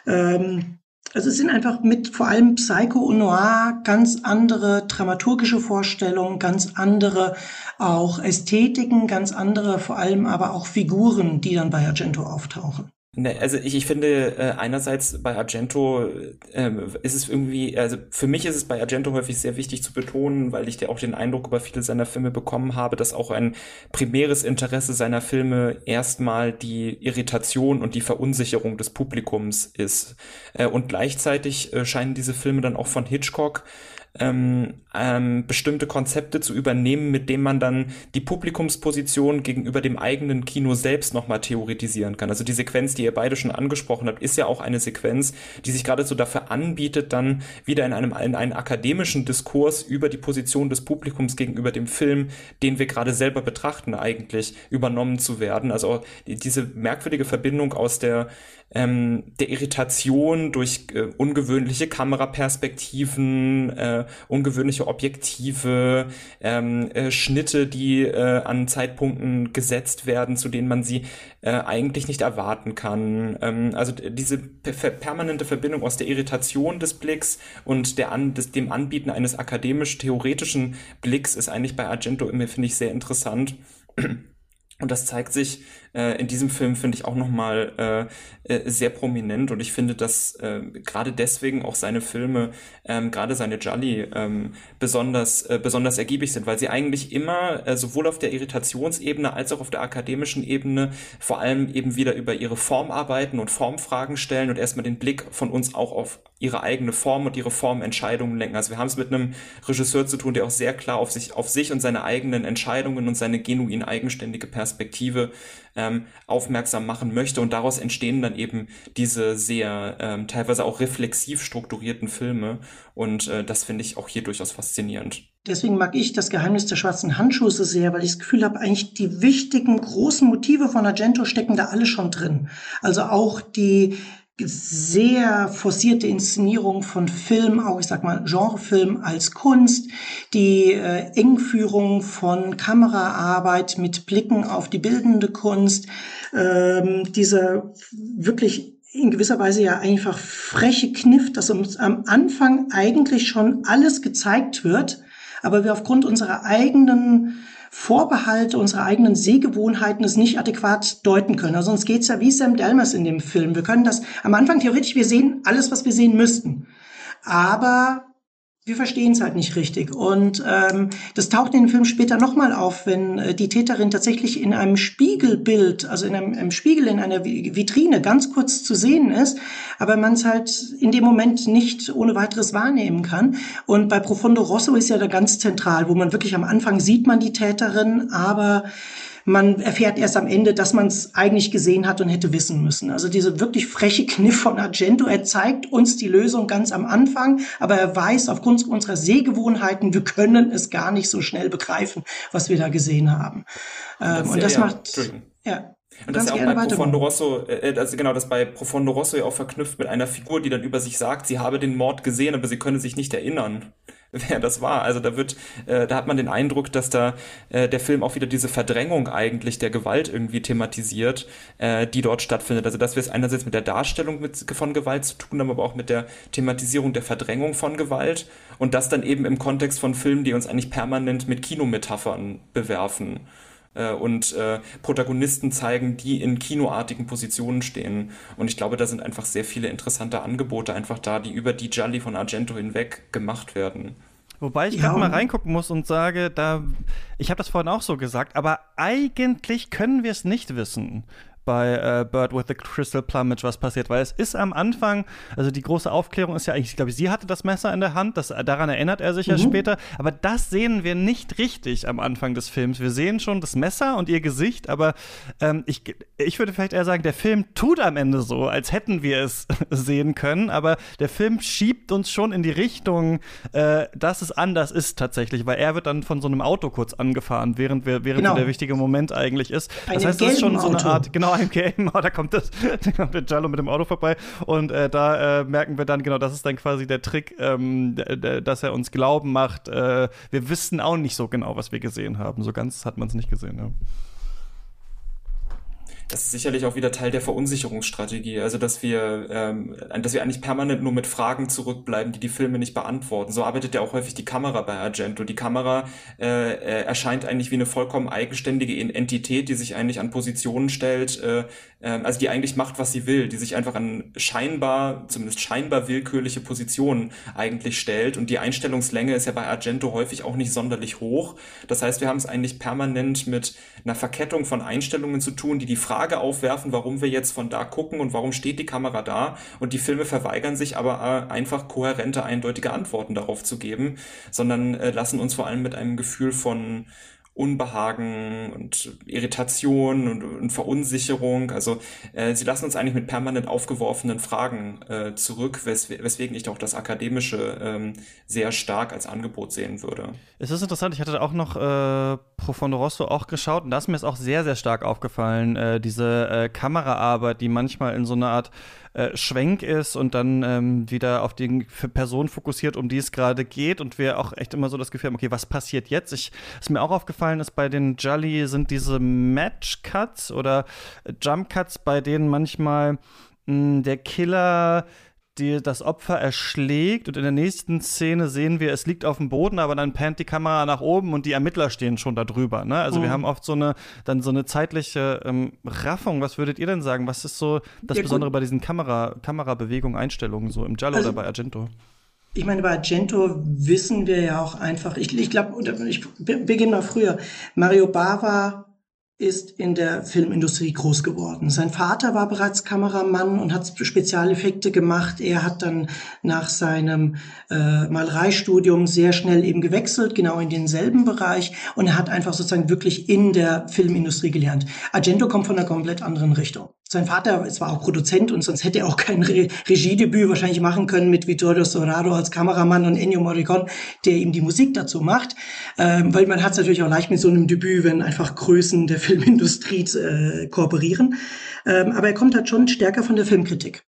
Ähm, also es sind einfach mit vor allem Psycho und Noir ganz andere dramaturgische Vorstellungen, ganz andere auch Ästhetiken, ganz andere vor allem aber auch Figuren, die dann bei Argento auftauchen. Ne, also ich, ich finde äh, einerseits bei Argento äh, ist es irgendwie, also für mich ist es bei Argento häufig sehr wichtig zu betonen, weil ich ja auch den Eindruck über viele seiner Filme bekommen habe, dass auch ein primäres Interesse seiner Filme erstmal die Irritation und die Verunsicherung des Publikums ist. Äh, und gleichzeitig äh, scheinen diese Filme dann auch von Hitchcock ähm, ähm, bestimmte Konzepte zu übernehmen, mit denen man dann die Publikumsposition gegenüber dem eigenen Kino selbst nochmal theoretisieren kann. Also die Sequenz, die ihr beide schon angesprochen habt, ist ja auch eine Sequenz, die sich gerade so dafür anbietet, dann wieder in einem in einen akademischen Diskurs über die Position des Publikums gegenüber dem Film, den wir gerade selber betrachten, eigentlich übernommen zu werden. Also diese merkwürdige Verbindung aus der ähm, der Irritation durch äh, ungewöhnliche Kameraperspektiven, äh, ungewöhnliche Objektive, ähm, äh, Schnitte, die äh, an Zeitpunkten gesetzt werden, zu denen man sie äh, eigentlich nicht erwarten kann. Ähm, also diese per permanente Verbindung aus der Irritation des Blicks und der an, des, dem Anbieten eines akademisch-theoretischen Blicks ist eigentlich bei Argento immer, finde ich, sehr interessant. Und das zeigt sich äh, in diesem Film, finde ich, auch nochmal äh, äh, sehr prominent. Und ich finde, dass äh, gerade deswegen auch seine Filme, ähm, gerade seine Jolly, ähm, besonders, äh, besonders ergiebig sind, weil sie eigentlich immer äh, sowohl auf der Irritationsebene als auch auf der akademischen Ebene vor allem eben wieder über ihre Form arbeiten und Formfragen stellen und erstmal den Blick von uns auch auf ihre eigene Form und ihre Formentscheidungen lenken. Also wir haben es mit einem Regisseur zu tun, der auch sehr klar auf sich, auf sich und seine eigenen Entscheidungen und seine genuin eigenständige Perspektive ähm, aufmerksam machen möchte. Und daraus entstehen dann eben diese sehr ähm, teilweise auch reflexiv strukturierten Filme. Und äh, das finde ich auch hier durchaus faszinierend. Deswegen mag ich das Geheimnis der schwarzen Handschuhe so sehr, weil ich das Gefühl habe, eigentlich die wichtigen großen Motive von Argento stecken da alle schon drin. Also auch die sehr forcierte Inszenierung von Film, auch ich sag mal Genrefilm als Kunst, die äh, Engführung von Kameraarbeit mit Blicken auf die bildende Kunst, ähm, dieser wirklich in gewisser Weise ja einfach freche Kniff, dass uns am Anfang eigentlich schon alles gezeigt wird, aber wir aufgrund unserer eigenen Vorbehalte, unsere eigenen Sehgewohnheiten es nicht adäquat deuten können. Also sonst geht's ja wie Sam Delmers in dem Film. Wir können das am Anfang theoretisch, wir sehen alles, was wir sehen müssten. Aber wir verstehen es halt nicht richtig. Und ähm, das taucht in dem Film später nochmal auf, wenn äh, die Täterin tatsächlich in einem Spiegelbild, also in einem, einem Spiegel in einer Vitrine ganz kurz zu sehen ist, aber man es halt in dem Moment nicht ohne weiteres wahrnehmen kann. Und bei Profondo Rosso ist ja da ganz zentral, wo man wirklich am Anfang sieht man die Täterin, aber man erfährt erst am Ende, dass man es eigentlich gesehen hat und hätte wissen müssen. Also diese wirklich freche Kniff von Argento, er zeigt uns die Lösung ganz am Anfang, aber er weiß aufgrund unserer Sehgewohnheiten, wir können es gar nicht so schnell begreifen, was wir da gesehen haben. Ähm, und das ja, macht, ja. Und das ist ja auch bei Profondo Rosso, äh, also genau, das bei Profondo Rosso ja auch verknüpft mit einer Figur, die dann über sich sagt, sie habe den Mord gesehen, aber sie könne sich nicht erinnern [LAUGHS] wer das war. Also da wird, äh, da hat man den Eindruck, dass da äh, der Film auch wieder diese Verdrängung eigentlich der Gewalt irgendwie thematisiert, äh, die dort stattfindet. Also dass wir es einerseits mit der Darstellung mit, von Gewalt zu tun haben, aber auch mit der Thematisierung der Verdrängung von Gewalt und das dann eben im Kontext von Filmen, die uns eigentlich permanent mit Kinometaphern bewerfen äh, und äh, Protagonisten zeigen, die in kinoartigen Positionen stehen. Und ich glaube, da sind einfach sehr viele interessante Angebote einfach da, die über die Jolly von Argento hinweg gemacht werden. Wobei ich ja. gerade mal reingucken muss und sage, da, ich habe das vorhin auch so gesagt, aber eigentlich können wir es nicht wissen bei äh, Bird with the Crystal Plumage was passiert, weil es ist am Anfang, also die große Aufklärung ist ja eigentlich, ich glaube, sie hatte das Messer in der Hand, das, daran erinnert er sich mhm. ja später, aber das sehen wir nicht richtig am Anfang des Films. Wir sehen schon das Messer und ihr Gesicht, aber ähm, ich, ich würde vielleicht eher sagen, der Film tut am Ende so, als hätten wir es [LAUGHS] sehen können, aber der Film schiebt uns schon in die Richtung, äh, dass es anders ist tatsächlich, weil er wird dann von so einem Auto kurz angefahren, während wir, während genau. der wichtige Moment eigentlich ist. Das heißt, es ist schon so eine Art, genau, im Game, [LAUGHS] da kommt das, da kommt der Jallo mit dem Auto vorbei und äh, da äh, merken wir dann, genau, das ist dann quasi der Trick, ähm, dass er uns glauben macht, äh, wir wissen auch nicht so genau, was wir gesehen haben. So ganz hat man es nicht gesehen, ja. Das ist sicherlich auch wieder Teil der Verunsicherungsstrategie. Also, dass wir, ähm, dass wir eigentlich permanent nur mit Fragen zurückbleiben, die die Filme nicht beantworten. So arbeitet ja auch häufig die Kamera bei Argento. Die Kamera äh, äh, erscheint eigentlich wie eine vollkommen eigenständige Entität, die sich eigentlich an Positionen stellt, äh, äh, also die eigentlich macht, was sie will, die sich einfach an scheinbar, zumindest scheinbar willkürliche Positionen eigentlich stellt. Und die Einstellungslänge ist ja bei Argento häufig auch nicht sonderlich hoch. Das heißt, wir haben es eigentlich permanent mit einer Verkettung von Einstellungen zu tun, die die Frage Frage aufwerfen, warum wir jetzt von da gucken und warum steht die Kamera da. Und die Filme verweigern sich aber äh, einfach kohärente, eindeutige Antworten darauf zu geben, sondern äh, lassen uns vor allem mit einem Gefühl von Unbehagen und Irritation und, und Verunsicherung. Also äh, sie lassen uns eigentlich mit permanent aufgeworfenen Fragen äh, zurück, wes weswegen ich auch das Akademische ähm, sehr stark als Angebot sehen würde. Es ist interessant, ich hatte auch noch äh, Profondo Rosso auch geschaut und da ist mir es auch sehr, sehr stark aufgefallen, äh, diese äh, Kameraarbeit, die manchmal in so einer Art äh, Schwenk ist und dann ähm, wieder auf die Person fokussiert, um die es gerade geht und wir auch echt immer so das Gefühl haben, okay, was passiert jetzt? Ich, was mir auch aufgefallen ist, bei den Jolly sind diese Match-Cuts oder Jump-Cuts, bei denen manchmal mh, der Killer die das Opfer erschlägt und in der nächsten Szene sehen wir, es liegt auf dem Boden, aber dann pannt die Kamera nach oben und die Ermittler stehen schon da drüber. Ne? Also mhm. wir haben oft so eine dann so eine zeitliche ähm, Raffung. Was würdet ihr denn sagen? Was ist so das ja, Besondere bei diesen Kamera Kamerabewegungen, Einstellungen so im Giallo also, oder bei Argento? Ich meine, bei Argento wissen wir ja auch einfach, ich, ich glaube, ich beginne mal früher. Mario Bava ist in der Filmindustrie groß geworden. Sein Vater war bereits Kameramann und hat Spezialeffekte gemacht. Er hat dann nach seinem äh, Malereistudium sehr schnell eben gewechselt, genau in denselben Bereich. Und er hat einfach sozusagen wirklich in der Filmindustrie gelernt. Argento kommt von einer komplett anderen Richtung. Sein Vater war auch Produzent und sonst hätte er auch kein Re Regiedebüt wahrscheinlich machen können mit Vittorio Storaro als Kameramann und Ennio Morricone, der ihm die Musik dazu macht. Ähm, weil man hat es natürlich auch leicht mit so einem Debüt, wenn einfach Größen der [LAUGHS] Filmindustrie äh, kooperieren. Ähm, aber er kommt halt schon stärker von der Filmkritik.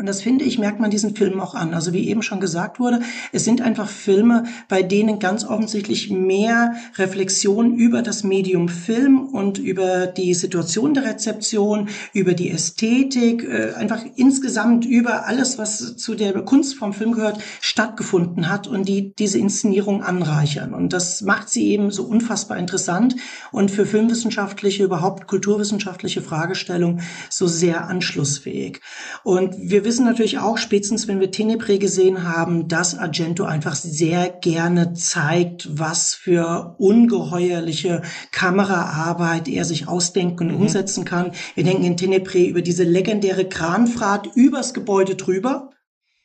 Und das finde ich, merkt man diesen Filmen auch an. Also wie eben schon gesagt wurde, es sind einfach Filme, bei denen ganz offensichtlich mehr Reflexion über das Medium Film und über die Situation der Rezeption, über die Ästhetik, äh, einfach insgesamt über alles, was zu der Kunst vom Film gehört, stattgefunden hat und die diese Inszenierung anreichern. Und das macht sie eben so unfassbar interessant und für filmwissenschaftliche, überhaupt kulturwissenschaftliche Fragestellungen so sehr anschlussfähig. Und wir wissen natürlich auch, spätestens wenn wir Tenebre gesehen haben, dass Argento einfach sehr gerne zeigt, was für ungeheuerliche Kameraarbeit er sich ausdenken und mhm. umsetzen kann. Wir denken in Tenebre über diese legendäre Kranfahrt übers Gebäude drüber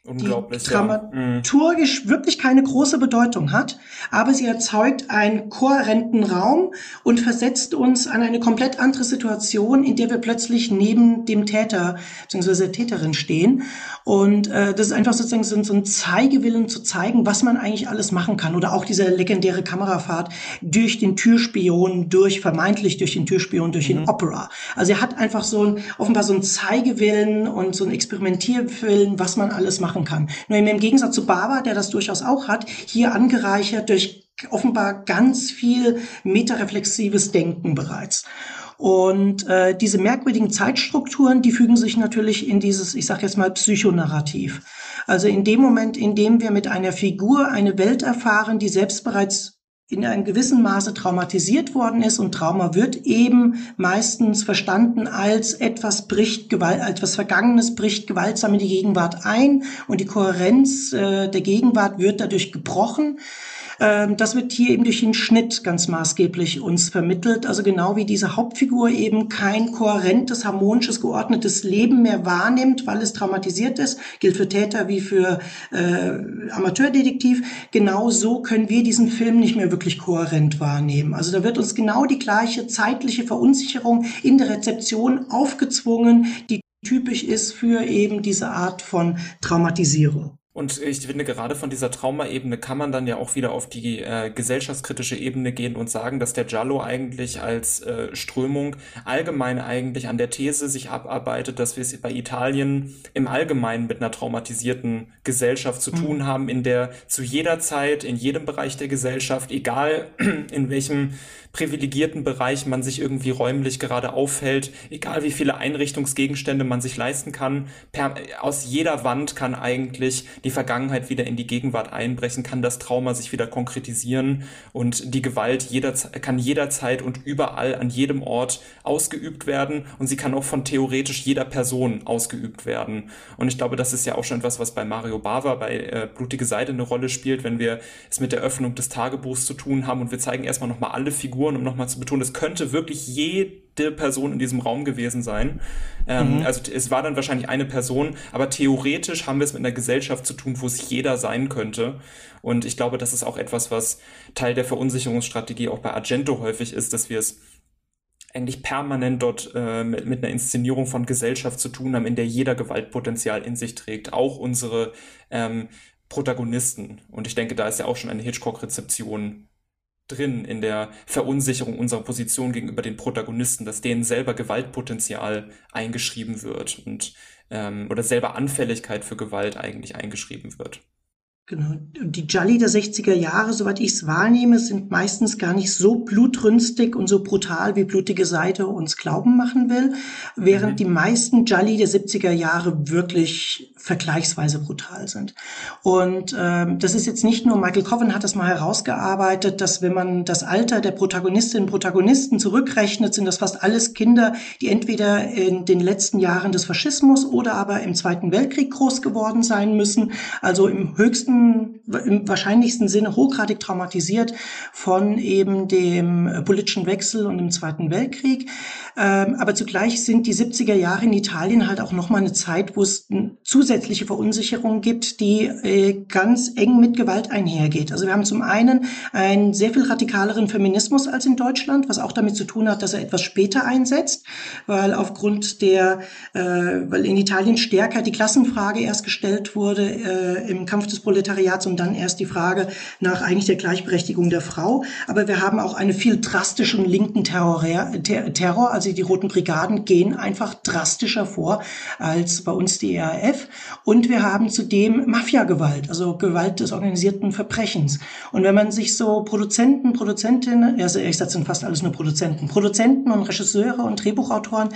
Unglaublich, die dramaturgisch ja. wirklich keine große Bedeutung hat, aber sie erzeugt einen kohärenten Raum und versetzt uns an eine komplett andere Situation, in der wir plötzlich neben dem Täter bzw. Täterin stehen. Und äh, das ist einfach sozusagen so, so ein Zeigewillen zu zeigen, was man eigentlich alles machen kann. Oder auch diese legendäre Kamerafahrt durch den Türspion, durch vermeintlich durch den Türspion, durch mhm. den Opera. Also er hat einfach so ein, offenbar so ein Zeigewillen und so ein Experimentierwillen, was man alles machen machen kann. Nur im Gegensatz zu Baba, der das durchaus auch hat, hier angereichert durch offenbar ganz viel metareflexives Denken bereits. Und äh, diese merkwürdigen Zeitstrukturen, die fügen sich natürlich in dieses, ich sage jetzt mal, Psychonarrativ. Also in dem Moment, in dem wir mit einer Figur eine Welt erfahren, die selbst bereits in einem gewissen Maße traumatisiert worden ist und Trauma wird eben meistens verstanden als etwas bricht Gewalt, als etwas Vergangenes bricht gewaltsam in die Gegenwart ein und die Kohärenz äh, der Gegenwart wird dadurch gebrochen. Ähm, das wird hier eben durch den Schnitt ganz maßgeblich uns vermittelt. Also genau wie diese Hauptfigur eben kein kohärentes, harmonisches, geordnetes Leben mehr wahrnimmt, weil es traumatisiert ist, gilt für Täter wie für äh, Amateurdetektiv. Genau so können wir diesen Film nicht mehr wirklich kohärent wahrnehmen. Also da wird uns genau die gleiche zeitliche Verunsicherung in der Rezeption aufgezwungen, die typisch ist für eben diese Art von Traumatisierung. Und ich finde, gerade von dieser Traumaebene kann man dann ja auch wieder auf die äh, gesellschaftskritische Ebene gehen und sagen, dass der Giallo eigentlich als äh, Strömung allgemein eigentlich an der These sich abarbeitet, dass wir es bei Italien im Allgemeinen mit einer traumatisierten Gesellschaft zu mhm. tun haben, in der zu jeder Zeit, in jedem Bereich der Gesellschaft, egal [CLEARS THROAT] in welchem privilegierten Bereich man sich irgendwie räumlich gerade aufhält, egal wie viele Einrichtungsgegenstände man sich leisten kann, per, aus jeder Wand kann eigentlich die Vergangenheit wieder in die Gegenwart einbrechen, kann das Trauma sich wieder konkretisieren und die Gewalt jeder, kann jederzeit und überall an jedem Ort ausgeübt werden und sie kann auch von theoretisch jeder Person ausgeübt werden. Und ich glaube, das ist ja auch schon etwas, was bei Mario Bava, bei äh, Blutige Seite eine Rolle spielt, wenn wir es mit der Öffnung des Tagebuchs zu tun haben und wir zeigen erstmal nochmal alle Figuren, um nochmal zu betonen, es könnte wirklich jede Person in diesem Raum gewesen sein. Ähm, mhm. Also es war dann wahrscheinlich eine Person, aber theoretisch haben wir es mit einer Gesellschaft zu tun, wo es jeder sein könnte. Und ich glaube, das ist auch etwas, was Teil der Verunsicherungsstrategie auch bei Argento häufig ist, dass wir es eigentlich permanent dort äh, mit, mit einer Inszenierung von Gesellschaft zu tun haben, in der jeder Gewaltpotenzial in sich trägt, auch unsere ähm, Protagonisten. Und ich denke, da ist ja auch schon eine Hitchcock-Rezeption drin in der Verunsicherung unserer Position gegenüber den Protagonisten, dass denen selber Gewaltpotenzial eingeschrieben wird und ähm, oder selber Anfälligkeit für Gewalt eigentlich eingeschrieben wird. Genau. Die Jolly der 60er Jahre, soweit ich es wahrnehme, sind meistens gar nicht so blutrünstig und so brutal, wie Blutige Seite uns glauben machen will, während mhm. die meisten Jolly der 70er Jahre wirklich vergleichsweise brutal sind. Und ähm, das ist jetzt nicht nur, Michael Coven hat das mal herausgearbeitet, dass wenn man das Alter der Protagonistinnen und Protagonisten zurückrechnet, sind das fast alles Kinder, die entweder in den letzten Jahren des Faschismus oder aber im Zweiten Weltkrieg groß geworden sein müssen, also im höchsten im wahrscheinlichsten Sinne hochgradig traumatisiert von eben dem politischen Wechsel und dem Zweiten Weltkrieg. Ähm, aber zugleich sind die 70er Jahre in Italien halt auch nochmal eine Zeit, wo es zusätzliche Verunsicherung gibt, die äh, ganz eng mit Gewalt einhergeht. Also wir haben zum einen einen sehr viel radikaleren Feminismus als in Deutschland, was auch damit zu tun hat, dass er etwas später einsetzt, weil aufgrund der, äh, weil in Italien stärker die Klassenfrage erst gestellt wurde äh, im Kampf des Proletariats und dann erst die Frage nach eigentlich der Gleichberechtigung der Frau. Aber wir haben auch einen viel drastischeren linken Terror, Terror also die Roten Brigaden gehen einfach drastischer vor als bei uns die ERF. Und wir haben zudem Mafiagewalt, also Gewalt des organisierten Verbrechens. Und wenn man sich so Produzenten, Produzentinnen, also ich sage sind fast alles nur Produzenten, Produzenten und Regisseure und Drehbuchautoren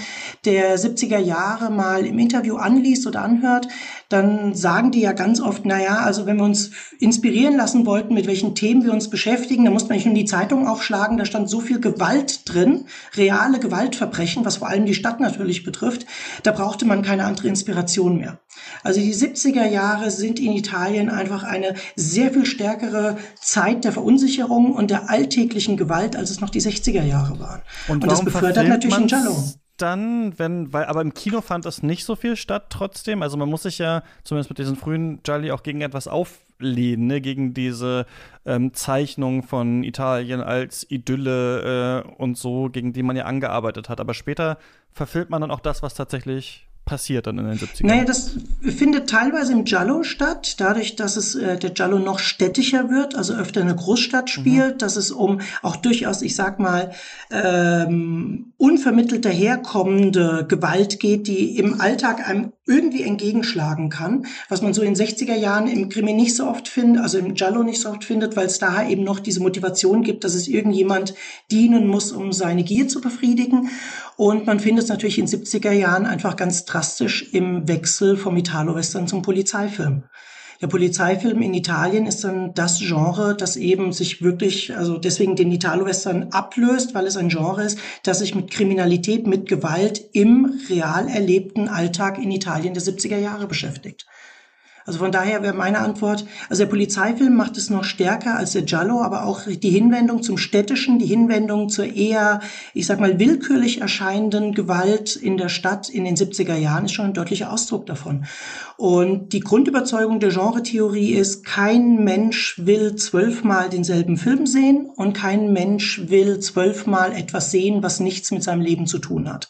der 70er Jahre mal im Interview anliest oder anhört, dann sagen die ja ganz oft, na ja, also wenn wir uns inspirieren lassen wollten, mit welchen Themen wir uns beschäftigen, dann musste man nicht nur die Zeitung aufschlagen, da stand so viel Gewalt drin, reale Gewaltverbrechen, was vor allem die Stadt natürlich betrifft, da brauchte man keine andere Inspiration mehr. Also die 70er Jahre sind in Italien einfach eine sehr viel stärkere Zeit der Verunsicherung und der alltäglichen Gewalt, als es noch die 60er Jahre waren. Und, und das befördert natürlich Giallo dann, wenn, weil, aber im Kino fand das nicht so viel statt trotzdem. Also man muss sich ja zumindest mit diesen frühen Jolly auch gegen etwas auflehnen, ne? gegen diese ähm, Zeichnung von Italien als Idylle äh, und so, gegen die man ja angearbeitet hat. Aber später verfilmt man dann auch das, was tatsächlich passiert dann in den 70ern? Naja, das findet teilweise im Giallo statt, dadurch, dass es äh, der Giallo noch städtischer wird, also öfter in der Großstadt spielt, mhm. dass es um auch durchaus, ich sag mal, ähm, unvermittelt daherkommende Gewalt geht, die im Alltag einem irgendwie entgegenschlagen kann, was man so in 60er Jahren im Krimi nicht so oft findet, also im Giallo nicht so oft findet, weil es da eben noch diese Motivation gibt, dass es irgendjemand dienen muss, um seine Gier zu befriedigen. Und man findet es natürlich in 70er Jahren einfach ganz drastisch im Wechsel vom Italo-Western zum Polizeifilm. Der Polizeifilm in Italien ist dann das Genre, das eben sich wirklich, also deswegen den Italo-Western ablöst, weil es ein Genre ist, das sich mit Kriminalität, mit Gewalt im real erlebten Alltag in Italien der 70er Jahre beschäftigt. Also von daher wäre meine Antwort, also der Polizeifilm macht es noch stärker als der Giallo, aber auch die Hinwendung zum Städtischen, die Hinwendung zur eher, ich sag mal, willkürlich erscheinenden Gewalt in der Stadt in den 70er Jahren ist schon ein deutlicher Ausdruck davon. Und die Grundüberzeugung der Genretheorie ist, kein Mensch will zwölfmal denselben Film sehen und kein Mensch will zwölfmal etwas sehen, was nichts mit seinem Leben zu tun hat.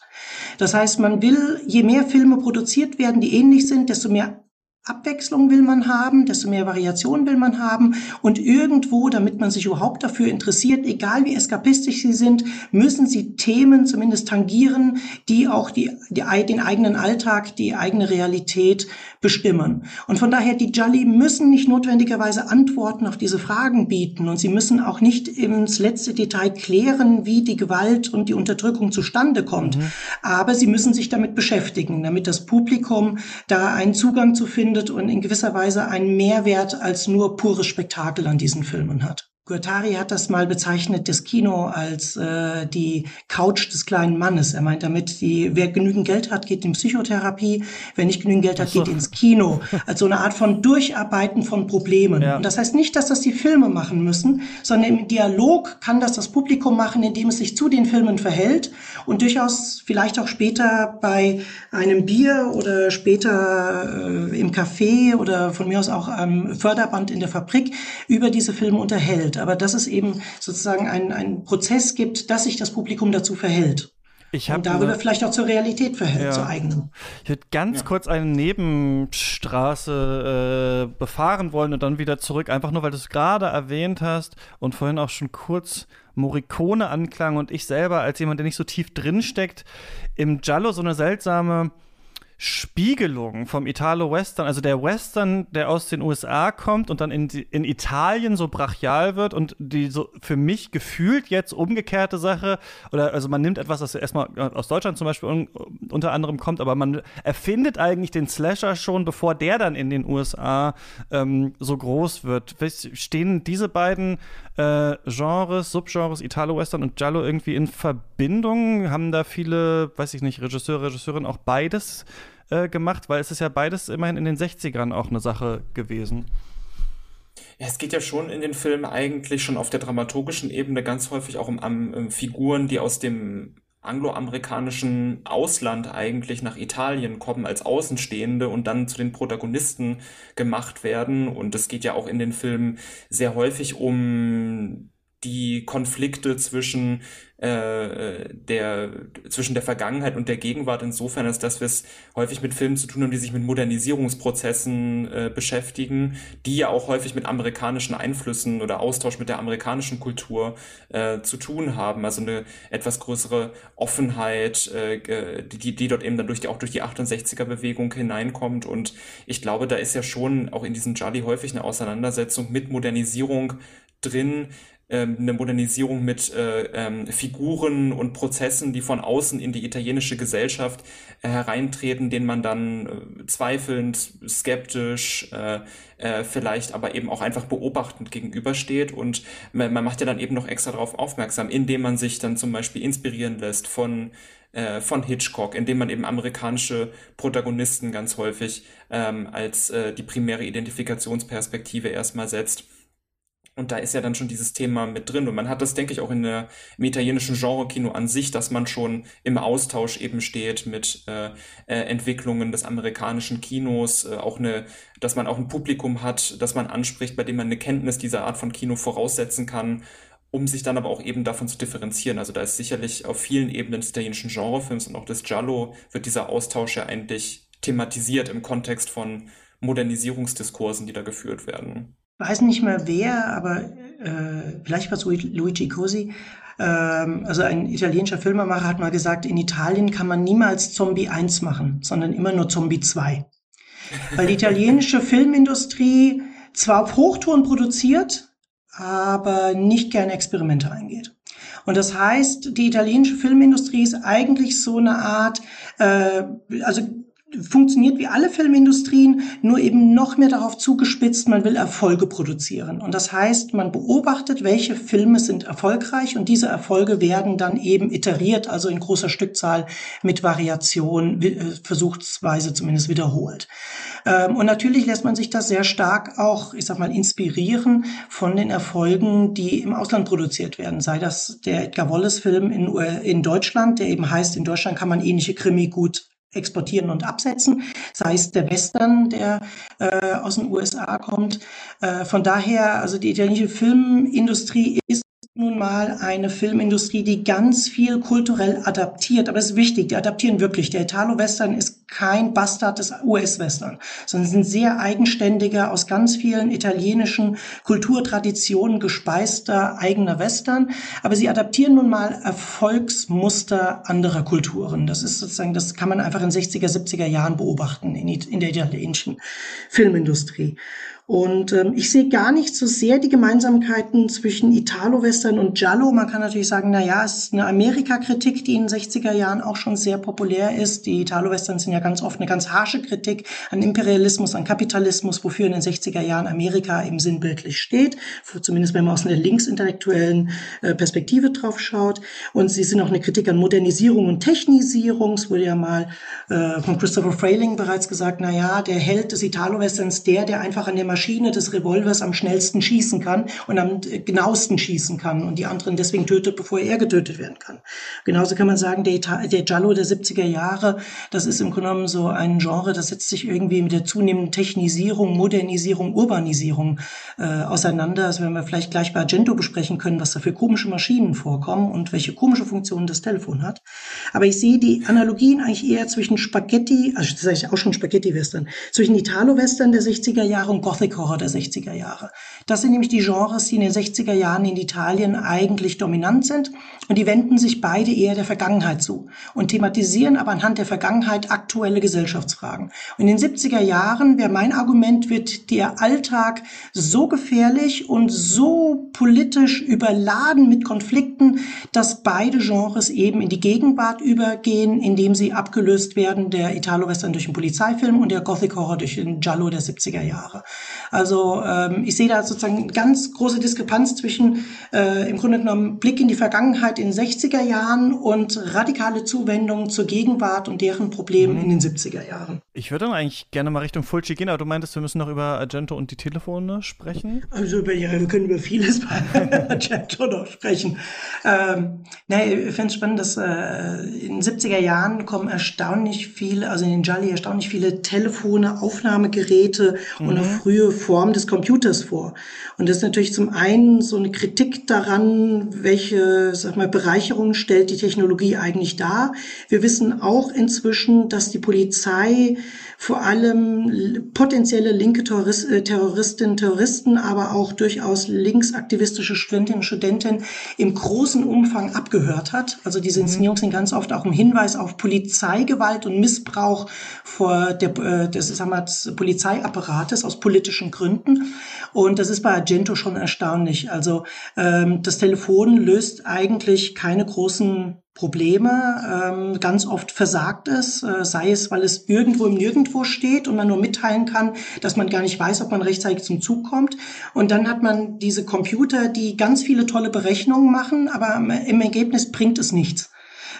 Das heißt, man will, je mehr Filme produziert werden, die ähnlich sind, desto mehr Abwechslung will man haben, desto mehr Variation will man haben. Und irgendwo, damit man sich überhaupt dafür interessiert, egal wie eskapistisch sie sind, müssen sie Themen zumindest tangieren, die auch die, die, den eigenen Alltag, die eigene Realität bestimmen. Und von daher, die Jolly müssen nicht notwendigerweise Antworten auf diese Fragen bieten. Und sie müssen auch nicht ins letzte Detail klären, wie die Gewalt und die Unterdrückung zustande kommt. Mhm. Aber sie müssen sich damit beschäftigen, damit das Publikum da einen Zugang zu findet und in gewisser Weise einen Mehrwert als nur pures Spektakel an diesen Filmen hat. Guattari hat das mal bezeichnet, das Kino als äh, die Couch des kleinen Mannes. Er meint damit, die, wer genügend Geld hat, geht in Psychotherapie, wer nicht genügend Geld hat, so. geht ins Kino. Als so eine Art von Durcharbeiten von Problemen. Ja. Und das heißt nicht, dass das die Filme machen müssen, sondern im Dialog kann das das Publikum machen, indem es sich zu den Filmen verhält und durchaus vielleicht auch später bei einem Bier oder später äh, im Café oder von mir aus auch am Förderband in der Fabrik über diese Filme unterhält aber dass es eben sozusagen einen, einen Prozess gibt, dass sich das Publikum dazu verhält. Ich und darüber eine, vielleicht auch zur Realität verhält, ja. zur eigenen. Ich würde ganz ja. kurz eine Nebenstraße äh, befahren wollen und dann wieder zurück, einfach nur, weil du es gerade erwähnt hast und vorhin auch schon kurz Morricone anklang und ich selber als jemand, der nicht so tief drin steckt, im Giallo so eine seltsame Spiegelung vom Italo-Western, also der Western, der aus den USA kommt und dann in, in Italien so brachial wird und die so für mich gefühlt jetzt umgekehrte Sache, oder also man nimmt etwas, das erstmal aus Deutschland zum Beispiel un, unter anderem kommt, aber man erfindet eigentlich den Slasher schon, bevor der dann in den USA ähm, so groß wird. Stehen diese beiden äh, Genres, Subgenres, Italo-Western und Giallo irgendwie in Verbindung? Haben da viele, weiß ich nicht, Regisseure, Regisseurinnen auch beides äh, gemacht, weil es ist ja beides immerhin in den 60ern auch eine Sache gewesen. Ja, es geht ja schon in den Filmen eigentlich schon auf der dramaturgischen Ebene ganz häufig auch um, um, um Figuren, die aus dem angloamerikanischen Ausland eigentlich nach Italien kommen als Außenstehende und dann zu den Protagonisten gemacht werden. Und es geht ja auch in den Filmen sehr häufig um die Konflikte zwischen äh, der zwischen der Vergangenheit und der Gegenwart insofern, als dass wir es häufig mit Filmen zu tun haben, die sich mit Modernisierungsprozessen äh, beschäftigen, die ja auch häufig mit amerikanischen Einflüssen oder Austausch mit der amerikanischen Kultur äh, zu tun haben. Also eine etwas größere Offenheit, äh, die, die dort eben dann durch die, auch durch die 68er-Bewegung hineinkommt. Und ich glaube, da ist ja schon auch in diesem Jolly häufig eine Auseinandersetzung mit Modernisierung drin, ähm, eine Modernisierung mit äh, ähm, Figuren und Prozessen, die von außen in die italienische Gesellschaft äh, hereintreten, denen man dann äh, zweifelnd, skeptisch, äh, äh, vielleicht aber eben auch einfach beobachtend gegenübersteht. Und man, man macht ja dann eben noch extra darauf aufmerksam, indem man sich dann zum Beispiel inspirieren lässt von äh, von Hitchcock, indem man eben amerikanische Protagonisten ganz häufig ähm, als äh, die primäre Identifikationsperspektive erstmal setzt und da ist ja dann schon dieses Thema mit drin. Und man hat das, denke ich, auch in der, im italienischen Genre-Kino an sich, dass man schon im Austausch eben steht mit äh, äh, Entwicklungen des amerikanischen Kinos, äh, auch eine, dass man auch ein Publikum hat, das man anspricht, bei dem man eine Kenntnis dieser Art von Kino voraussetzen kann, um sich dann aber auch eben davon zu differenzieren. Also da ist sicherlich auf vielen Ebenen des italienischen Genrefilms und auch des Giallo wird dieser Austausch ja eigentlich thematisiert im Kontext von Modernisierungsdiskursen, die da geführt werden weiß nicht mehr wer, aber äh, vielleicht war es Luigi Cosi. Ähm, also ein italienischer Filmemacher hat mal gesagt, in Italien kann man niemals Zombie 1 machen, sondern immer nur Zombie 2. Weil die italienische [LAUGHS] Filmindustrie zwar auf Hochtouren produziert, aber nicht gerne Experimente eingeht. Und das heißt, die italienische Filmindustrie ist eigentlich so eine Art, äh, also funktioniert wie alle Filmindustrien, nur eben noch mehr darauf zugespitzt, man will Erfolge produzieren. Und das heißt, man beobachtet, welche Filme sind erfolgreich und diese Erfolge werden dann eben iteriert, also in großer Stückzahl mit Variation, äh, versuchsweise zumindest wiederholt. Ähm, und natürlich lässt man sich das sehr stark auch, ich sag mal, inspirieren von den Erfolgen, die im Ausland produziert werden. Sei das der Edgar Wallace-Film in, in Deutschland, der eben heißt, in Deutschland kann man ähnliche Krimi gut exportieren und absetzen, sei es der Western, der äh, aus den USA kommt. Äh, von daher, also die italienische Filmindustrie ist nun mal eine Filmindustrie, die ganz viel kulturell adaptiert. Aber es ist wichtig, die adaptieren wirklich. Der Italo-Western ist kein Bastard des US-Western, sondern sind sehr eigenständiger, aus ganz vielen italienischen Kulturtraditionen gespeister eigener Western. Aber sie adaptieren nun mal Erfolgsmuster anderer Kulturen. Das ist sozusagen, das kann man einfach in 60er, 70er Jahren beobachten in, in der italienischen Filmindustrie. Und ähm, ich sehe gar nicht so sehr die Gemeinsamkeiten zwischen Italo-Western und Giallo. Man kann natürlich sagen, na ja, es ist eine Amerika-Kritik, die in den 60er Jahren auch schon sehr populär ist. Die Italo-Westerns sind ja ganz oft eine ganz harsche Kritik an Imperialismus, an Kapitalismus, wofür in den 60er Jahren Amerika eben sinnbildlich steht. Zumindest wenn man aus einer linksintellektuellen äh, Perspektive drauf schaut. Und sie sind auch eine Kritik an Modernisierung und Technisierung. Es wurde ja mal äh, von Christopher Frayling bereits gesagt, na ja, der Held des Italo-Westerns, der, der einfach an der Maschine Maschine des Revolvers am schnellsten schießen kann und am genauesten schießen kann und die anderen deswegen tötet, bevor er getötet werden kann. Genauso kann man sagen, der, der Giallo der 70er Jahre, das ist im Grunde genommen so ein Genre, das setzt sich irgendwie mit der zunehmenden Technisierung, Modernisierung, Urbanisierung äh, auseinander. Das werden wir vielleicht gleich bei Argento besprechen können, was da für komische Maschinen vorkommen und welche komische Funktionen das Telefon hat. Aber ich sehe die Analogien eigentlich eher zwischen Spaghetti, also das sage ich auch schon Spaghetti-Western, zwischen Italo-Western der 60er Jahre und Gothic Horror der 60er Jahre. Das sind nämlich die Genres, die in den 60er Jahren in Italien eigentlich dominant sind und die wenden sich beide eher der Vergangenheit zu und thematisieren aber anhand der Vergangenheit aktuelle Gesellschaftsfragen. Und in den 70er Jahren wäre mein Argument, wird der Alltag so gefährlich und so politisch überladen mit Konflikten, dass beide Genres eben in die Gegenwart übergehen, indem sie abgelöst werden, der Italo-Western durch den Polizeifilm und der Gothic Horror durch den Giallo der 70er Jahre. Also ähm, ich sehe da sozusagen eine ganz große Diskrepanz zwischen äh, im Grunde genommen Blick in die Vergangenheit in den 60er Jahren und radikale Zuwendung zur Gegenwart und deren Problemen mhm. in den 70er Jahren. Ich würde dann eigentlich gerne mal Richtung Fulci gehen, aber du meintest, wir müssen noch über Argento und die Telefone sprechen? Also über, ja, wir können über vieles bei [LAUGHS] Argento noch sprechen. Ähm, naja, ich finde es spannend, dass äh, in den 70er Jahren kommen erstaunlich viele, also in den Jolly erstaunlich viele Telefone, Aufnahmegeräte mhm. und auch frühe Form des Computers vor. Und das ist natürlich zum einen so eine Kritik daran, welche sag mal, Bereicherung stellt die Technologie eigentlich dar. Wir wissen auch inzwischen, dass die Polizei vor allem potenzielle linke äh, Terroristinnen, Terroristen, aber auch durchaus linksaktivistische Studentinnen und Studenten im großen Umfang abgehört hat. Also diese mhm. Inszenierungen sind ganz oft auch ein Hinweis auf Polizeigewalt und Missbrauch vor der, äh, des, sagen wir, des Polizeiapparates aus politischen Gründen. Und das ist bei Argento schon erstaunlich. Also ähm, das Telefon löst eigentlich keine großen Probleme. Ähm, ganz oft versagt es, äh, sei es, weil es irgendwo im Nirgendwo steht und man nur mitteilen kann, dass man gar nicht weiß, ob man rechtzeitig zum Zug kommt. Und dann hat man diese Computer, die ganz viele tolle Berechnungen machen, aber im Ergebnis bringt es nichts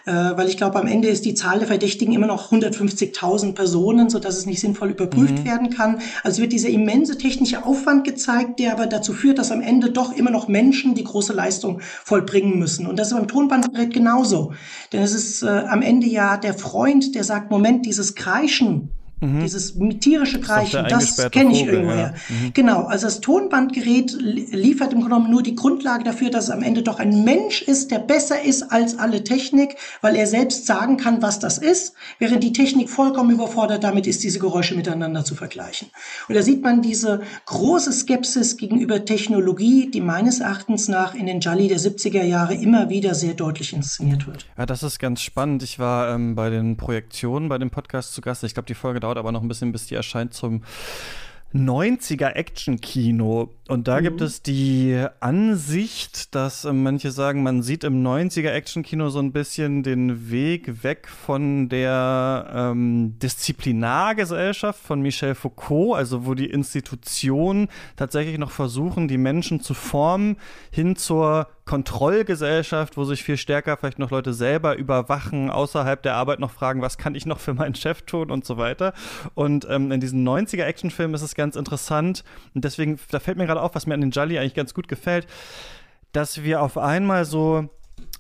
äh, weil ich glaube, am Ende ist die Zahl der Verdächtigen immer noch 150.000 Personen, so dass es nicht sinnvoll überprüft mhm. werden kann. Also wird dieser immense technische Aufwand gezeigt, der aber dazu führt, dass am Ende doch immer noch Menschen die große Leistung vollbringen müssen. Und das ist beim Tonbandgerät genauso. Denn es ist äh, am Ende ja der Freund, der sagt, Moment, dieses Kreischen, Mhm. Dieses tierische Kreischen, das, das kenne ich irgendwoher. Ja. Mhm. Genau, also das Tonbandgerät liefert im Grunde genommen nur die Grundlage dafür, dass es am Ende doch ein Mensch ist, der besser ist als alle Technik, weil er selbst sagen kann, was das ist, während die Technik vollkommen überfordert damit ist, diese Geräusche miteinander zu vergleichen. Und da sieht man diese große Skepsis gegenüber Technologie, die meines Erachtens nach in den Jolly der 70er Jahre immer wieder sehr deutlich inszeniert wird. Ja, das ist ganz spannend. Ich war ähm, bei den Projektionen, bei dem Podcast zu Gast. Ich glaube, die Folge dauert dauert aber noch ein bisschen, bis die erscheint zum 90er Action-Kino. Und da mhm. gibt es die Ansicht, dass äh, manche sagen, man sieht im 90er Action-Kino so ein bisschen den Weg weg von der ähm, Disziplinargesellschaft von Michel Foucault, also wo die Institutionen tatsächlich noch versuchen, die Menschen zu formen, hin zur Kontrollgesellschaft, wo sich viel stärker vielleicht noch Leute selber überwachen, außerhalb der Arbeit noch fragen, was kann ich noch für meinen Chef tun und so weiter. Und ähm, in diesen 90er Actionfilmen ist es ganz interessant. Und deswegen, da fällt mir gerade auf, was mir an den Jolly eigentlich ganz gut gefällt, dass wir auf einmal so,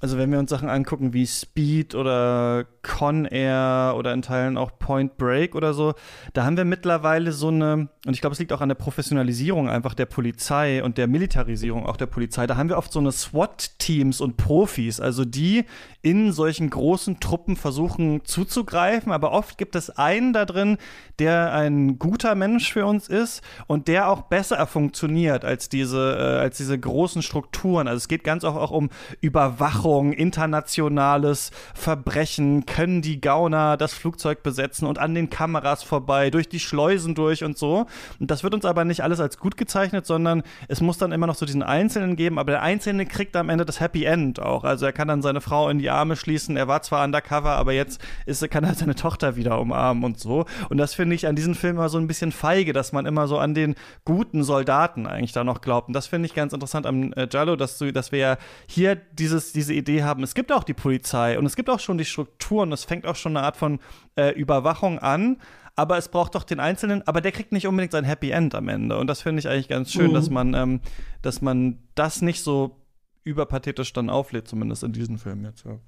also wenn wir uns Sachen angucken wie Speed oder Con Air oder in Teilen auch Point Break oder so, da haben wir mittlerweile so eine, und ich glaube, es liegt auch an der Professionalisierung einfach der Polizei und der Militarisierung auch der Polizei, da haben wir oft so eine SWAT-Teams und Profis, also die in solchen großen Truppen versuchen zuzugreifen, aber oft gibt es einen da drin, der ein guter Mensch für uns ist und der auch besser funktioniert als diese, äh, als diese großen Strukturen. Also es geht ganz oft auch um Überwachung, internationales Verbrechen, können die Gauner das Flugzeug besetzen und an den Kameras vorbei, durch die Schleusen durch und so. Und das wird uns aber nicht alles als gut gezeichnet, sondern es muss dann immer noch so diesen Einzelnen geben, aber der Einzelne kriegt am Ende das Happy End auch. Also er kann dann seine Frau in die Arme schließen, er war zwar undercover, aber jetzt ist, kann er seine Tochter wieder umarmen und so. Und das finde ich an diesem Film immer so ein bisschen feige, dass man immer so an den guten Soldaten eigentlich da noch glaubt. Und das finde ich ganz interessant am äh, Jallo, dass, du, dass wir ja hier dieses, diese Idee haben. Es gibt auch die Polizei und es gibt auch schon die Strukturen. Es fängt auch schon eine Art von äh, Überwachung an aber es braucht doch den Einzelnen, aber der kriegt nicht unbedingt sein Happy End am Ende. Und das finde ich eigentlich ganz schön, mhm. dass man, ähm, dass man das nicht so überpathetisch dann auflädt, zumindest in diesem Film jetzt, ja.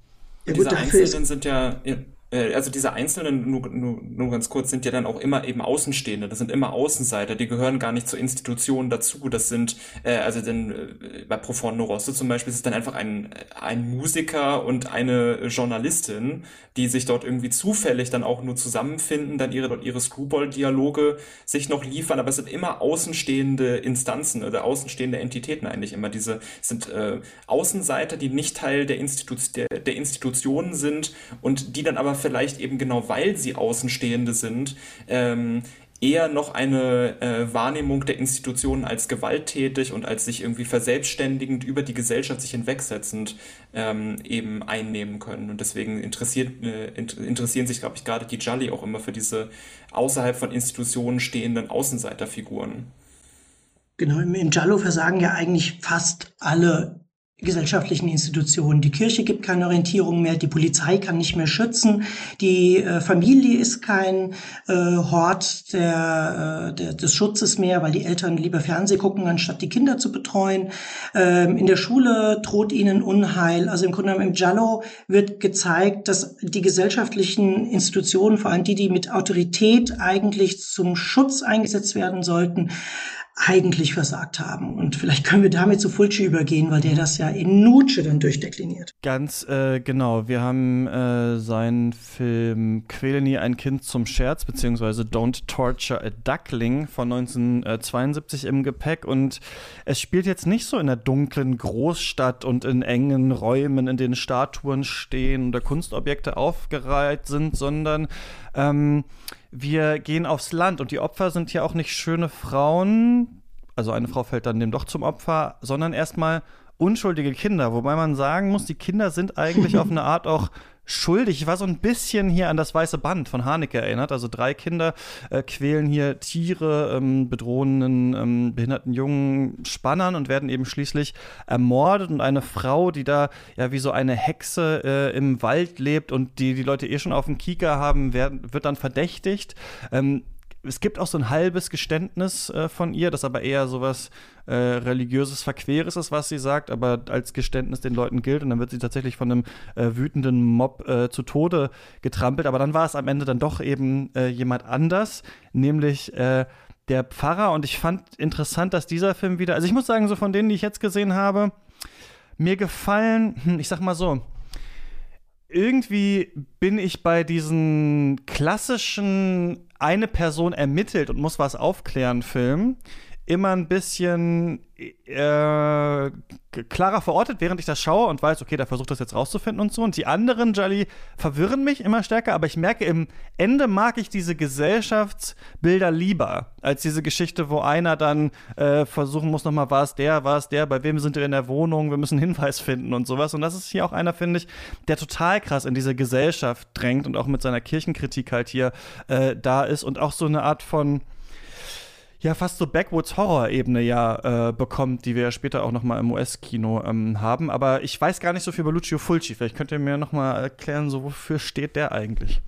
ja gut, Diese Einzelnen sind ja, ja also diese Einzelnen, nur, nur, nur ganz kurz, sind ja dann auch immer eben Außenstehende, das sind immer Außenseiter, die gehören gar nicht zur Institution dazu. Das sind, äh, also denn äh, bei Profondo Rosso zum Beispiel ist es dann einfach ein, ein Musiker und eine Journalistin, die sich dort irgendwie zufällig dann auch nur zusammenfinden, dann ihre ihre Screwball-Dialoge sich noch liefern, aber es sind immer außenstehende Instanzen oder außenstehende Entitäten eigentlich immer. Diese sind äh, Außenseiter, die nicht Teil der, Institu der, der Institutionen sind und die dann aber vielleicht eben genau weil sie Außenstehende sind, ähm, eher noch eine äh, Wahrnehmung der Institutionen als gewalttätig und als sich irgendwie verselbstständigend über die Gesellschaft sich hinwegsetzend ähm, eben einnehmen können. Und deswegen interessiert, äh, interessieren sich, glaube ich, gerade die Jolly auch immer für diese außerhalb von Institutionen stehenden Außenseiterfiguren. Genau, im Giallo versagen ja eigentlich fast alle gesellschaftlichen Institutionen. Die Kirche gibt keine Orientierung mehr, die Polizei kann nicht mehr schützen, die äh, Familie ist kein äh, Hort der, äh, der, des Schutzes mehr, weil die Eltern lieber Fernseh gucken, anstatt die Kinder zu betreuen. Ähm, in der Schule droht ihnen Unheil. Also im Grunde genommen im Giallo wird gezeigt, dass die gesellschaftlichen Institutionen, vor allem die, die mit Autorität eigentlich zum Schutz eingesetzt werden sollten, eigentlich versagt haben. Und vielleicht können wir damit zu Fulci übergehen, weil der das ja in Nuce dann durchdekliniert. Ganz äh, genau. Wir haben äh, seinen Film Quäle nie ein Kind zum Scherz, beziehungsweise Don't Torture a Duckling von 1972 im Gepäck. Und es spielt jetzt nicht so in der dunklen Großstadt und in engen Räumen, in denen Statuen stehen oder Kunstobjekte aufgereiht sind, sondern ähm, wir gehen aufs Land und die Opfer sind hier auch nicht schöne Frauen, also eine Frau fällt dann dem doch zum Opfer, sondern erstmal unschuldige Kinder, wobei man sagen muss, die Kinder sind eigentlich [LAUGHS] auf eine Art auch schuldig. Ich war so ein bisschen hier an das weiße Band von Haneke erinnert. Also drei Kinder äh, quälen hier Tiere, ähm, bedrohen ähm, behinderten jungen Spannern und werden eben schließlich ermordet. Und eine Frau, die da ja wie so eine Hexe äh, im Wald lebt und die die Leute eh schon auf dem Kieker haben, werden, wird dann verdächtigt. Ähm, es gibt auch so ein halbes Geständnis äh, von ihr, das aber eher sowas äh, religiöses Verqueres ist, was sie sagt, aber als Geständnis den Leuten gilt und dann wird sie tatsächlich von einem äh, wütenden Mob äh, zu Tode getrampelt. Aber dann war es am Ende dann doch eben äh, jemand anders, nämlich äh, der Pfarrer. Und ich fand interessant, dass dieser Film wieder, also ich muss sagen, so von denen, die ich jetzt gesehen habe, mir gefallen, hm, ich sag mal so, irgendwie bin ich bei diesen klassischen eine Person ermittelt und muss was aufklären Film immer ein bisschen äh, klarer verortet, während ich das schaue und weiß, okay, da versucht das jetzt rauszufinden und so. Und die anderen Jolly verwirren mich immer stärker, aber ich merke, im Ende mag ich diese Gesellschaftsbilder lieber als diese Geschichte, wo einer dann äh, versuchen muss, nochmal, war es der, war es der, bei wem sind wir in der Wohnung, wir müssen einen [LAUGHS] Hinweis finden und sowas. Und das ist hier auch einer, finde ich, der total krass in diese Gesellschaft drängt und auch mit seiner Kirchenkritik halt hier äh, da ist und auch so eine Art von ja fast so Backwoods-Horror-Ebene ja äh, bekommt, die wir ja später auch noch mal im US-Kino ähm, haben. Aber ich weiß gar nicht so viel über Lucio Fulci. Vielleicht könnt ihr mir noch mal erklären, so wofür steht der eigentlich?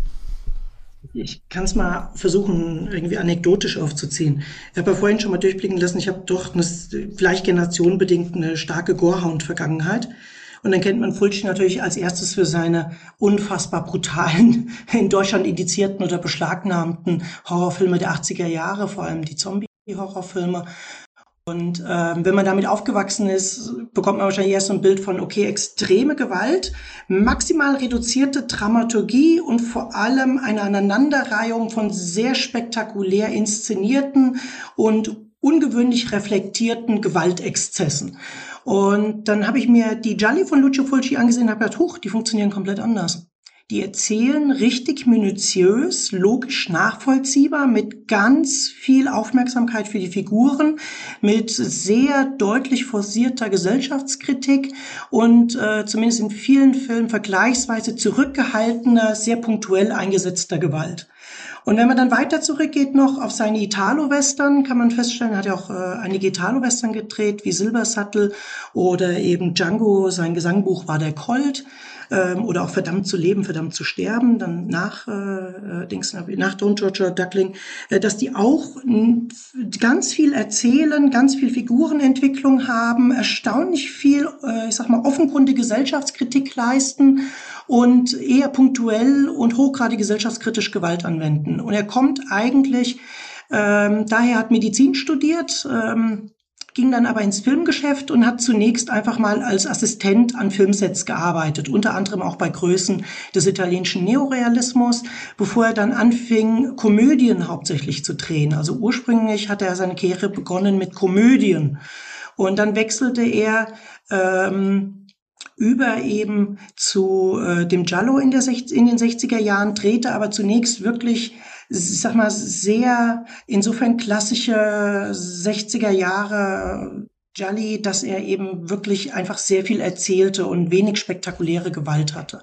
Ich kann es mal versuchen, irgendwie anekdotisch aufzuziehen. Ich habe ja vorhin schon mal durchblicken lassen, ich habe doch eine, vielleicht generationenbedingt eine starke Gorehound-Vergangenheit. Und dann kennt man Fulci natürlich als erstes für seine unfassbar brutalen, in Deutschland indizierten oder beschlagnahmten Horrorfilme der 80er Jahre, vor allem die Zombie-Horrorfilme. Und ähm, wenn man damit aufgewachsen ist, bekommt man wahrscheinlich erst so ein Bild von, okay, extreme Gewalt, maximal reduzierte Dramaturgie und vor allem eine Aneinanderreihung von sehr spektakulär inszenierten und ungewöhnlich reflektierten Gewaltexzessen. Und dann habe ich mir die Gialli von Lucio Fulci angesehen und habe gedacht, huch, die funktionieren komplett anders. Die erzählen richtig minutiös, logisch nachvollziehbar, mit ganz viel Aufmerksamkeit für die Figuren, mit sehr deutlich forcierter Gesellschaftskritik und äh, zumindest in vielen Filmen vergleichsweise zurückgehaltener, sehr punktuell eingesetzter Gewalt. Und wenn man dann weiter zurückgeht noch auf seine Italo-Western, kann man feststellen, er hat ja auch äh, einige Italo-Western gedreht, wie Silbersattel oder eben Django, sein Gesangbuch war der Colt ähm, oder auch verdammt zu leben, verdammt zu sterben, dann nach äh, äh Dings, nach Don Georgia Duckling, äh, dass die auch ganz viel erzählen, ganz viel Figurenentwicklung haben, erstaunlich viel, äh, ich sag mal, offenkundige Gesellschaftskritik leisten und eher punktuell und hochgradig gesellschaftskritisch Gewalt anwenden. Und er kommt eigentlich ähm, daher hat Medizin studiert, ähm, ging dann aber ins Filmgeschäft und hat zunächst einfach mal als Assistent an Filmsets gearbeitet, unter anderem auch bei Größen des italienischen Neorealismus, bevor er dann anfing, Komödien hauptsächlich zu drehen. Also ursprünglich hat er seine Karriere begonnen mit Komödien und dann wechselte er ähm, über eben zu äh, dem Giallo in, in den 60er Jahren, drehte aber zunächst wirklich ich sag mal, sehr insofern klassische 60er Jahre Jolly, dass er eben wirklich einfach sehr viel erzählte und wenig spektakuläre Gewalt hatte.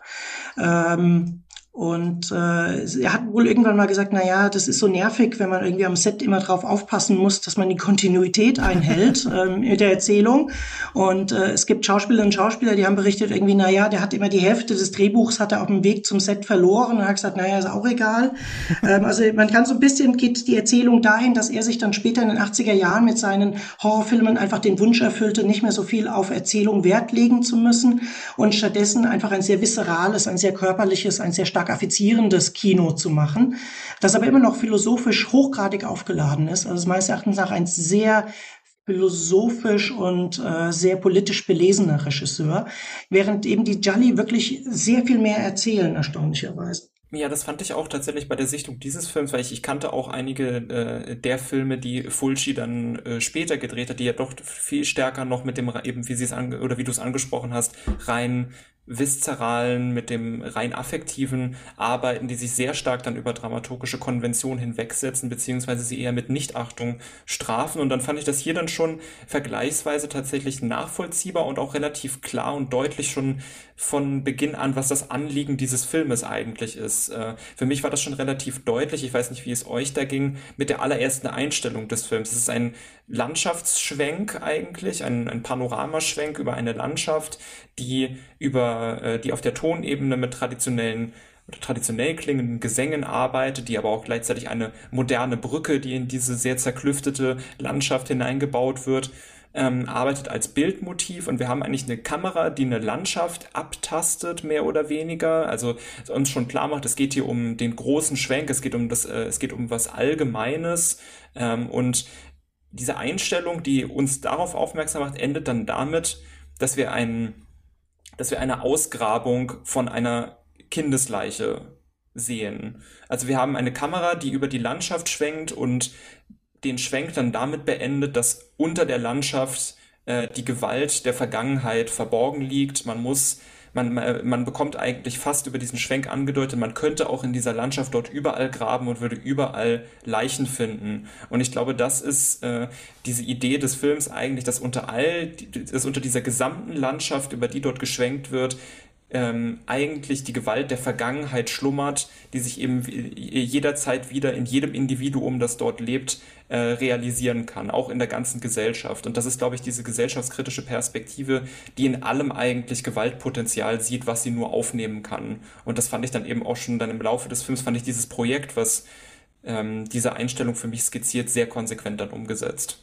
Ähm, und äh, er hat wohl irgendwann mal gesagt, na ja, das ist so nervig, wenn man irgendwie am Set immer drauf aufpassen muss, dass man die Kontinuität einhält [LAUGHS] ähm, mit der Erzählung. Und äh, es gibt Schauspielerinnen und Schauspieler, die haben berichtet irgendwie, na ja, der hat immer die Hälfte des Drehbuchs hat er auf dem Weg zum Set verloren. Und er hat gesagt, na ja, ist auch egal. [LAUGHS] ähm, also man kann so ein bisschen geht die Erzählung dahin, dass er sich dann später in den 80er Jahren mit seinen Horrorfilmen einfach den Wunsch erfüllte, nicht mehr so viel auf Erzählung Wert legen zu müssen und stattdessen einfach ein sehr viscerales, ein sehr körperliches, ein sehr stark affizierendes Kino zu machen, das aber immer noch philosophisch hochgradig aufgeladen ist. Also meines Erachtens nach ein sehr philosophisch und äh, sehr politisch belesener Regisseur, während eben die Jolly wirklich sehr viel mehr erzählen, erstaunlicherweise. Ja, das fand ich auch tatsächlich bei der Sichtung dieses Films, weil ich, ich kannte auch einige äh, der Filme, die Fulci dann äh, später gedreht hat, die ja doch viel stärker noch mit dem eben, wie sie es oder wie du es angesprochen hast, rein viszeralen, mit dem rein affektiven Arbeiten, die sich sehr stark dann über dramaturgische Konventionen hinwegsetzen, beziehungsweise sie eher mit Nichtachtung strafen. Und dann fand ich das hier dann schon vergleichsweise tatsächlich nachvollziehbar und auch relativ klar und deutlich schon von Beginn an, was das Anliegen dieses Filmes eigentlich ist. Äh, für mich war das schon relativ deutlich, ich weiß nicht, wie es euch da ging, mit der allerersten Einstellung des Films. Es ist ein Landschaftsschwenk eigentlich, ein, ein Panoramaschwenk über eine Landschaft, die über, äh, die auf der Tonebene mit traditionellen oder traditionell klingenden Gesängen arbeitet, die aber auch gleichzeitig eine moderne Brücke, die in diese sehr zerklüftete Landschaft hineingebaut wird, ähm, arbeitet als Bildmotiv und wir haben eigentlich eine Kamera, die eine Landschaft abtastet, mehr oder weniger. Also uns schon klar macht, es geht hier um den großen Schwenk, es geht um das, äh, es geht um was Allgemeines ähm, und diese Einstellung, die uns darauf aufmerksam macht, endet dann damit, dass wir einen, dass wir eine Ausgrabung von einer Kindesleiche sehen. Also wir haben eine Kamera, die über die Landschaft schwenkt und den Schwenk dann damit beendet, dass unter der Landschaft äh, die Gewalt der Vergangenheit verborgen liegt. Man muss man, man bekommt eigentlich fast über diesen Schwenk angedeutet, man könnte auch in dieser Landschaft dort überall graben und würde überall Leichen finden. Und ich glaube, das ist äh, diese Idee des Films eigentlich, dass unter all, dass unter dieser gesamten Landschaft, über die dort geschwenkt wird, ähm, eigentlich die Gewalt der Vergangenheit schlummert, die sich eben jederzeit wieder in jedem Individuum, das dort lebt, äh, realisieren kann, auch in der ganzen Gesellschaft. Und das ist, glaube ich, diese gesellschaftskritische Perspektive, die in allem eigentlich Gewaltpotenzial sieht, was sie nur aufnehmen kann. Und das fand ich dann eben auch schon dann im Laufe des Films, fand ich dieses Projekt, was ähm, diese Einstellung für mich skizziert, sehr konsequent dann umgesetzt.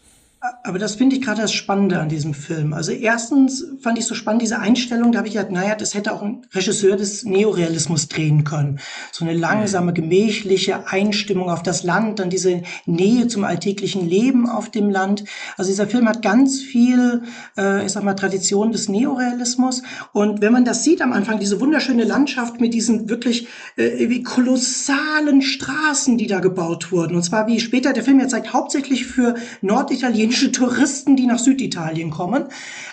Aber das finde ich gerade das Spannende an diesem Film. Also erstens fand ich so spannend diese Einstellung, da habe ich gedacht, naja, das hätte auch ein Regisseur des Neorealismus drehen können. So eine langsame, gemächliche Einstimmung auf das Land, dann diese Nähe zum alltäglichen Leben auf dem Land. Also dieser Film hat ganz viel, äh, ich sag mal, Tradition des Neorealismus. Und wenn man das sieht am Anfang, diese wunderschöne Landschaft mit diesen wirklich äh, wie kolossalen Straßen, die da gebaut wurden. Und zwar, wie später der Film ja zeigt, hauptsächlich für Norditalien italienische Touristen, die nach Süditalien kommen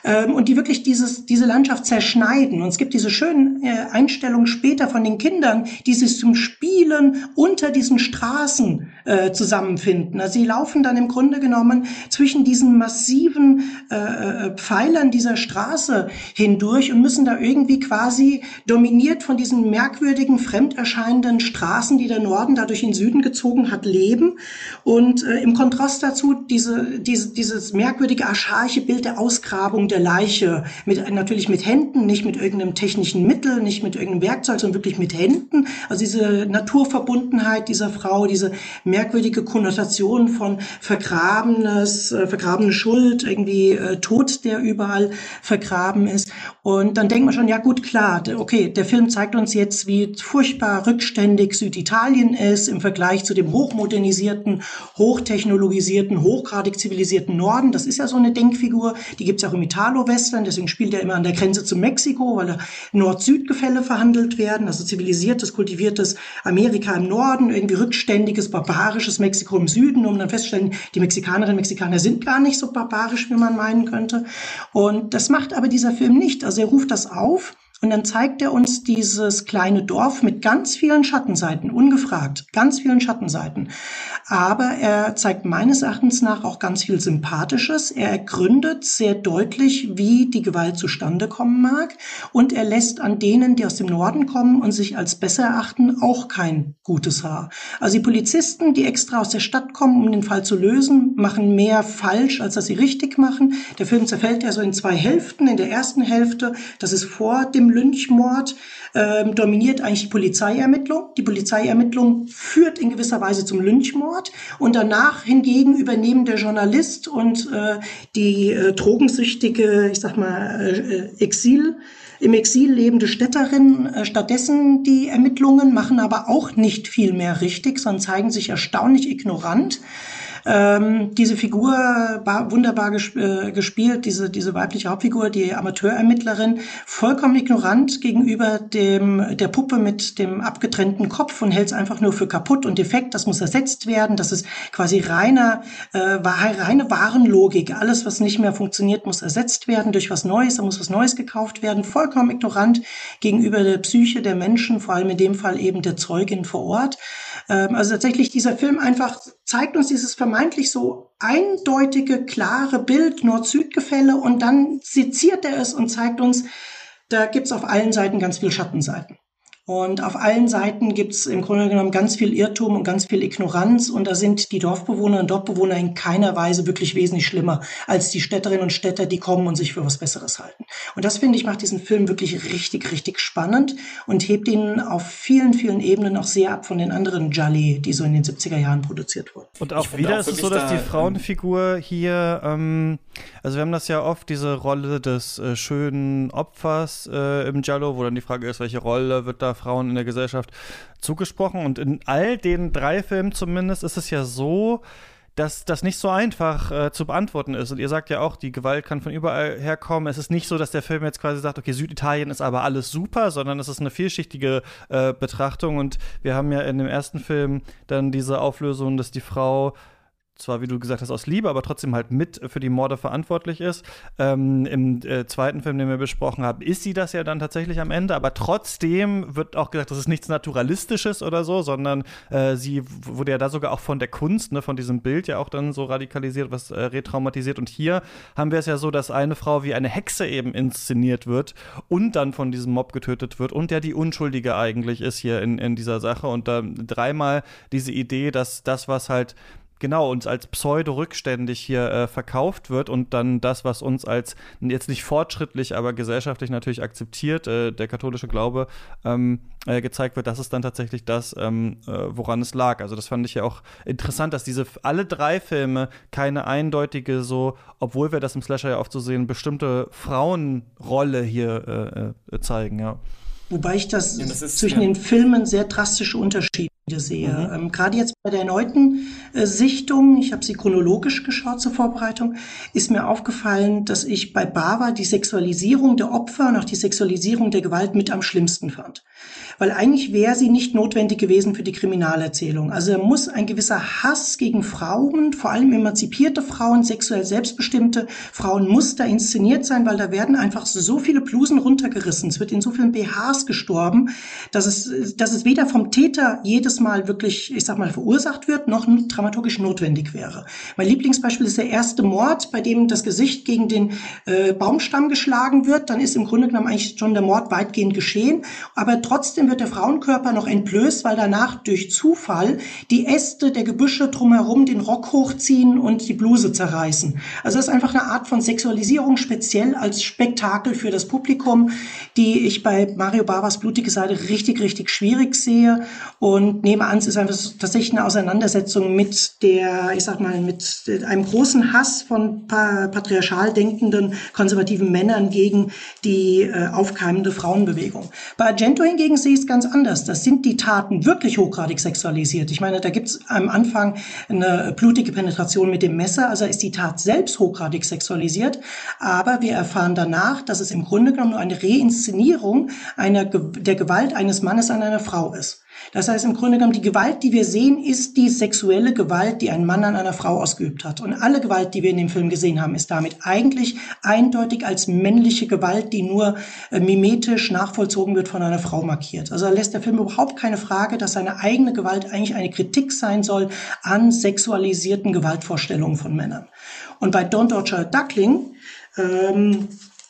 ähm, und die wirklich dieses, diese Landschaft zerschneiden. Und es gibt diese schönen äh, Einstellungen später von den Kindern, die sich zum Spielen unter diesen Straßen äh, zusammenfinden. Also sie laufen dann im Grunde genommen zwischen diesen massiven äh, äh Pfeilern dieser Straße hindurch und müssen da irgendwie quasi dominiert von diesen merkwürdigen, fremd Straßen, die der Norden dadurch in den Süden gezogen hat, leben. Und äh, im Kontrast dazu diese, diese dieses merkwürdige archaische Bild der Ausgrabung der Leiche, mit, natürlich mit Händen, nicht mit irgendeinem technischen Mittel, nicht mit irgendeinem Werkzeug, sondern wirklich mit Händen. Also diese Naturverbundenheit dieser Frau, diese merkwürdige Konnotation von vergrabenes, äh, vergrabene Schuld, irgendwie äh, Tod, der überall vergraben ist. Und dann denkt man schon, ja gut, klar, okay, der Film zeigt uns jetzt, wie furchtbar rückständig Süditalien ist im Vergleich zu dem hochmodernisierten, hochtechnologisierten, hochgradig zivilisierten zivilisierten Norden. Das ist ja so eine Denkfigur. Die gibt es auch im Italo-Western. Deswegen spielt er immer an der Grenze zu Mexiko, weil da Nord-Süd-Gefälle verhandelt werden. Also zivilisiertes, kultiviertes Amerika im Norden, irgendwie rückständiges, barbarisches Mexiko im Süden, um dann festzustellen, die Mexikanerinnen und Mexikaner sind gar nicht so barbarisch, wie man meinen könnte. Und das macht aber dieser Film nicht. Also er ruft das auf und dann zeigt er uns dieses kleine Dorf mit ganz vielen Schattenseiten, ungefragt, ganz vielen Schattenseiten. Aber er zeigt meines Erachtens nach auch ganz viel Sympathisches. Er ergründet sehr deutlich, wie die Gewalt zustande kommen mag. Und er lässt an denen, die aus dem Norden kommen und sich als besser erachten, auch kein gutes Haar. Also die Polizisten, die extra aus der Stadt kommen, um den Fall zu lösen, machen mehr falsch, als dass sie richtig machen. Der Film zerfällt ja so in zwei Hälften. In der ersten Hälfte, das ist vor dem dem Lynchmord ähm, dominiert eigentlich die Polizeiermittlung. Die Polizeiermittlung führt in gewisser Weise zum Lynchmord und danach hingegen übernehmen der Journalist und äh, die äh, drogensüchtige, ich sag mal, äh, Exil im Exil lebende Städterin äh, stattdessen die Ermittlungen, machen aber auch nicht viel mehr richtig, sondern zeigen sich erstaunlich ignorant. Ähm, diese Figur wunderbar gesp äh, gespielt, diese, diese weibliche Hauptfigur, die Amateurermittlerin, vollkommen ignorant gegenüber dem, der Puppe mit dem abgetrennten Kopf und hält es einfach nur für kaputt und defekt. Das muss ersetzt werden. Das ist quasi reiner, äh, reine Warenlogik. Alles, was nicht mehr funktioniert, muss ersetzt werden durch was Neues. Da muss was Neues gekauft werden. Vollkommen ignorant gegenüber der Psyche der Menschen, vor allem in dem Fall eben der Zeugin vor Ort. Ähm, also tatsächlich dieser Film einfach zeigt uns dieses vermeintlich so eindeutige, klare Bild Nord-Süd-Gefälle und dann seziert er es und zeigt uns, da gibt's auf allen Seiten ganz viel Schattenseiten. Und auf allen Seiten gibt's im Grunde genommen ganz viel Irrtum und ganz viel Ignoranz. Und da sind die Dorfbewohner und Dorfbewohner in keiner Weise wirklich wesentlich schlimmer als die Städterinnen und Städter, die kommen und sich für was Besseres halten. Und das finde ich macht diesen Film wirklich richtig, richtig spannend und hebt ihn auf vielen, vielen Ebenen auch sehr ab von den anderen Jolly, die so in den 70er Jahren produziert wurden. Und auch wieder auch ist es so, dass da, die Frauenfigur hier, ähm, also wir haben das ja oft, diese Rolle des äh, schönen Opfers äh, im Giallo, wo dann die Frage ist, welche Rolle wird da Frauen in der Gesellschaft zugesprochen. Und in all den drei Filmen zumindest ist es ja so, dass das nicht so einfach äh, zu beantworten ist. Und ihr sagt ja auch, die Gewalt kann von überall herkommen. Es ist nicht so, dass der Film jetzt quasi sagt, okay, Süditalien ist aber alles super, sondern es ist eine vielschichtige äh, Betrachtung. Und wir haben ja in dem ersten Film dann diese Auflösung, dass die Frau zwar, wie du gesagt hast, aus Liebe, aber trotzdem halt mit für die Morde verantwortlich ist. Ähm, Im äh, zweiten Film, den wir besprochen haben, ist sie das ja dann tatsächlich am Ende, aber trotzdem wird auch gesagt, das ist nichts Naturalistisches oder so, sondern äh, sie wurde ja da sogar auch von der Kunst, ne, von diesem Bild ja auch dann so radikalisiert, was äh, retraumatisiert. Und hier haben wir es ja so, dass eine Frau wie eine Hexe eben inszeniert wird und dann von diesem Mob getötet wird und der die Unschuldige eigentlich ist hier in, in dieser Sache. Und da dreimal diese Idee, dass das, was halt Genau, uns als pseudo-rückständig hier äh, verkauft wird und dann das, was uns als jetzt nicht fortschrittlich, aber gesellschaftlich natürlich akzeptiert, äh, der katholische Glaube, ähm, äh, gezeigt wird, das ist dann tatsächlich das, ähm, äh, woran es lag. Also das fand ich ja auch interessant, dass diese alle drei Filme keine eindeutige so, obwohl wir das im Slasher ja oft so sehen, bestimmte Frauenrolle hier äh, äh, zeigen, ja. Wobei ich das, ja, das ist, zwischen ja. den Filmen sehr drastische Unterschiede sehe. Mhm. Ähm, Gerade jetzt bei der erneuten äh, Sichtung, ich habe sie chronologisch geschaut zur Vorbereitung, ist mir aufgefallen, dass ich bei Bava die Sexualisierung der Opfer und auch die Sexualisierung der Gewalt mit am schlimmsten fand weil eigentlich wäre sie nicht notwendig gewesen für die Kriminalerzählung. Also er muss ein gewisser Hass gegen Frauen, vor allem emanzipierte Frauen, sexuell selbstbestimmte Frauen, muss da inszeniert sein, weil da werden einfach so viele Blusen runtergerissen. Es wird in so vielen BHs gestorben, dass es, dass es weder vom Täter jedes Mal wirklich, ich sag mal, verursacht wird, noch dramaturgisch notwendig wäre. Mein Lieblingsbeispiel ist der erste Mord, bei dem das Gesicht gegen den äh, Baumstamm geschlagen wird. Dann ist im Grunde genommen eigentlich schon der Mord weitgehend geschehen. Aber trotzdem Trotzdem wird der Frauenkörper noch entblößt, weil danach durch Zufall die Äste der Gebüsche drumherum den Rock hochziehen und die Bluse zerreißen. Also das ist einfach eine Art von Sexualisierung, speziell als Spektakel für das Publikum, die ich bei Mario Barbas Blutige Seite richtig, richtig schwierig sehe und nehme an, es ist einfach tatsächlich eine Auseinandersetzung mit der, ich sag mal, mit einem großen Hass von patriarchal denkenden konservativen Männern gegen die äh, aufkeimende Frauenbewegung. Bei Argento hingegen sehe ist ganz anders. Das sind die Taten wirklich hochgradig sexualisiert. Ich meine, da gibt es am Anfang eine blutige Penetration mit dem Messer, also ist die Tat selbst hochgradig sexualisiert. Aber wir erfahren danach, dass es im Grunde genommen nur eine Reinszenierung einer, der Gewalt eines Mannes an einer Frau ist. Das heißt im Grunde genommen, die Gewalt, die wir sehen, ist die sexuelle Gewalt, die ein Mann an einer Frau ausgeübt hat. Und alle Gewalt, die wir in dem Film gesehen haben, ist damit eigentlich eindeutig als männliche Gewalt, die nur äh, mimetisch nachvollzogen wird, von einer Frau markiert. Also lässt der Film überhaupt keine Frage, dass seine eigene Gewalt eigentlich eine Kritik sein soll an sexualisierten Gewaltvorstellungen von Männern. Und bei Don't Torture Duckling ähm,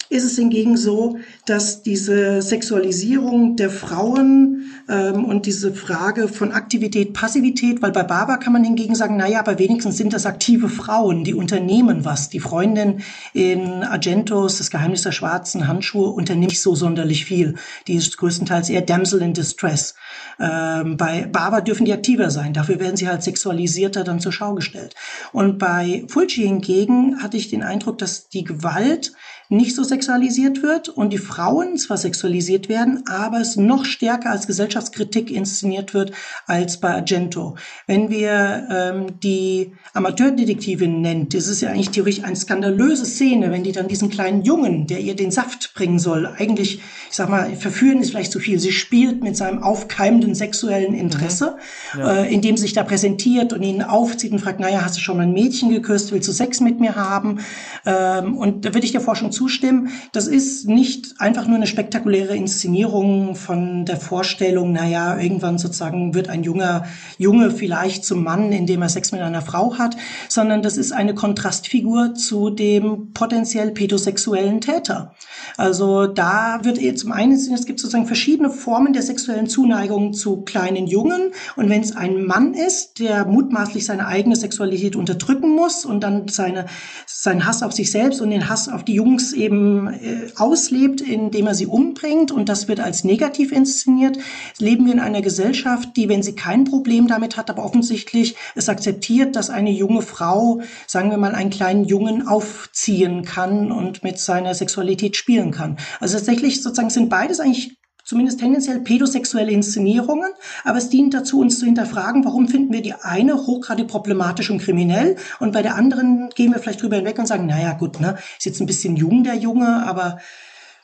ist es hingegen so, dass diese Sexualisierung der Frauen ähm, und diese Frage von Aktivität, Passivität, weil bei Baba kann man hingegen sagen, naja, aber wenigstens sind das aktive Frauen, die unternehmen was. Die Freundin in Argentos, das Geheimnis der schwarzen Handschuhe, unternimmt nicht so sonderlich viel. Die ist größtenteils eher Damsel in Distress. Ähm, bei Baba dürfen die aktiver sein. Dafür werden sie halt sexualisierter dann zur Schau gestellt. Und bei Fulci hingegen hatte ich den Eindruck, dass die Gewalt nicht so sexualisiert wird und die Frauen zwar sexualisiert werden, aber es noch stärker als Gesellschaftskritik inszeniert wird als bei Argento. Wenn wir ähm, die Amateurdetektivin nennt, das ist ja eigentlich theoretisch eine skandalöse Szene, wenn die dann diesen kleinen Jungen, der ihr den Saft bringen soll, eigentlich, ich sag mal, verführen ist vielleicht zu viel. Sie spielt mit seinem aufkeimenden sexuellen Interesse, mhm. ja. äh, indem sie sich da präsentiert und ihn aufzieht und fragt, naja, hast du schon mal ein Mädchen geküsst, willst du Sex mit mir haben? Ähm, und da würde ich der Forschung zustimmen. Das ist nicht einfach nur eine spektakuläre Inszenierung von der Vorstellung, naja, irgendwann sozusagen wird ein junger Junge vielleicht zum Mann, indem er Sex mit einer Frau hat, sondern das ist eine Kontrastfigur zu dem potenziell pädosexuellen Täter. Also da wird zum einen, es gibt sozusagen verschiedene Formen der sexuellen Zuneigung zu kleinen Jungen und wenn es ein Mann ist, der mutmaßlich seine eigene Sexualität unterdrücken muss und dann seine, seinen Hass auf sich selbst und den Hass auf die Jungs Jungs eben äh, auslebt, indem er sie umbringt und das wird als negativ inszeniert, leben wir in einer Gesellschaft, die, wenn sie kein Problem damit hat, aber offensichtlich es akzeptiert, dass eine junge Frau, sagen wir mal, einen kleinen Jungen aufziehen kann und mit seiner Sexualität spielen kann. Also tatsächlich sozusagen sind beides eigentlich zumindest tendenziell pädosexuelle Inszenierungen, aber es dient dazu, uns zu hinterfragen, warum finden wir die eine hochgradig problematisch und kriminell? Und bei der anderen gehen wir vielleicht drüber hinweg und sagen, naja gut, ne, ist jetzt ein bisschen jung der Junge, aber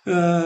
äh,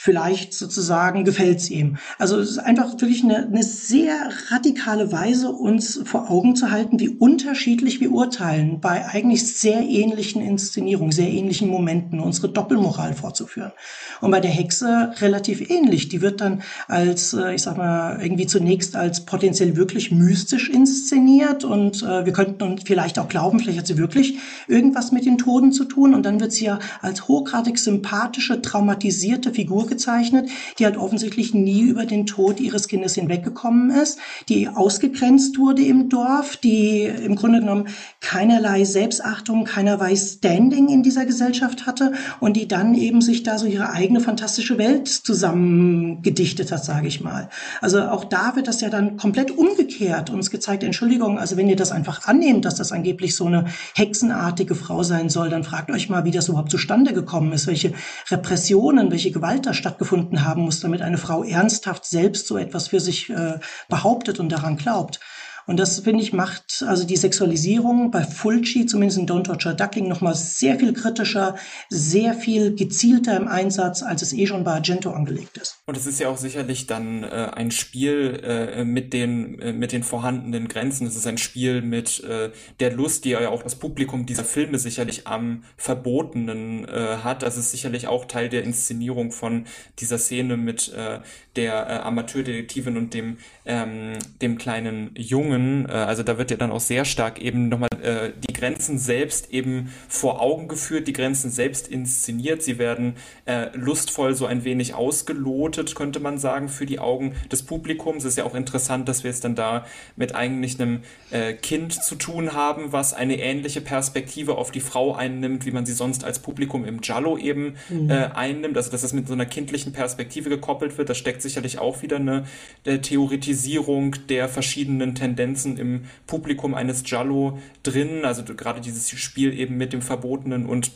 vielleicht sozusagen gefällt es ihm. Also es ist einfach wirklich eine, eine sehr radikale Weise, uns vor Augen zu halten, wie unterschiedlich wir urteilen bei eigentlich sehr ähnlichen Inszenierungen, sehr ähnlichen Momenten, unsere Doppelmoral vorzuführen. Und bei der Hexe relativ ähnlich. Die wird dann als, äh, ich sag mal, irgendwie zunächst als potenziell wirklich mystisch inszeniert und äh, wir könnten uns vielleicht auch glauben, vielleicht hat sie wirklich irgendwas mit den Toten zu tun und dann wird sie ja als hochgradig sympathische, traumatisierte Figur gezeigt ausgezeichnet, die halt offensichtlich nie über den Tod ihres Kindes hinweggekommen ist, die ausgegrenzt wurde im Dorf, die im Grunde genommen keinerlei Selbstachtung, keinerlei Standing in dieser Gesellschaft hatte und die dann eben sich da so ihre eigene fantastische Welt zusammengedichtet hat, sage ich mal. Also auch da wird das ja dann komplett umgekehrt uns gezeigt, Entschuldigung, also wenn ihr das einfach annehmt, dass das angeblich so eine hexenartige Frau sein soll, dann fragt euch mal, wie das überhaupt zustande gekommen ist, welche Repressionen, welche Gewalt da stattgefunden haben muss, damit eine Frau ernsthaft selbst so etwas für sich äh, behauptet und daran glaubt. Und das, finde ich, macht also die Sexualisierung bei Fulci, zumindest in Don't Torture Duckling, nochmal sehr viel kritischer, sehr viel gezielter im Einsatz, als es eh schon bei Argento angelegt ist. Und es ist ja auch sicherlich dann äh, ein Spiel äh, mit, den, äh, mit den vorhandenen Grenzen. Es ist ein Spiel mit äh, der Lust, die ja auch das Publikum dieser Filme sicherlich am Verbotenen äh, hat. Das ist sicherlich auch Teil der Inszenierung von dieser Szene mit äh, der äh, Amateurdetektivin und dem, ähm, dem kleinen Jungen äh, also da wird ja dann auch sehr stark eben nochmal äh, die Grenzen selbst eben vor Augen geführt, die Grenzen selbst inszeniert. Sie werden äh, lustvoll so ein wenig ausgelotet, könnte man sagen, für die Augen des Publikums. Es ist ja auch interessant, dass wir es dann da mit eigentlich einem äh, Kind zu tun haben, was eine ähnliche Perspektive auf die Frau einnimmt, wie man sie sonst als Publikum im Giallo eben mhm. äh, einnimmt. Also dass das mit so einer kindlichen Perspektive gekoppelt wird, da steckt sicherlich auch wieder eine, eine Theoretisierung der verschiedenen Tendenzen Tendenzen im Publikum eines Giallo drin. Also gerade dieses Spiel eben mit dem Verbotenen und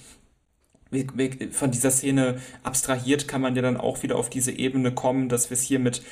von dieser Szene abstrahiert kann man ja dann auch wieder auf diese Ebene kommen, dass wir es hier mit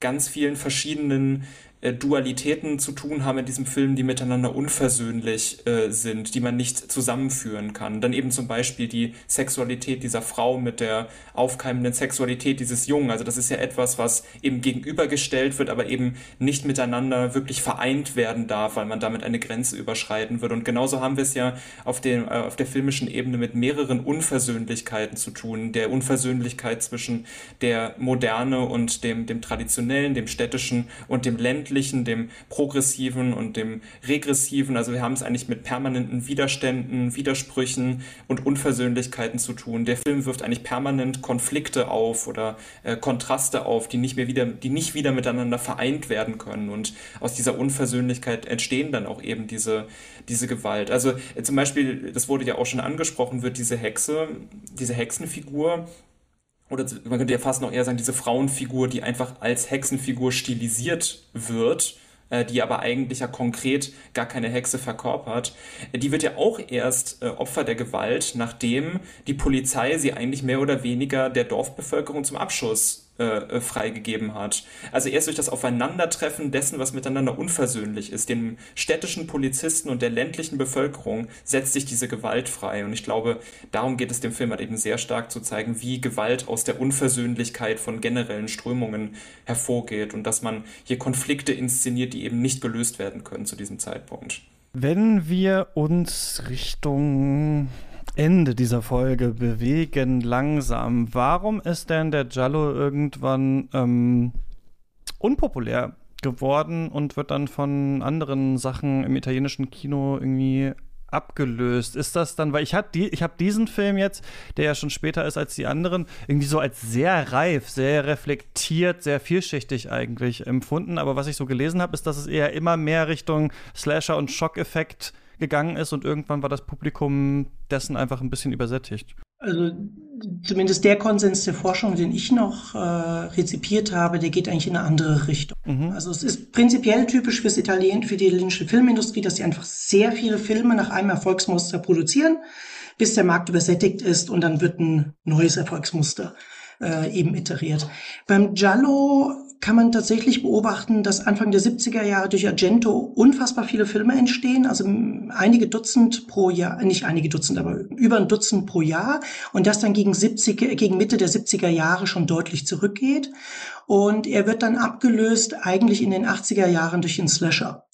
ganz vielen verschiedenen äh, Dualitäten zu tun haben in diesem Film, die miteinander unversöhnlich äh, sind, die man nicht zusammenführen kann. Dann eben zum Beispiel die Sexualität dieser Frau mit der aufkeimenden Sexualität dieses Jungen. Also das ist ja etwas, was eben gegenübergestellt wird, aber eben nicht miteinander wirklich vereint werden darf, weil man damit eine Grenze überschreiten würde. Und genauso haben wir es ja auf, dem, äh, auf der filmischen Ebene mit mehreren Unversöhnlichkeiten zu tun. Der Unversöhnlichkeit zwischen der Moderne und dem, dem Traditionellen, dem Städtischen und dem Ländlichen ländlichen, dem progressiven und dem regressiven. Also wir haben es eigentlich mit permanenten Widerständen, Widersprüchen und Unversöhnlichkeiten zu tun. Der Film wirft eigentlich permanent Konflikte auf oder äh, Kontraste auf, die nicht mehr wieder, die nicht wieder miteinander vereint werden können. Und aus dieser Unversöhnlichkeit entstehen dann auch eben diese, diese Gewalt. Also äh, zum Beispiel, das wurde ja auch schon angesprochen, wird diese Hexe, diese Hexenfigur oder man könnte ja fast noch eher sagen, diese Frauenfigur, die einfach als Hexenfigur stilisiert wird, äh, die aber eigentlich ja konkret gar keine Hexe verkörpert, die wird ja auch erst äh, Opfer der Gewalt, nachdem die Polizei sie eigentlich mehr oder weniger der Dorfbevölkerung zum Abschuss äh, äh, freigegeben hat. Also erst durch das Aufeinandertreffen dessen, was miteinander unversöhnlich ist, dem städtischen Polizisten und der ländlichen Bevölkerung, setzt sich diese Gewalt frei. Und ich glaube, darum geht es dem Film halt eben sehr stark zu zeigen, wie Gewalt aus der Unversöhnlichkeit von generellen Strömungen hervorgeht und dass man hier Konflikte inszeniert, die eben nicht gelöst werden können zu diesem Zeitpunkt. Wenn wir uns Richtung Ende dieser Folge bewegen langsam. Warum ist denn der Giallo irgendwann ähm, unpopulär geworden und wird dann von anderen Sachen im italienischen Kino irgendwie abgelöst? Ist das dann, weil ich habe die, ich diesen Film jetzt, der ja schon später ist als die anderen, irgendwie so als sehr reif, sehr reflektiert, sehr vielschichtig eigentlich empfunden. Aber was ich so gelesen habe, ist, dass es eher immer mehr Richtung Slasher und Schockeffekt gegangen ist und irgendwann war das Publikum dessen einfach ein bisschen übersättigt. Also zumindest der Konsens der Forschung, den ich noch äh, rezipiert habe, der geht eigentlich in eine andere Richtung. Mhm. Also es ist prinzipiell typisch fürs Italien, für die italienische Filmindustrie, dass sie einfach sehr viele Filme nach einem Erfolgsmuster produzieren, bis der Markt übersättigt ist und dann wird ein neues Erfolgsmuster äh, eben iteriert. Beim Giallo kann man tatsächlich beobachten, dass Anfang der 70er Jahre durch Argento unfassbar viele Filme entstehen, also einige Dutzend pro Jahr, nicht einige Dutzend, aber über ein Dutzend pro Jahr. Und das dann gegen 70, gegen Mitte der 70er Jahre schon deutlich zurückgeht. Und er wird dann abgelöst eigentlich in den 80er Jahren durch den Slasher.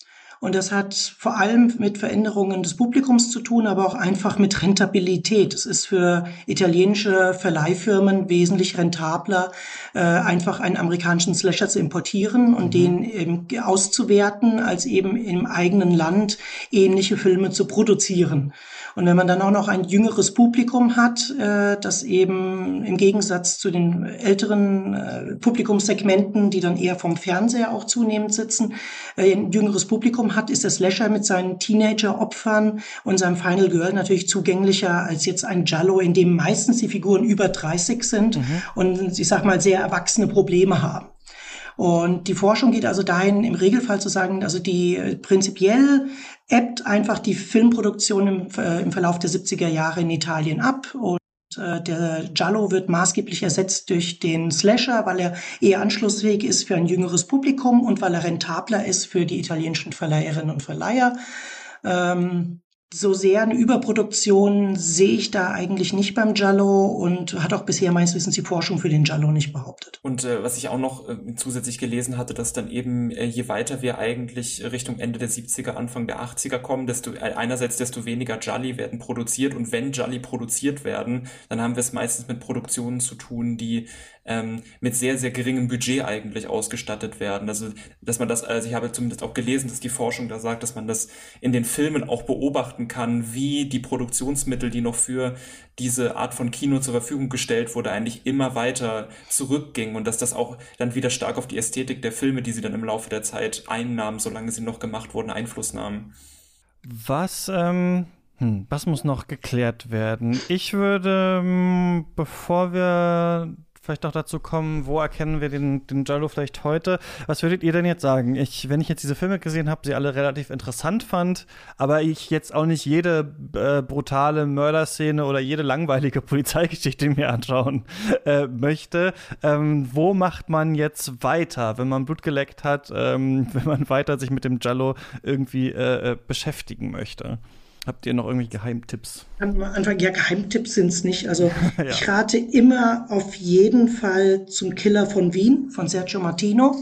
Und das hat vor allem mit Veränderungen des Publikums zu tun, aber auch einfach mit Rentabilität. Es ist für italienische Verleihfirmen wesentlich rentabler, äh, einfach einen amerikanischen Slasher zu importieren und mhm. den eben auszuwerten, als eben im eigenen Land ähnliche Filme zu produzieren. Und wenn man dann auch noch ein jüngeres Publikum hat, äh, das eben im Gegensatz zu den älteren äh, Publikumssegmenten, die dann eher vom Fernseher auch zunehmend sitzen, äh, ein jüngeres Publikum hat, ist der Slasher mit seinen Teenager-Opfern und seinem Final Girl natürlich zugänglicher als jetzt ein Jallo, in dem meistens die Figuren über 30 sind mhm. und ich sag mal sehr erwachsene Probleme haben. Und die Forschung geht also dahin, im Regelfall zu sagen, also die äh, prinzipiell ebbt einfach die Filmproduktion im, äh, im Verlauf der 70er Jahre in Italien ab und äh, der Giallo wird maßgeblich ersetzt durch den Slasher, weil er eher anschlussfähig ist für ein jüngeres Publikum und weil er rentabler ist für die italienischen Verleiherinnen und Verleiher. Ähm, so sehr eine Überproduktion sehe ich da eigentlich nicht beim Giallo und hat auch bisher meines Wissens die Forschung für den Giallo nicht behauptet. Und äh, was ich auch noch äh, zusätzlich gelesen hatte, dass dann eben äh, je weiter wir eigentlich Richtung Ende der 70er, Anfang der 80er kommen, desto äh, einerseits desto weniger Jolly werden produziert und wenn Jolly produziert werden, dann haben wir es meistens mit Produktionen zu tun, die ähm, mit sehr, sehr geringem Budget eigentlich ausgestattet werden. Also, dass man das, also ich habe zumindest auch gelesen, dass die Forschung da sagt, dass man das in den Filmen auch beobachten kann, wie die Produktionsmittel, die noch für diese Art von Kino zur Verfügung gestellt wurde, eigentlich immer weiter zurückgingen und dass das auch dann wieder stark auf die Ästhetik der Filme, die sie dann im Laufe der Zeit einnahmen, solange sie noch gemacht wurden, Einfluss nahmen. Was, ähm, hm, was muss noch geklärt werden? Ich würde, hm, bevor wir vielleicht noch dazu kommen, wo erkennen wir den, den Jallo vielleicht heute? Was würdet ihr denn jetzt sagen? Ich, wenn ich jetzt diese Filme gesehen habe, sie alle relativ interessant fand, aber ich jetzt auch nicht jede äh, brutale Mörderszene oder jede langweilige [LAUGHS] Polizeigeschichte mir anschauen äh, möchte, ähm, wo macht man jetzt weiter, wenn man Blut geleckt hat, ähm, [LAUGHS] wenn man weiter sich mit dem Jallo irgendwie äh, äh beschäftigen möchte? Habt ihr noch irgendwie Geheimtipps? Am Anfang, ja, Geheimtipps sind es nicht. Also [LAUGHS] ja. ich rate immer auf jeden Fall zum Killer von Wien, von Sergio Martino.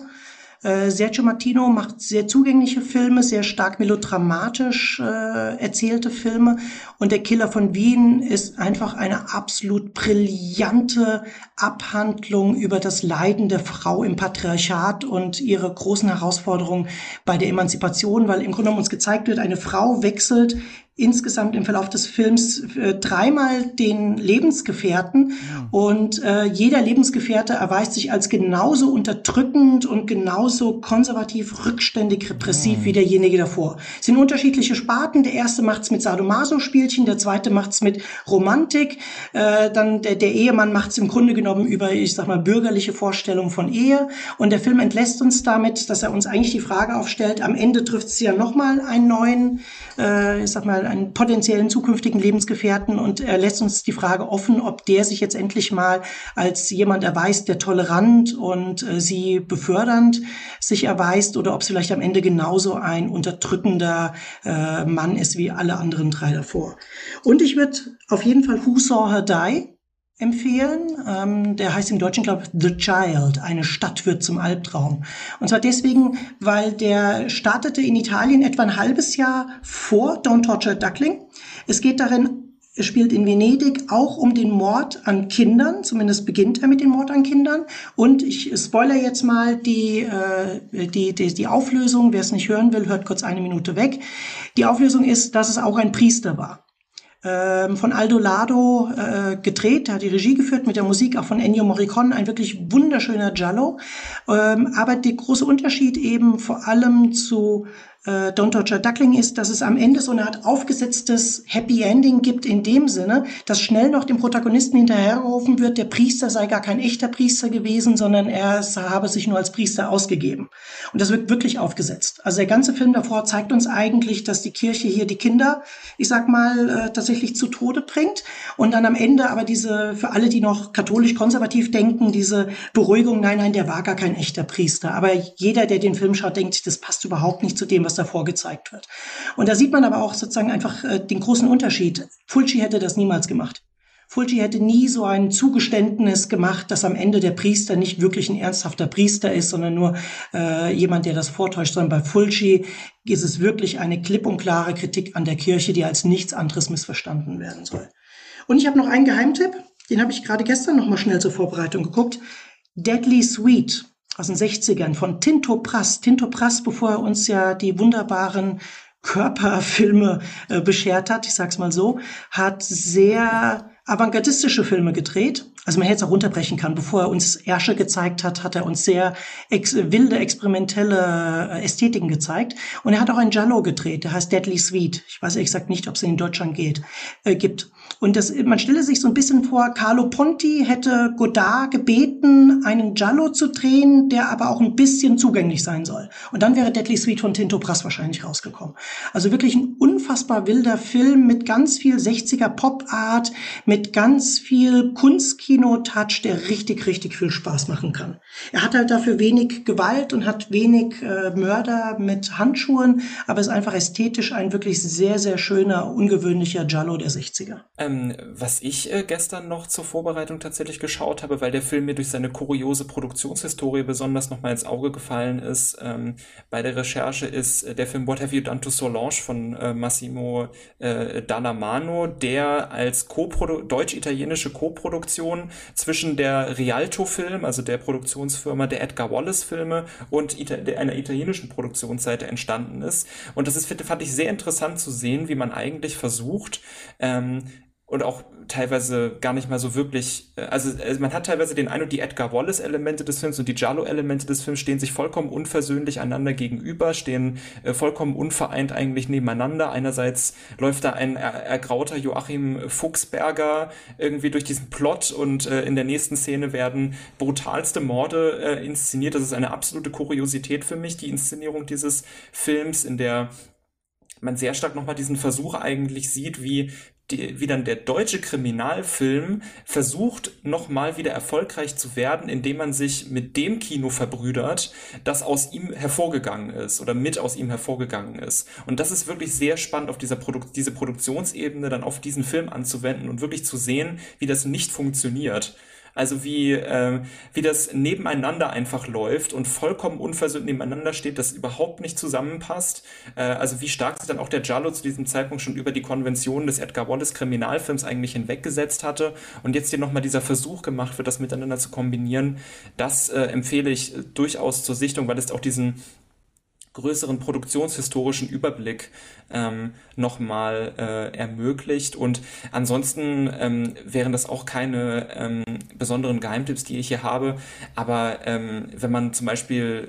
Äh, Sergio Martino macht sehr zugängliche Filme, sehr stark melodramatisch äh, erzählte Filme. Und der Killer von Wien ist einfach eine absolut brillante Abhandlung über das Leiden der Frau im Patriarchat und ihre großen Herausforderungen bei der Emanzipation, weil im Grunde genommen uns gezeigt wird, eine Frau wechselt insgesamt im Verlauf des Films äh, dreimal den Lebensgefährten ja. und äh, jeder Lebensgefährte erweist sich als genauso unterdrückend und genauso konservativ, rückständig, repressiv ja. wie derjenige davor. Es sind unterschiedliche Sparten. Der erste macht's mit Sadomaso-Spielchen, der zweite macht's mit Romantik, äh, dann der, der Ehemann macht's im Grunde genommen über, ich sag mal, bürgerliche Vorstellungen von Ehe und der Film entlässt uns damit, dass er uns eigentlich die Frage aufstellt, am Ende trifft sie ja nochmal einen neuen, äh, ich sag mal, einen potenziellen zukünftigen Lebensgefährten und er lässt uns die Frage offen, ob der sich jetzt endlich mal als jemand erweist, der tolerant und äh, sie befördernd sich erweist oder ob es vielleicht am Ende genauso ein unterdrückender äh, Mann ist wie alle anderen drei davor. Und ich würde auf jeden Fall Who Saw Her Die empfehlen. Ähm, der heißt im Deutschen, glaube ich, The Child. Eine Stadt wird zum Albtraum. Und zwar deswegen, weil der startete in Italien etwa ein halbes Jahr vor Don't Torture Duckling. Es geht darin es spielt in Venedig auch um den Mord an Kindern, zumindest beginnt er mit dem Mord an Kindern. Und ich spoiler jetzt mal die, äh, die, die, die Auflösung. Wer es nicht hören will, hört kurz eine Minute weg. Die Auflösung ist, dass es auch ein Priester war von Aldo Lado äh, gedreht, hat die Regie geführt mit der Musik auch von Ennio Morricone, ein wirklich wunderschöner Giallo. Ähm, aber der große Unterschied eben vor allem zu äh, Don't a Duckling ist, dass es am Ende so eine Art aufgesetztes Happy Ending gibt in dem Sinne, dass schnell noch dem Protagonisten hinterhergerufen wird, der Priester sei gar kein echter Priester gewesen, sondern er habe sich nur als Priester ausgegeben. Und das wird wirklich aufgesetzt. Also der ganze Film davor zeigt uns eigentlich, dass die Kirche hier die Kinder, ich sag mal, äh, tatsächlich zu Tode bringt und dann am Ende aber diese, für alle, die noch katholisch-konservativ denken, diese Beruhigung, nein, nein, der war gar kein echter Priester. Aber jeder, der den Film schaut, denkt, das passt überhaupt nicht zu dem, was was davor gezeigt wird. Und da sieht man aber auch sozusagen einfach äh, den großen Unterschied. Fulci hätte das niemals gemacht. Fulci hätte nie so ein Zugeständnis gemacht, dass am Ende der Priester nicht wirklich ein ernsthafter Priester ist, sondern nur äh, jemand, der das vortäuscht, sondern bei Fulci ist es wirklich eine klipp und klare Kritik an der Kirche, die als nichts anderes missverstanden werden soll. Und ich habe noch einen Geheimtipp, den habe ich gerade gestern noch mal schnell zur Vorbereitung geguckt. Deadly Sweet aus den 60ern von Tinto Prass. Tinto Prass, bevor er uns ja die wunderbaren Körperfilme äh, beschert hat, ich sag's mal so, hat sehr avantgardistische Filme gedreht. Also man hätte es auch runterbrechen kann. Bevor er uns Ersche gezeigt hat, hat er uns sehr ex wilde, experimentelle äh, Ästhetiken gezeigt. Und er hat auch ein Giallo gedreht, der heißt Deadly Sweet. Ich weiß ehrlich gesagt nicht, ob es in Deutschland geht, äh, gibt. Und das, man stelle sich so ein bisschen vor, Carlo Ponti hätte Godard gebeten, einen Giallo zu drehen, der aber auch ein bisschen zugänglich sein soll. Und dann wäre Deadly Sweet von Tinto Brass wahrscheinlich rausgekommen. Also wirklich ein unfassbar wilder Film mit ganz viel 60er Pop-Art, mit ganz viel Kunstkino-Touch, der richtig, richtig viel Spaß machen kann. Er hat halt dafür wenig Gewalt und hat wenig äh, Mörder mit Handschuhen, aber ist einfach ästhetisch ein wirklich sehr, sehr schöner, ungewöhnlicher Giallo der 60er. Ähm, was ich äh, gestern noch zur Vorbereitung tatsächlich geschaut habe, weil der Film mir durch seine kuriose Produktionshistorie besonders nochmal ins Auge gefallen ist, ähm, bei der Recherche ist äh, der Film What Have You Done to Solange von äh, Massimo äh, Dallamano, der als deutsch-italienische Co-Produktion zwischen der Rialto-Film, also der Produktionsfirma der Edgar Wallace-Filme und Ita einer italienischen Produktionsseite entstanden ist. Und das ist, fand ich sehr interessant zu sehen, wie man eigentlich versucht, ähm, und auch teilweise gar nicht mal so wirklich, äh, also, also man hat teilweise den ein und die Edgar Wallace Elemente des Films und die Giallo Elemente des Films stehen sich vollkommen unversöhnlich einander gegenüber, stehen äh, vollkommen unvereint eigentlich nebeneinander. Einerseits läuft da ein er ergrauter Joachim Fuchsberger irgendwie durch diesen Plot und äh, in der nächsten Szene werden brutalste Morde äh, inszeniert. Das ist eine absolute Kuriosität für mich, die Inszenierung dieses Films, in der man sehr stark nochmal diesen Versuch eigentlich sieht, wie die, wie dann der deutsche Kriminalfilm versucht, nochmal wieder erfolgreich zu werden, indem man sich mit dem Kino verbrüdert, das aus ihm hervorgegangen ist oder mit aus ihm hervorgegangen ist. Und das ist wirklich sehr spannend, auf dieser Produ diese Produktionsebene dann auf diesen Film anzuwenden und wirklich zu sehen, wie das nicht funktioniert. Also wie, äh, wie das nebeneinander einfach läuft und vollkommen unversöhnt nebeneinander steht, das überhaupt nicht zusammenpasst. Äh, also wie stark sich dann auch der Giallo zu diesem Zeitpunkt schon über die Konventionen des Edgar Wallace Kriminalfilms eigentlich hinweggesetzt hatte und jetzt hier nochmal dieser Versuch gemacht wird, das miteinander zu kombinieren. Das äh, empfehle ich durchaus zur Sichtung, weil es auch diesen größeren produktionshistorischen Überblick ähm, nochmal äh, ermöglicht. Und ansonsten ähm, wären das auch keine ähm, besonderen Geheimtipps, die ich hier habe. Aber ähm, wenn man zum Beispiel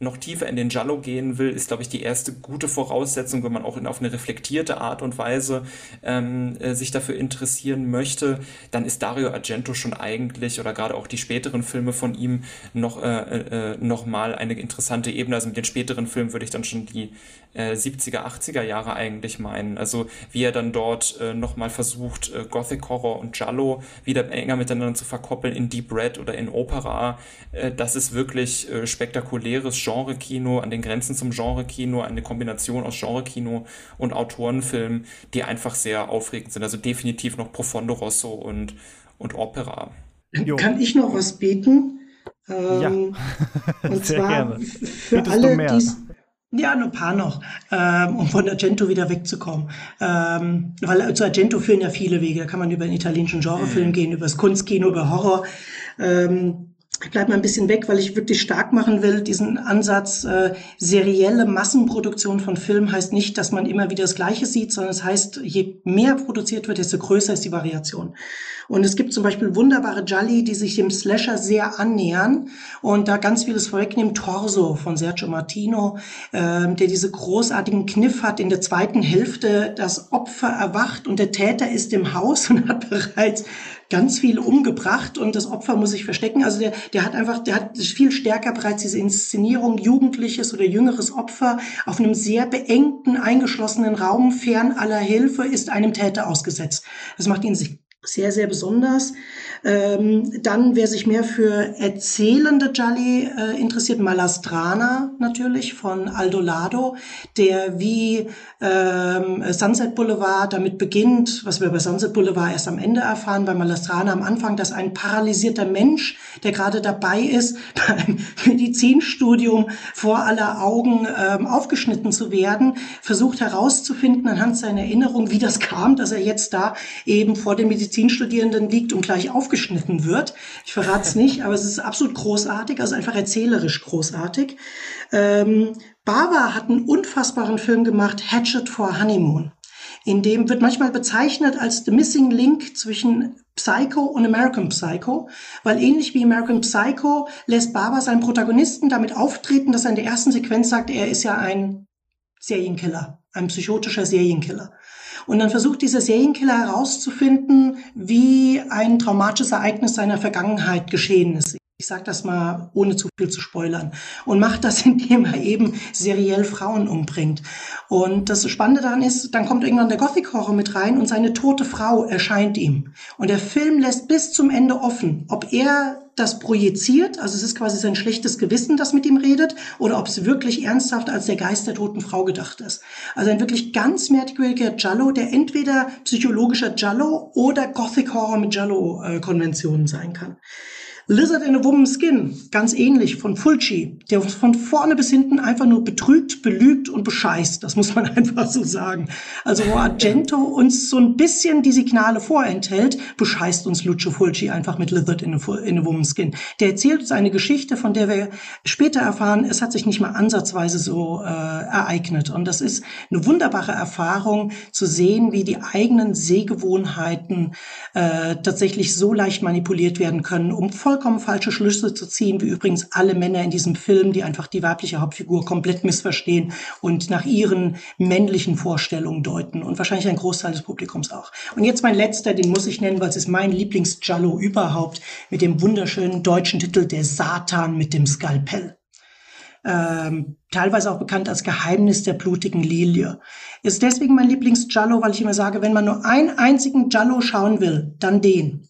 noch tiefer in den Jallo gehen will, ist, glaube ich, die erste gute Voraussetzung, wenn man auch in, auf eine reflektierte Art und Weise ähm, äh, sich dafür interessieren möchte, dann ist Dario Argento schon eigentlich oder gerade auch die späteren Filme von ihm noch, äh, äh, noch mal eine interessante Ebene. Also mit den späteren Filmen würde ich dann schon die äh, 70er, 80er Jahre eigentlich meinen. Also wie er dann dort äh, noch mal versucht, äh, Gothic Horror und Jallo wieder enger miteinander zu verkoppeln in Deep Red oder in Opera. Äh, das ist wirklich äh, spektakuläres Genre-Kino, an den Grenzen zum Genre-Kino, eine Kombination aus Genre-Kino und Autorenfilm, die einfach sehr aufregend sind. Also definitiv noch Profondo Rosso und, und Opera. Jo. Kann ich noch was bieten? Ähm, ja. [LAUGHS] und zwar gerne. für Bietest alle, die ja, nur ein paar noch, ähm, um von Argento wieder wegzukommen. Ähm, weil zu Argento führen ja viele Wege. Da kann man über den italienischen Genrefilm mhm. gehen, über das Kunstkino, über Horror. Ähm, ich bleibe mal ein bisschen weg, weil ich wirklich stark machen will, diesen Ansatz, äh, serielle Massenproduktion von Film heißt nicht, dass man immer wieder das Gleiche sieht, sondern es heißt, je mehr produziert wird, desto größer ist die Variation. Und es gibt zum Beispiel wunderbare Jolly, die sich dem Slasher sehr annähern und da ganz vieles vorwegnehmen. Torso von Sergio Martino, äh, der diese großartigen Kniff hat in der zweiten Hälfte, das Opfer erwacht und der Täter ist im Haus [LAUGHS] und hat bereits ganz viel umgebracht und das Opfer muss sich verstecken. Also der, der hat einfach, der hat viel stärker bereits diese Inszenierung jugendliches oder jüngeres Opfer auf einem sehr beengten, eingeschlossenen Raum fern aller Hilfe ist einem Täter ausgesetzt. Das macht ihn sich sehr, sehr besonders. Ähm, dann, wer sich mehr für erzählende Jolly äh, interessiert, Malastrana natürlich von Aldo Lado, der wie ähm, Sunset Boulevard damit beginnt, was wir bei Sunset Boulevard erst am Ende erfahren, bei Malastrana am Anfang, dass ein paralysierter Mensch, der gerade dabei ist, [LAUGHS] beim Medizinstudium vor aller Augen ähm, aufgeschnitten zu werden, versucht herauszufinden anhand seiner Erinnerung, wie das kam, dass er jetzt da eben vor den Medizinstudierenden liegt und gleich aufgeschnitten wird. Ich verrate es nicht, aber es ist absolut großartig, also einfach erzählerisch großartig. Ähm, Baba hat einen unfassbaren Film gemacht, Hatchet for Honeymoon. In dem wird manchmal bezeichnet als the missing link zwischen Psycho und American Psycho, weil ähnlich wie American Psycho lässt Baba seinen Protagonisten damit auftreten, dass er in der ersten Sequenz sagt, er ist ja ein Serienkiller, ein psychotischer Serienkiller. Und dann versucht dieser Serienkiller herauszufinden, wie ein traumatisches Ereignis seiner Vergangenheit geschehen ist. Ich sage das mal, ohne zu viel zu spoilern. Und macht das, [LAUGHS] indem er eben seriell Frauen umbringt. Und das Spannende daran ist, dann kommt irgendwann der Gothic-Horror mit rein und seine tote Frau erscheint ihm. Und der Film lässt bis zum Ende offen, ob er das projiziert, also es ist quasi sein schlechtes Gewissen, das mit ihm redet, oder ob es wirklich ernsthaft als der Geist der toten Frau gedacht ist. Also ein wirklich ganz merkwürdiger Giallo, der entweder psychologischer Giallo oder Gothic Horror mit Giallo-Konventionen sein kann. Lizard in a Woman's Skin, ganz ähnlich von Fulci, der von vorne bis hinten einfach nur betrügt, belügt und bescheißt. Das muss man [LAUGHS] einfach so sagen. Also wo Argento uns so ein bisschen die Signale vorenthält, bescheißt uns Lucio Fulci einfach mit Lizard in a, in a Woman's Skin. Der erzählt uns eine Geschichte, von der wir später erfahren, es hat sich nicht mal ansatzweise so äh, ereignet. Und das ist eine wunderbare Erfahrung zu sehen, wie die eigenen Sehgewohnheiten äh, tatsächlich so leicht manipuliert werden können, um voll vollkommen falsche Schlüsse zu ziehen, wie übrigens alle Männer in diesem Film, die einfach die weibliche Hauptfigur komplett missverstehen und nach ihren männlichen Vorstellungen deuten und wahrscheinlich ein Großteil des Publikums auch. Und jetzt mein letzter, den muss ich nennen, weil es ist mein Lieblings-Jallo überhaupt mit dem wunderschönen deutschen Titel Der Satan mit dem Skalpell. Ähm, teilweise auch bekannt als Geheimnis der blutigen Lilie. Ist deswegen mein Lieblings-Jallo, weil ich immer sage, wenn man nur einen einzigen Jallo schauen will, dann den.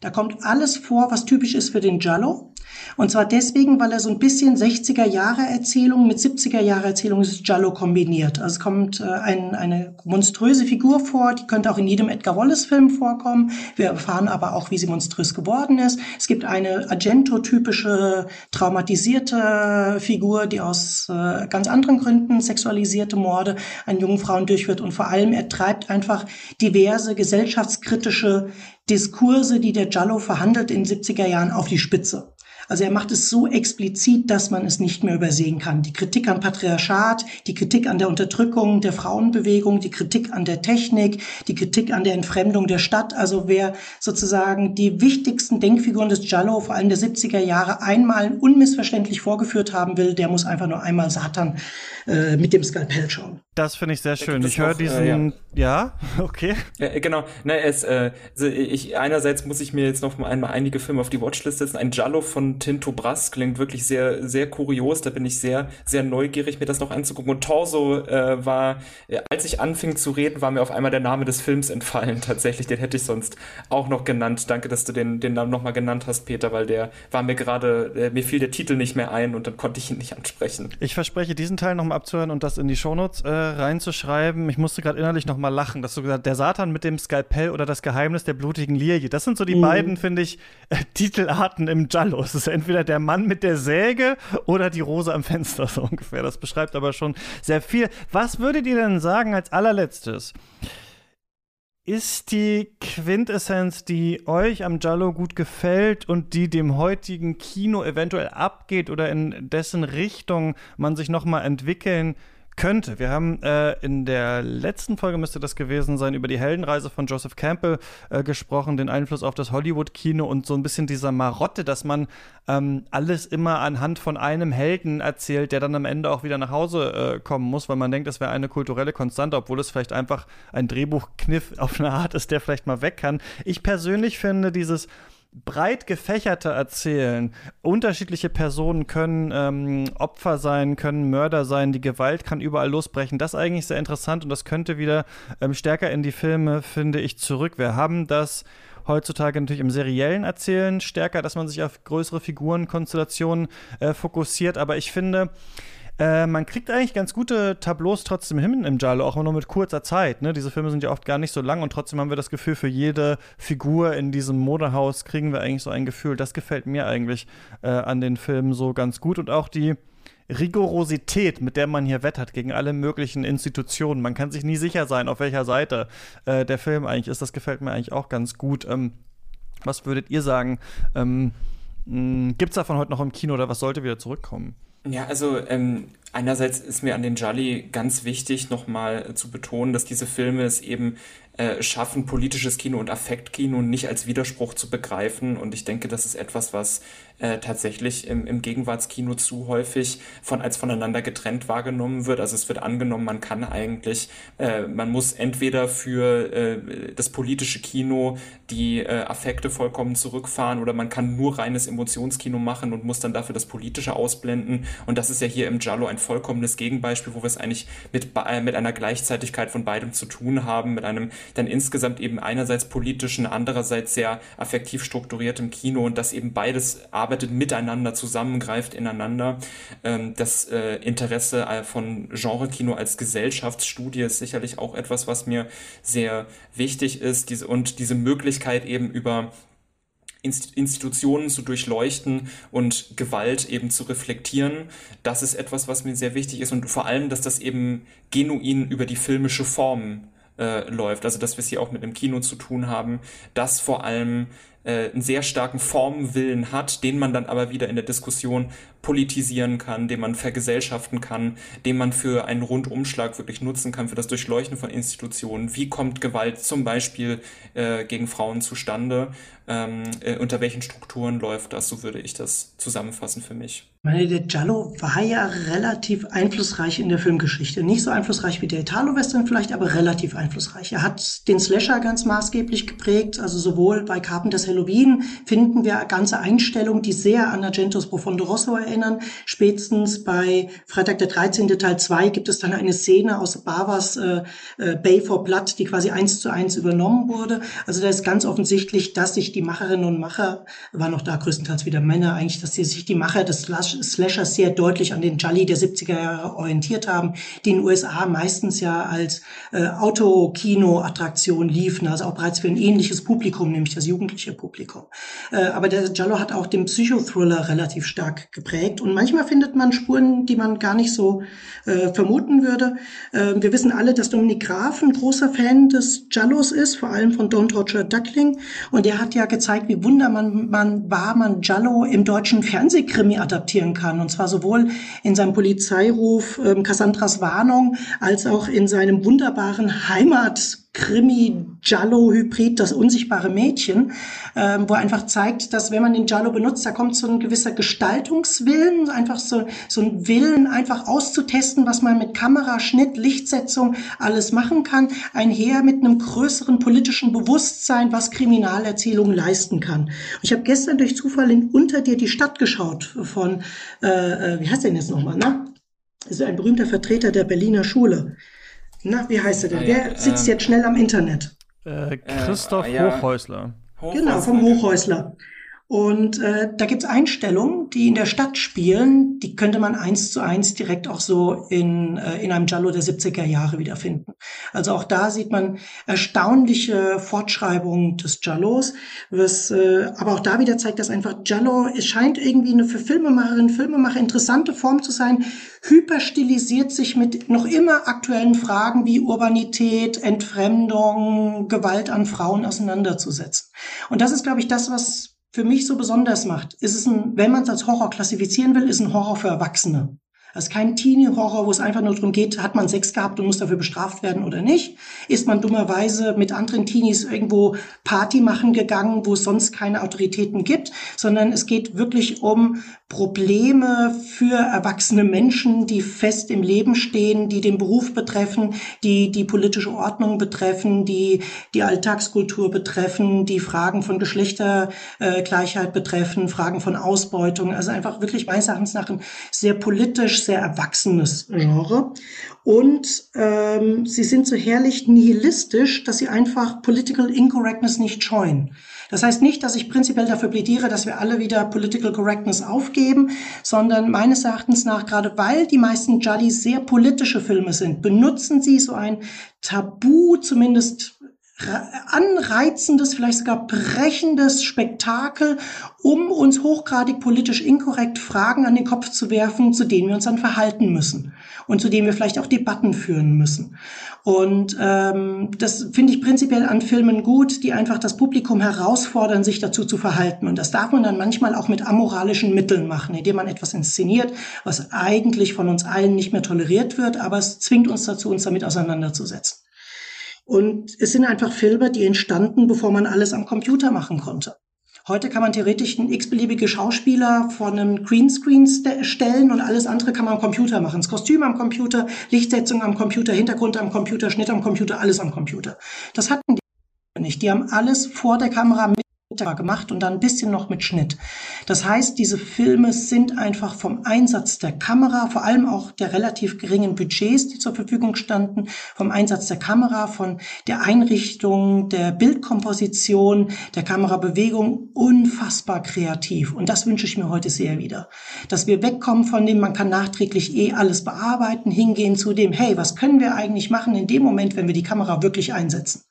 Da kommt alles vor, was typisch ist für den Giallo. Und zwar deswegen, weil er so ein bisschen 60er Jahre Erzählung mit 70er Jahre Erzählung des Giallo kombiniert. Also es kommt äh, ein, eine monströse Figur vor, die könnte auch in jedem Edgar Wallace Film vorkommen. Wir erfahren aber auch, wie sie monströs geworden ist. Es gibt eine Argento-typische traumatisierte Figur, die aus äh, ganz anderen Gründen sexualisierte Morde an jungen Frauen durchführt und vor allem er treibt einfach diverse gesellschaftskritische Diskurse, die der Giallo verhandelt in den 70er Jahren auf die Spitze. Also er macht es so explizit, dass man es nicht mehr übersehen kann. Die Kritik am Patriarchat, die Kritik an der Unterdrückung der Frauenbewegung, die Kritik an der Technik, die Kritik an der Entfremdung der Stadt. Also wer sozusagen die wichtigsten Denkfiguren des Giallo, vor allem der 70er Jahre, einmal unmissverständlich vorgeführt haben will, der muss einfach nur einmal Satan äh, mit dem Skalpell schauen. Das finde ich sehr schön. Ich höre diesen, äh, ja. ja. [LAUGHS] okay. Ja, äh, genau. Ne, es, äh, also ich, einerseits muss ich mir jetzt noch einmal einige Filme auf die Watchlist setzen. Ein Giallo von Tinto Brass klingt wirklich sehr, sehr kurios. Da bin ich sehr, sehr neugierig, mir das noch anzugucken. Und Torso äh, war, äh, als ich anfing zu reden, war mir auf einmal der Name des Films entfallen. [LAUGHS] Tatsächlich, den hätte ich sonst auch noch genannt. Danke, dass du den, den Namen nochmal genannt hast, Peter, weil der war mir gerade, äh, mir fiel der Titel nicht mehr ein und dann konnte ich ihn nicht ansprechen. Ich verspreche, diesen Teil nochmal abzuhören und das in die Shownotes äh, reinzuschreiben. Ich musste gerade innerlich nochmal lachen, dass du gesagt der Satan mit dem Skalpell oder das Geheimnis der blutigen Lilie. Das sind so die mhm. beiden, finde ich, äh, Titelarten im Giallo. Es ist entweder der Mann mit der Säge oder die Rose am Fenster, [LAUGHS] so ungefähr. Das beschreibt aber schon sehr viel. Was würdet ihr denn sagen als allerletztes? Ist die Quintessenz, die euch am Giallo gut gefällt und die dem heutigen Kino eventuell abgeht oder in dessen Richtung man sich noch mal entwickeln könnte. Wir haben äh, in der letzten Folge müsste das gewesen sein, über die Heldenreise von Joseph Campbell äh, gesprochen, den Einfluss auf das Hollywood-Kino und so ein bisschen dieser Marotte, dass man ähm, alles immer anhand von einem Helden erzählt, der dann am Ende auch wieder nach Hause äh, kommen muss, weil man denkt, das wäre eine kulturelle Konstante, obwohl es vielleicht einfach ein Drehbuchkniff [LAUGHS] auf eine Art ist, der vielleicht mal weg kann. Ich persönlich finde dieses breit gefächerter erzählen. Unterschiedliche Personen können ähm, Opfer sein, können Mörder sein, die Gewalt kann überall losbrechen. Das ist eigentlich sehr interessant und das könnte wieder ähm, stärker in die Filme, finde ich, zurück. Wir haben das heutzutage natürlich im seriellen Erzählen stärker, dass man sich auf größere Figurenkonstellationen äh, fokussiert, aber ich finde, äh, man kriegt eigentlich ganz gute Tableaus trotzdem hin im Giallo, auch nur mit kurzer Zeit. Ne? Diese Filme sind ja oft gar nicht so lang und trotzdem haben wir das Gefühl, für jede Figur in diesem Modehaus kriegen wir eigentlich so ein Gefühl. Das gefällt mir eigentlich äh, an den Filmen so ganz gut und auch die Rigorosität, mit der man hier wettert gegen alle möglichen Institutionen. Man kann sich nie sicher sein, auf welcher Seite äh, der Film eigentlich ist. Das gefällt mir eigentlich auch ganz gut. Ähm, was würdet ihr sagen? Ähm, Gibt es davon heute noch im Kino oder was sollte wieder zurückkommen? Ja, also ähm, einerseits ist mir an den Jolly ganz wichtig, nochmal zu betonen, dass diese Filme es eben äh, schaffen, politisches Kino und Affektkino nicht als Widerspruch zu begreifen. Und ich denke, das ist etwas, was äh, tatsächlich im, im Gegenwartskino zu häufig von als voneinander getrennt wahrgenommen wird. Also es wird angenommen, man kann eigentlich, äh, man muss entweder für äh, das politische Kino die äh, Affekte vollkommen zurückfahren oder man kann nur reines Emotionskino machen und muss dann dafür das Politische ausblenden. Und das ist ja hier im Giallo ein vollkommenes Gegenbeispiel, wo wir es eigentlich mit, äh, mit einer Gleichzeitigkeit von beidem zu tun haben, mit einem dann insgesamt eben einerseits politischen, andererseits sehr affektiv strukturiertem Kino und das eben beides arbeitet miteinander, zusammengreift ineinander. Ähm, das äh, Interesse äh, von Genre-Kino als Gesellschaftsstudie ist sicherlich auch etwas, was mir sehr wichtig ist diese, und diese Möglichkeit eben über Institutionen zu durchleuchten und Gewalt eben zu reflektieren. Das ist etwas, was mir sehr wichtig ist und vor allem, dass das eben genuin über die filmische Form äh, läuft. Also dass wir es hier auch mit einem Kino zu tun haben, das vor allem äh, einen sehr starken Formwillen hat, den man dann aber wieder in der Diskussion politisieren kann, den man vergesellschaften kann, den man für einen Rundumschlag wirklich nutzen kann, für das Durchleuchten von Institutionen. Wie kommt Gewalt zum Beispiel äh, gegen Frauen zustande? Ähm, äh, unter welchen Strukturen läuft das? So würde ich das zusammenfassen für mich. Meine, der Giallo war ja relativ einflussreich in der Filmgeschichte. Nicht so einflussreich wie der Italo-Western vielleicht, aber relativ einflussreich. Er hat den Slasher ganz maßgeblich geprägt. Also sowohl bei Carpenters Halloween finden wir ganze Einstellungen, die sehr an Argentos Profondo Rosso erinnern. Spätestens bei Freitag der 13. Teil 2 gibt es dann eine Szene aus Bavas äh, äh, Bay for Blood, die quasi eins zu eins übernommen wurde. Also da ist ganz offensichtlich, dass sich die Macherinnen und Macher, waren noch da größtenteils wieder Männer eigentlich, dass sie sich die Macher des Slashers sehr deutlich an den Jolly der 70er Jahre orientiert haben, die in den USA meistens ja als äh, Autokino-Attraktion liefen, also auch bereits für ein ähnliches Publikum, nämlich das jugendliche Publikum. Äh, aber der Jallo hat auch den Psychothriller relativ stark geprägt. Und manchmal findet man Spuren, die man gar nicht so äh, vermuten würde. Äh, wir wissen alle, dass Dominik Graf ein großer Fan des Jallos ist, vor allem von Don't Torture Duckling. Und er hat ja gezeigt, wie wunderbar man war, man Jallo im deutschen Fernsehkrimi adaptieren kann. Und zwar sowohl in seinem Polizeiruf ähm, Cassandras Warnung als auch in seinem wunderbaren Heimat Krimi-Giallo-Hybrid, das unsichtbare Mädchen, ähm, wo einfach zeigt, dass wenn man den Giallo benutzt, da kommt so ein gewisser Gestaltungswillen, einfach so, so ein Willen, einfach auszutesten, was man mit Kamera, Schnitt, Lichtsetzung alles machen kann, einher mit einem größeren politischen Bewusstsein, was Kriminalerzählung leisten kann. ich habe gestern durch Zufall in Unter dir die Stadt geschaut von, äh, äh wie heißt der denn jetzt nochmal, ne? Das ist ein berühmter Vertreter der Berliner Schule. Na, wie heißt er denn? Ah, ja, Wer sitzt ähm, jetzt schnell am Internet? Äh, Christoph äh, Hochhäusler. Hochhäusler. Genau, vom Hochhäusler. Und äh, da gibt's Einstellungen, die in der Stadt spielen, die könnte man eins zu eins direkt auch so in, äh, in einem Giallo der 70er Jahre wiederfinden. Also auch da sieht man erstaunliche Fortschreibungen des Giallos, was äh, aber auch da wieder zeigt, dass einfach Giallo, es scheint irgendwie eine für Filmemacherinnen, Filmemacher interessante Form zu sein, hyperstilisiert sich mit noch immer aktuellen Fragen wie Urbanität, Entfremdung, Gewalt an Frauen auseinanderzusetzen. Und das ist, glaube ich, das, was für mich so besonders macht, ist es ein, wenn man es als Horror klassifizieren will, ist ein Horror für Erwachsene. Das ist kein Teenie-Horror, wo es einfach nur darum geht, hat man Sex gehabt und muss dafür bestraft werden oder nicht? Ist man dummerweise mit anderen Teenies irgendwo Party machen gegangen, wo es sonst keine Autoritäten gibt? Sondern es geht wirklich um Probleme für erwachsene Menschen, die fest im Leben stehen, die den Beruf betreffen, die die politische Ordnung betreffen, die die Alltagskultur betreffen, die Fragen von Geschlechtergleichheit betreffen, Fragen von Ausbeutung. Also einfach wirklich meines Erachtens nach ein sehr politisch, sehr erwachsenes Genre. Und ähm, sie sind so herrlich nihilistisch, dass sie einfach Political Incorrectness nicht scheuen. Das heißt nicht, dass ich prinzipiell dafür plädiere, dass wir alle wieder Political Correctness aufgeben, sondern meines Erachtens nach, gerade weil die meisten Juddies sehr politische Filme sind, benutzen sie so ein Tabu, zumindest anreizendes, vielleicht sogar brechendes Spektakel, um uns hochgradig politisch inkorrekt Fragen an den Kopf zu werfen, zu denen wir uns dann verhalten müssen und zu denen wir vielleicht auch Debatten führen müssen. Und ähm, das finde ich prinzipiell an Filmen gut, die einfach das Publikum herausfordern, sich dazu zu verhalten. Und das darf man dann manchmal auch mit amoralischen Mitteln machen, indem man etwas inszeniert, was eigentlich von uns allen nicht mehr toleriert wird, aber es zwingt uns dazu, uns damit auseinanderzusetzen. Und es sind einfach Filme, die entstanden, bevor man alles am Computer machen konnte. Heute kann man theoretisch einen x-beliebige Schauspieler vor einem Greenscreen stellen und alles andere kann man am Computer machen. Das Kostüm am Computer, Lichtsetzung am Computer, Hintergrund am Computer, Schnitt am Computer, alles am Computer. Das hatten die nicht. Die haben alles vor der Kamera mit gemacht und dann ein bisschen noch mit Schnitt. Das heißt, diese Filme sind einfach vom Einsatz der Kamera, vor allem auch der relativ geringen Budgets, die zur Verfügung standen, vom Einsatz der Kamera, von der Einrichtung, der Bildkomposition, der Kamerabewegung unfassbar kreativ. Und das wünsche ich mir heute sehr wieder. Dass wir wegkommen von dem, man kann nachträglich eh alles bearbeiten, hingehen zu dem, hey, was können wir eigentlich machen in dem Moment, wenn wir die Kamera wirklich einsetzen?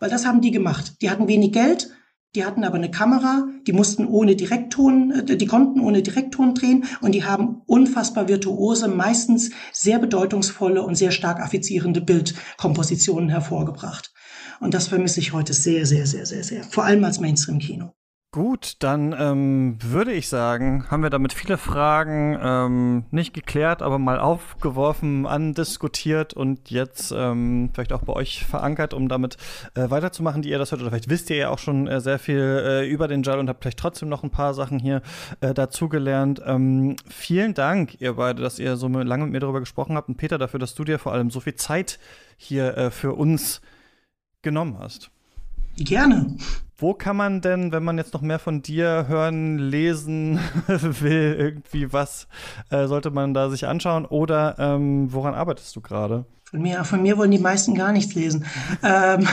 Weil das haben die gemacht. Die hatten wenig Geld, die hatten aber eine Kamera, die mussten ohne Direktton, äh, die konnten ohne Direktton drehen und die haben unfassbar virtuose, meistens sehr bedeutungsvolle und sehr stark affizierende Bildkompositionen hervorgebracht. Und das vermisse ich heute sehr, sehr, sehr, sehr, sehr. Vor allem als Mainstream-Kino. Gut, dann ähm, würde ich sagen, haben wir damit viele Fragen ähm, nicht geklärt, aber mal aufgeworfen, andiskutiert und jetzt ähm, vielleicht auch bei euch verankert, um damit äh, weiterzumachen, die ihr das hört. Oder vielleicht wisst ihr ja auch schon äh, sehr viel äh, über den Jal und habt vielleicht trotzdem noch ein paar Sachen hier äh, dazugelernt. Ähm, vielen Dank, ihr beide, dass ihr so lange mit mir darüber gesprochen habt und Peter dafür, dass du dir vor allem so viel Zeit hier äh, für uns genommen hast. Gerne. Wo kann man denn, wenn man jetzt noch mehr von dir hören, lesen [LAUGHS] will, irgendwie was äh, sollte man da sich anschauen oder ähm, woran arbeitest du gerade? Von mir, von mir wollen die meisten gar nichts lesen. ähm,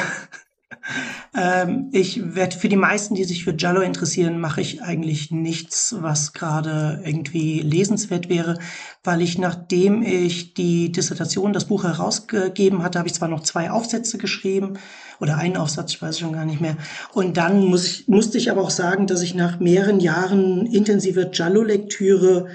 [LAUGHS] ähm, ich werde für die meisten, die sich für Jallo interessieren, mache ich eigentlich nichts, was gerade irgendwie lesenswert wäre, weil ich, nachdem ich die Dissertation, das Buch herausgegeben hatte, habe ich zwar noch zwei Aufsätze geschrieben oder einen Aufsatz, ich weiß schon gar nicht mehr. Und dann muss ich, musste ich aber auch sagen, dass ich nach mehreren Jahren intensiver Jallo-Lektüre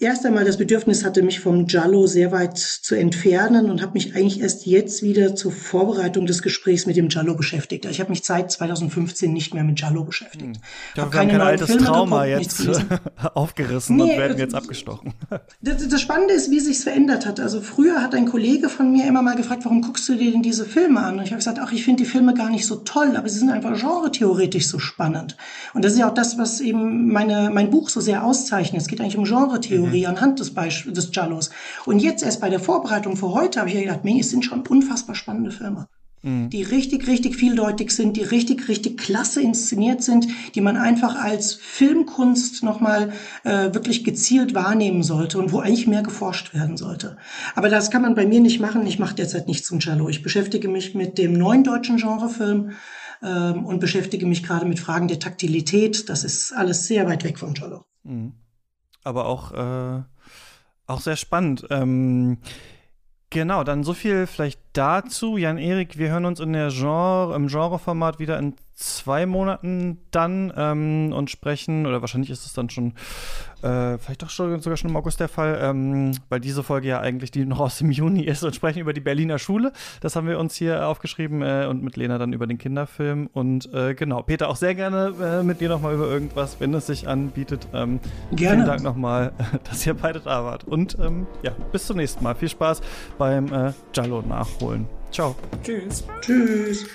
erst einmal das Bedürfnis hatte, mich vom Giallo sehr weit zu entfernen und habe mich eigentlich erst jetzt wieder zur Vorbereitung des Gesprächs mit dem Giallo beschäftigt. Ich habe mich seit 2015 nicht mehr mit Giallo beschäftigt. Hm. Ich habe kein altes Filme Trauma geguckt, jetzt [LAUGHS] aufgerissen nee, und werden jetzt abgestochen. [LAUGHS] Das, das Spannende ist, wie sich's verändert hat. Also früher hat ein Kollege von mir immer mal gefragt, warum guckst du dir denn diese Filme an? Und ich habe gesagt, ach, ich finde die Filme gar nicht so toll, aber sie sind einfach genre-theoretisch so spannend. Und das ist ja auch das, was eben meine, mein Buch so sehr auszeichnet. Es geht eigentlich um Genre-Theorie. Mhm. anhand des, Beisp des Giallos. Und jetzt erst bei der Vorbereitung für heute habe ich gedacht, nee, es sind schon unfassbar spannende Filme. Mhm. Die richtig, richtig vieldeutig sind, die richtig, richtig klasse inszeniert sind, die man einfach als Filmkunst nochmal äh, wirklich gezielt wahrnehmen sollte und wo eigentlich mehr geforscht werden sollte. Aber das kann man bei mir nicht machen. Ich mache derzeit nichts zum Cello. Ich beschäftige mich mit dem neuen deutschen Genrefilm ähm, und beschäftige mich gerade mit Fragen der Taktilität. Das ist alles sehr weit weg von Cello. Mhm aber auch, äh, auch sehr spannend. Ähm, genau, dann so viel vielleicht dazu. Jan-Erik, wir hören uns in der Genre, im Genreformat wieder in zwei Monaten dann ähm, und sprechen, oder wahrscheinlich ist es dann schon, äh, vielleicht doch schon, sogar schon im August der Fall, ähm, weil diese Folge ja eigentlich die noch aus dem Juni ist und sprechen über die Berliner Schule. Das haben wir uns hier aufgeschrieben äh, und mit Lena dann über den Kinderfilm. Und äh, genau, Peter, auch sehr gerne äh, mit dir nochmal über irgendwas, wenn es sich anbietet. Ähm, gerne. Vielen Dank nochmal, [LAUGHS] dass ihr beide da wart. Und ähm, ja, bis zum nächsten Mal. Viel Spaß beim äh, Jallo holen. Ciao. Tschüss. Tschüss.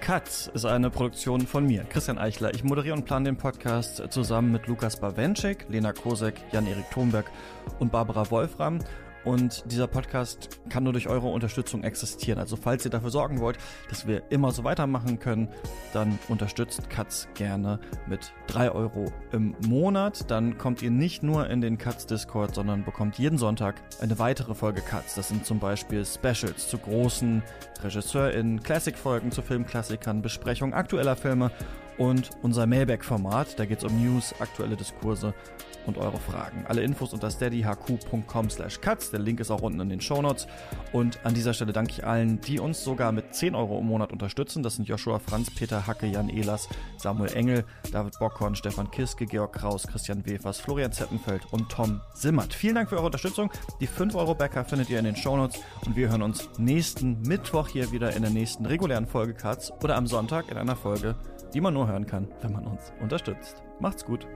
Katz ist eine Produktion von mir, Christian Eichler. Ich moderiere und plane den Podcast zusammen mit Lukas Bawenschik, Lena Kosek, Jan-Erik Thomberg und Barbara Wolfram. Und dieser Podcast kann nur durch eure Unterstützung existieren. Also falls ihr dafür sorgen wollt, dass wir immer so weitermachen können, dann unterstützt Katz gerne mit drei Euro im Monat. Dann kommt ihr nicht nur in den Katz Discord, sondern bekommt jeden Sonntag eine weitere Folge Katz. Das sind zum Beispiel Specials zu großen RegisseurInnen, Classic-Folgen zu Filmklassikern, Besprechungen aktueller Filme und unser Mailback-Format. Da geht es um News, aktuelle Diskurse und eure Fragen. Alle Infos unter steadyhq.com slash cuts. Der Link ist auch unten in den Shownotes. Und an dieser Stelle danke ich allen, die uns sogar mit 10 Euro im Monat unterstützen. Das sind Joshua Franz, Peter Hacke, Jan Ehlers, Samuel Engel, David Bockhorn, Stefan Kiske, Georg Kraus, Christian Wefers, Florian Zeppenfeld und Tom Simmert. Vielen Dank für eure Unterstützung. Die 5 Euro Bäcker findet ihr in den Shownotes und wir hören uns nächsten Mittwoch hier wieder in der nächsten regulären Folge Cuts oder am Sonntag in einer Folge, die man nur hören kann, wenn man uns unterstützt. Macht's gut.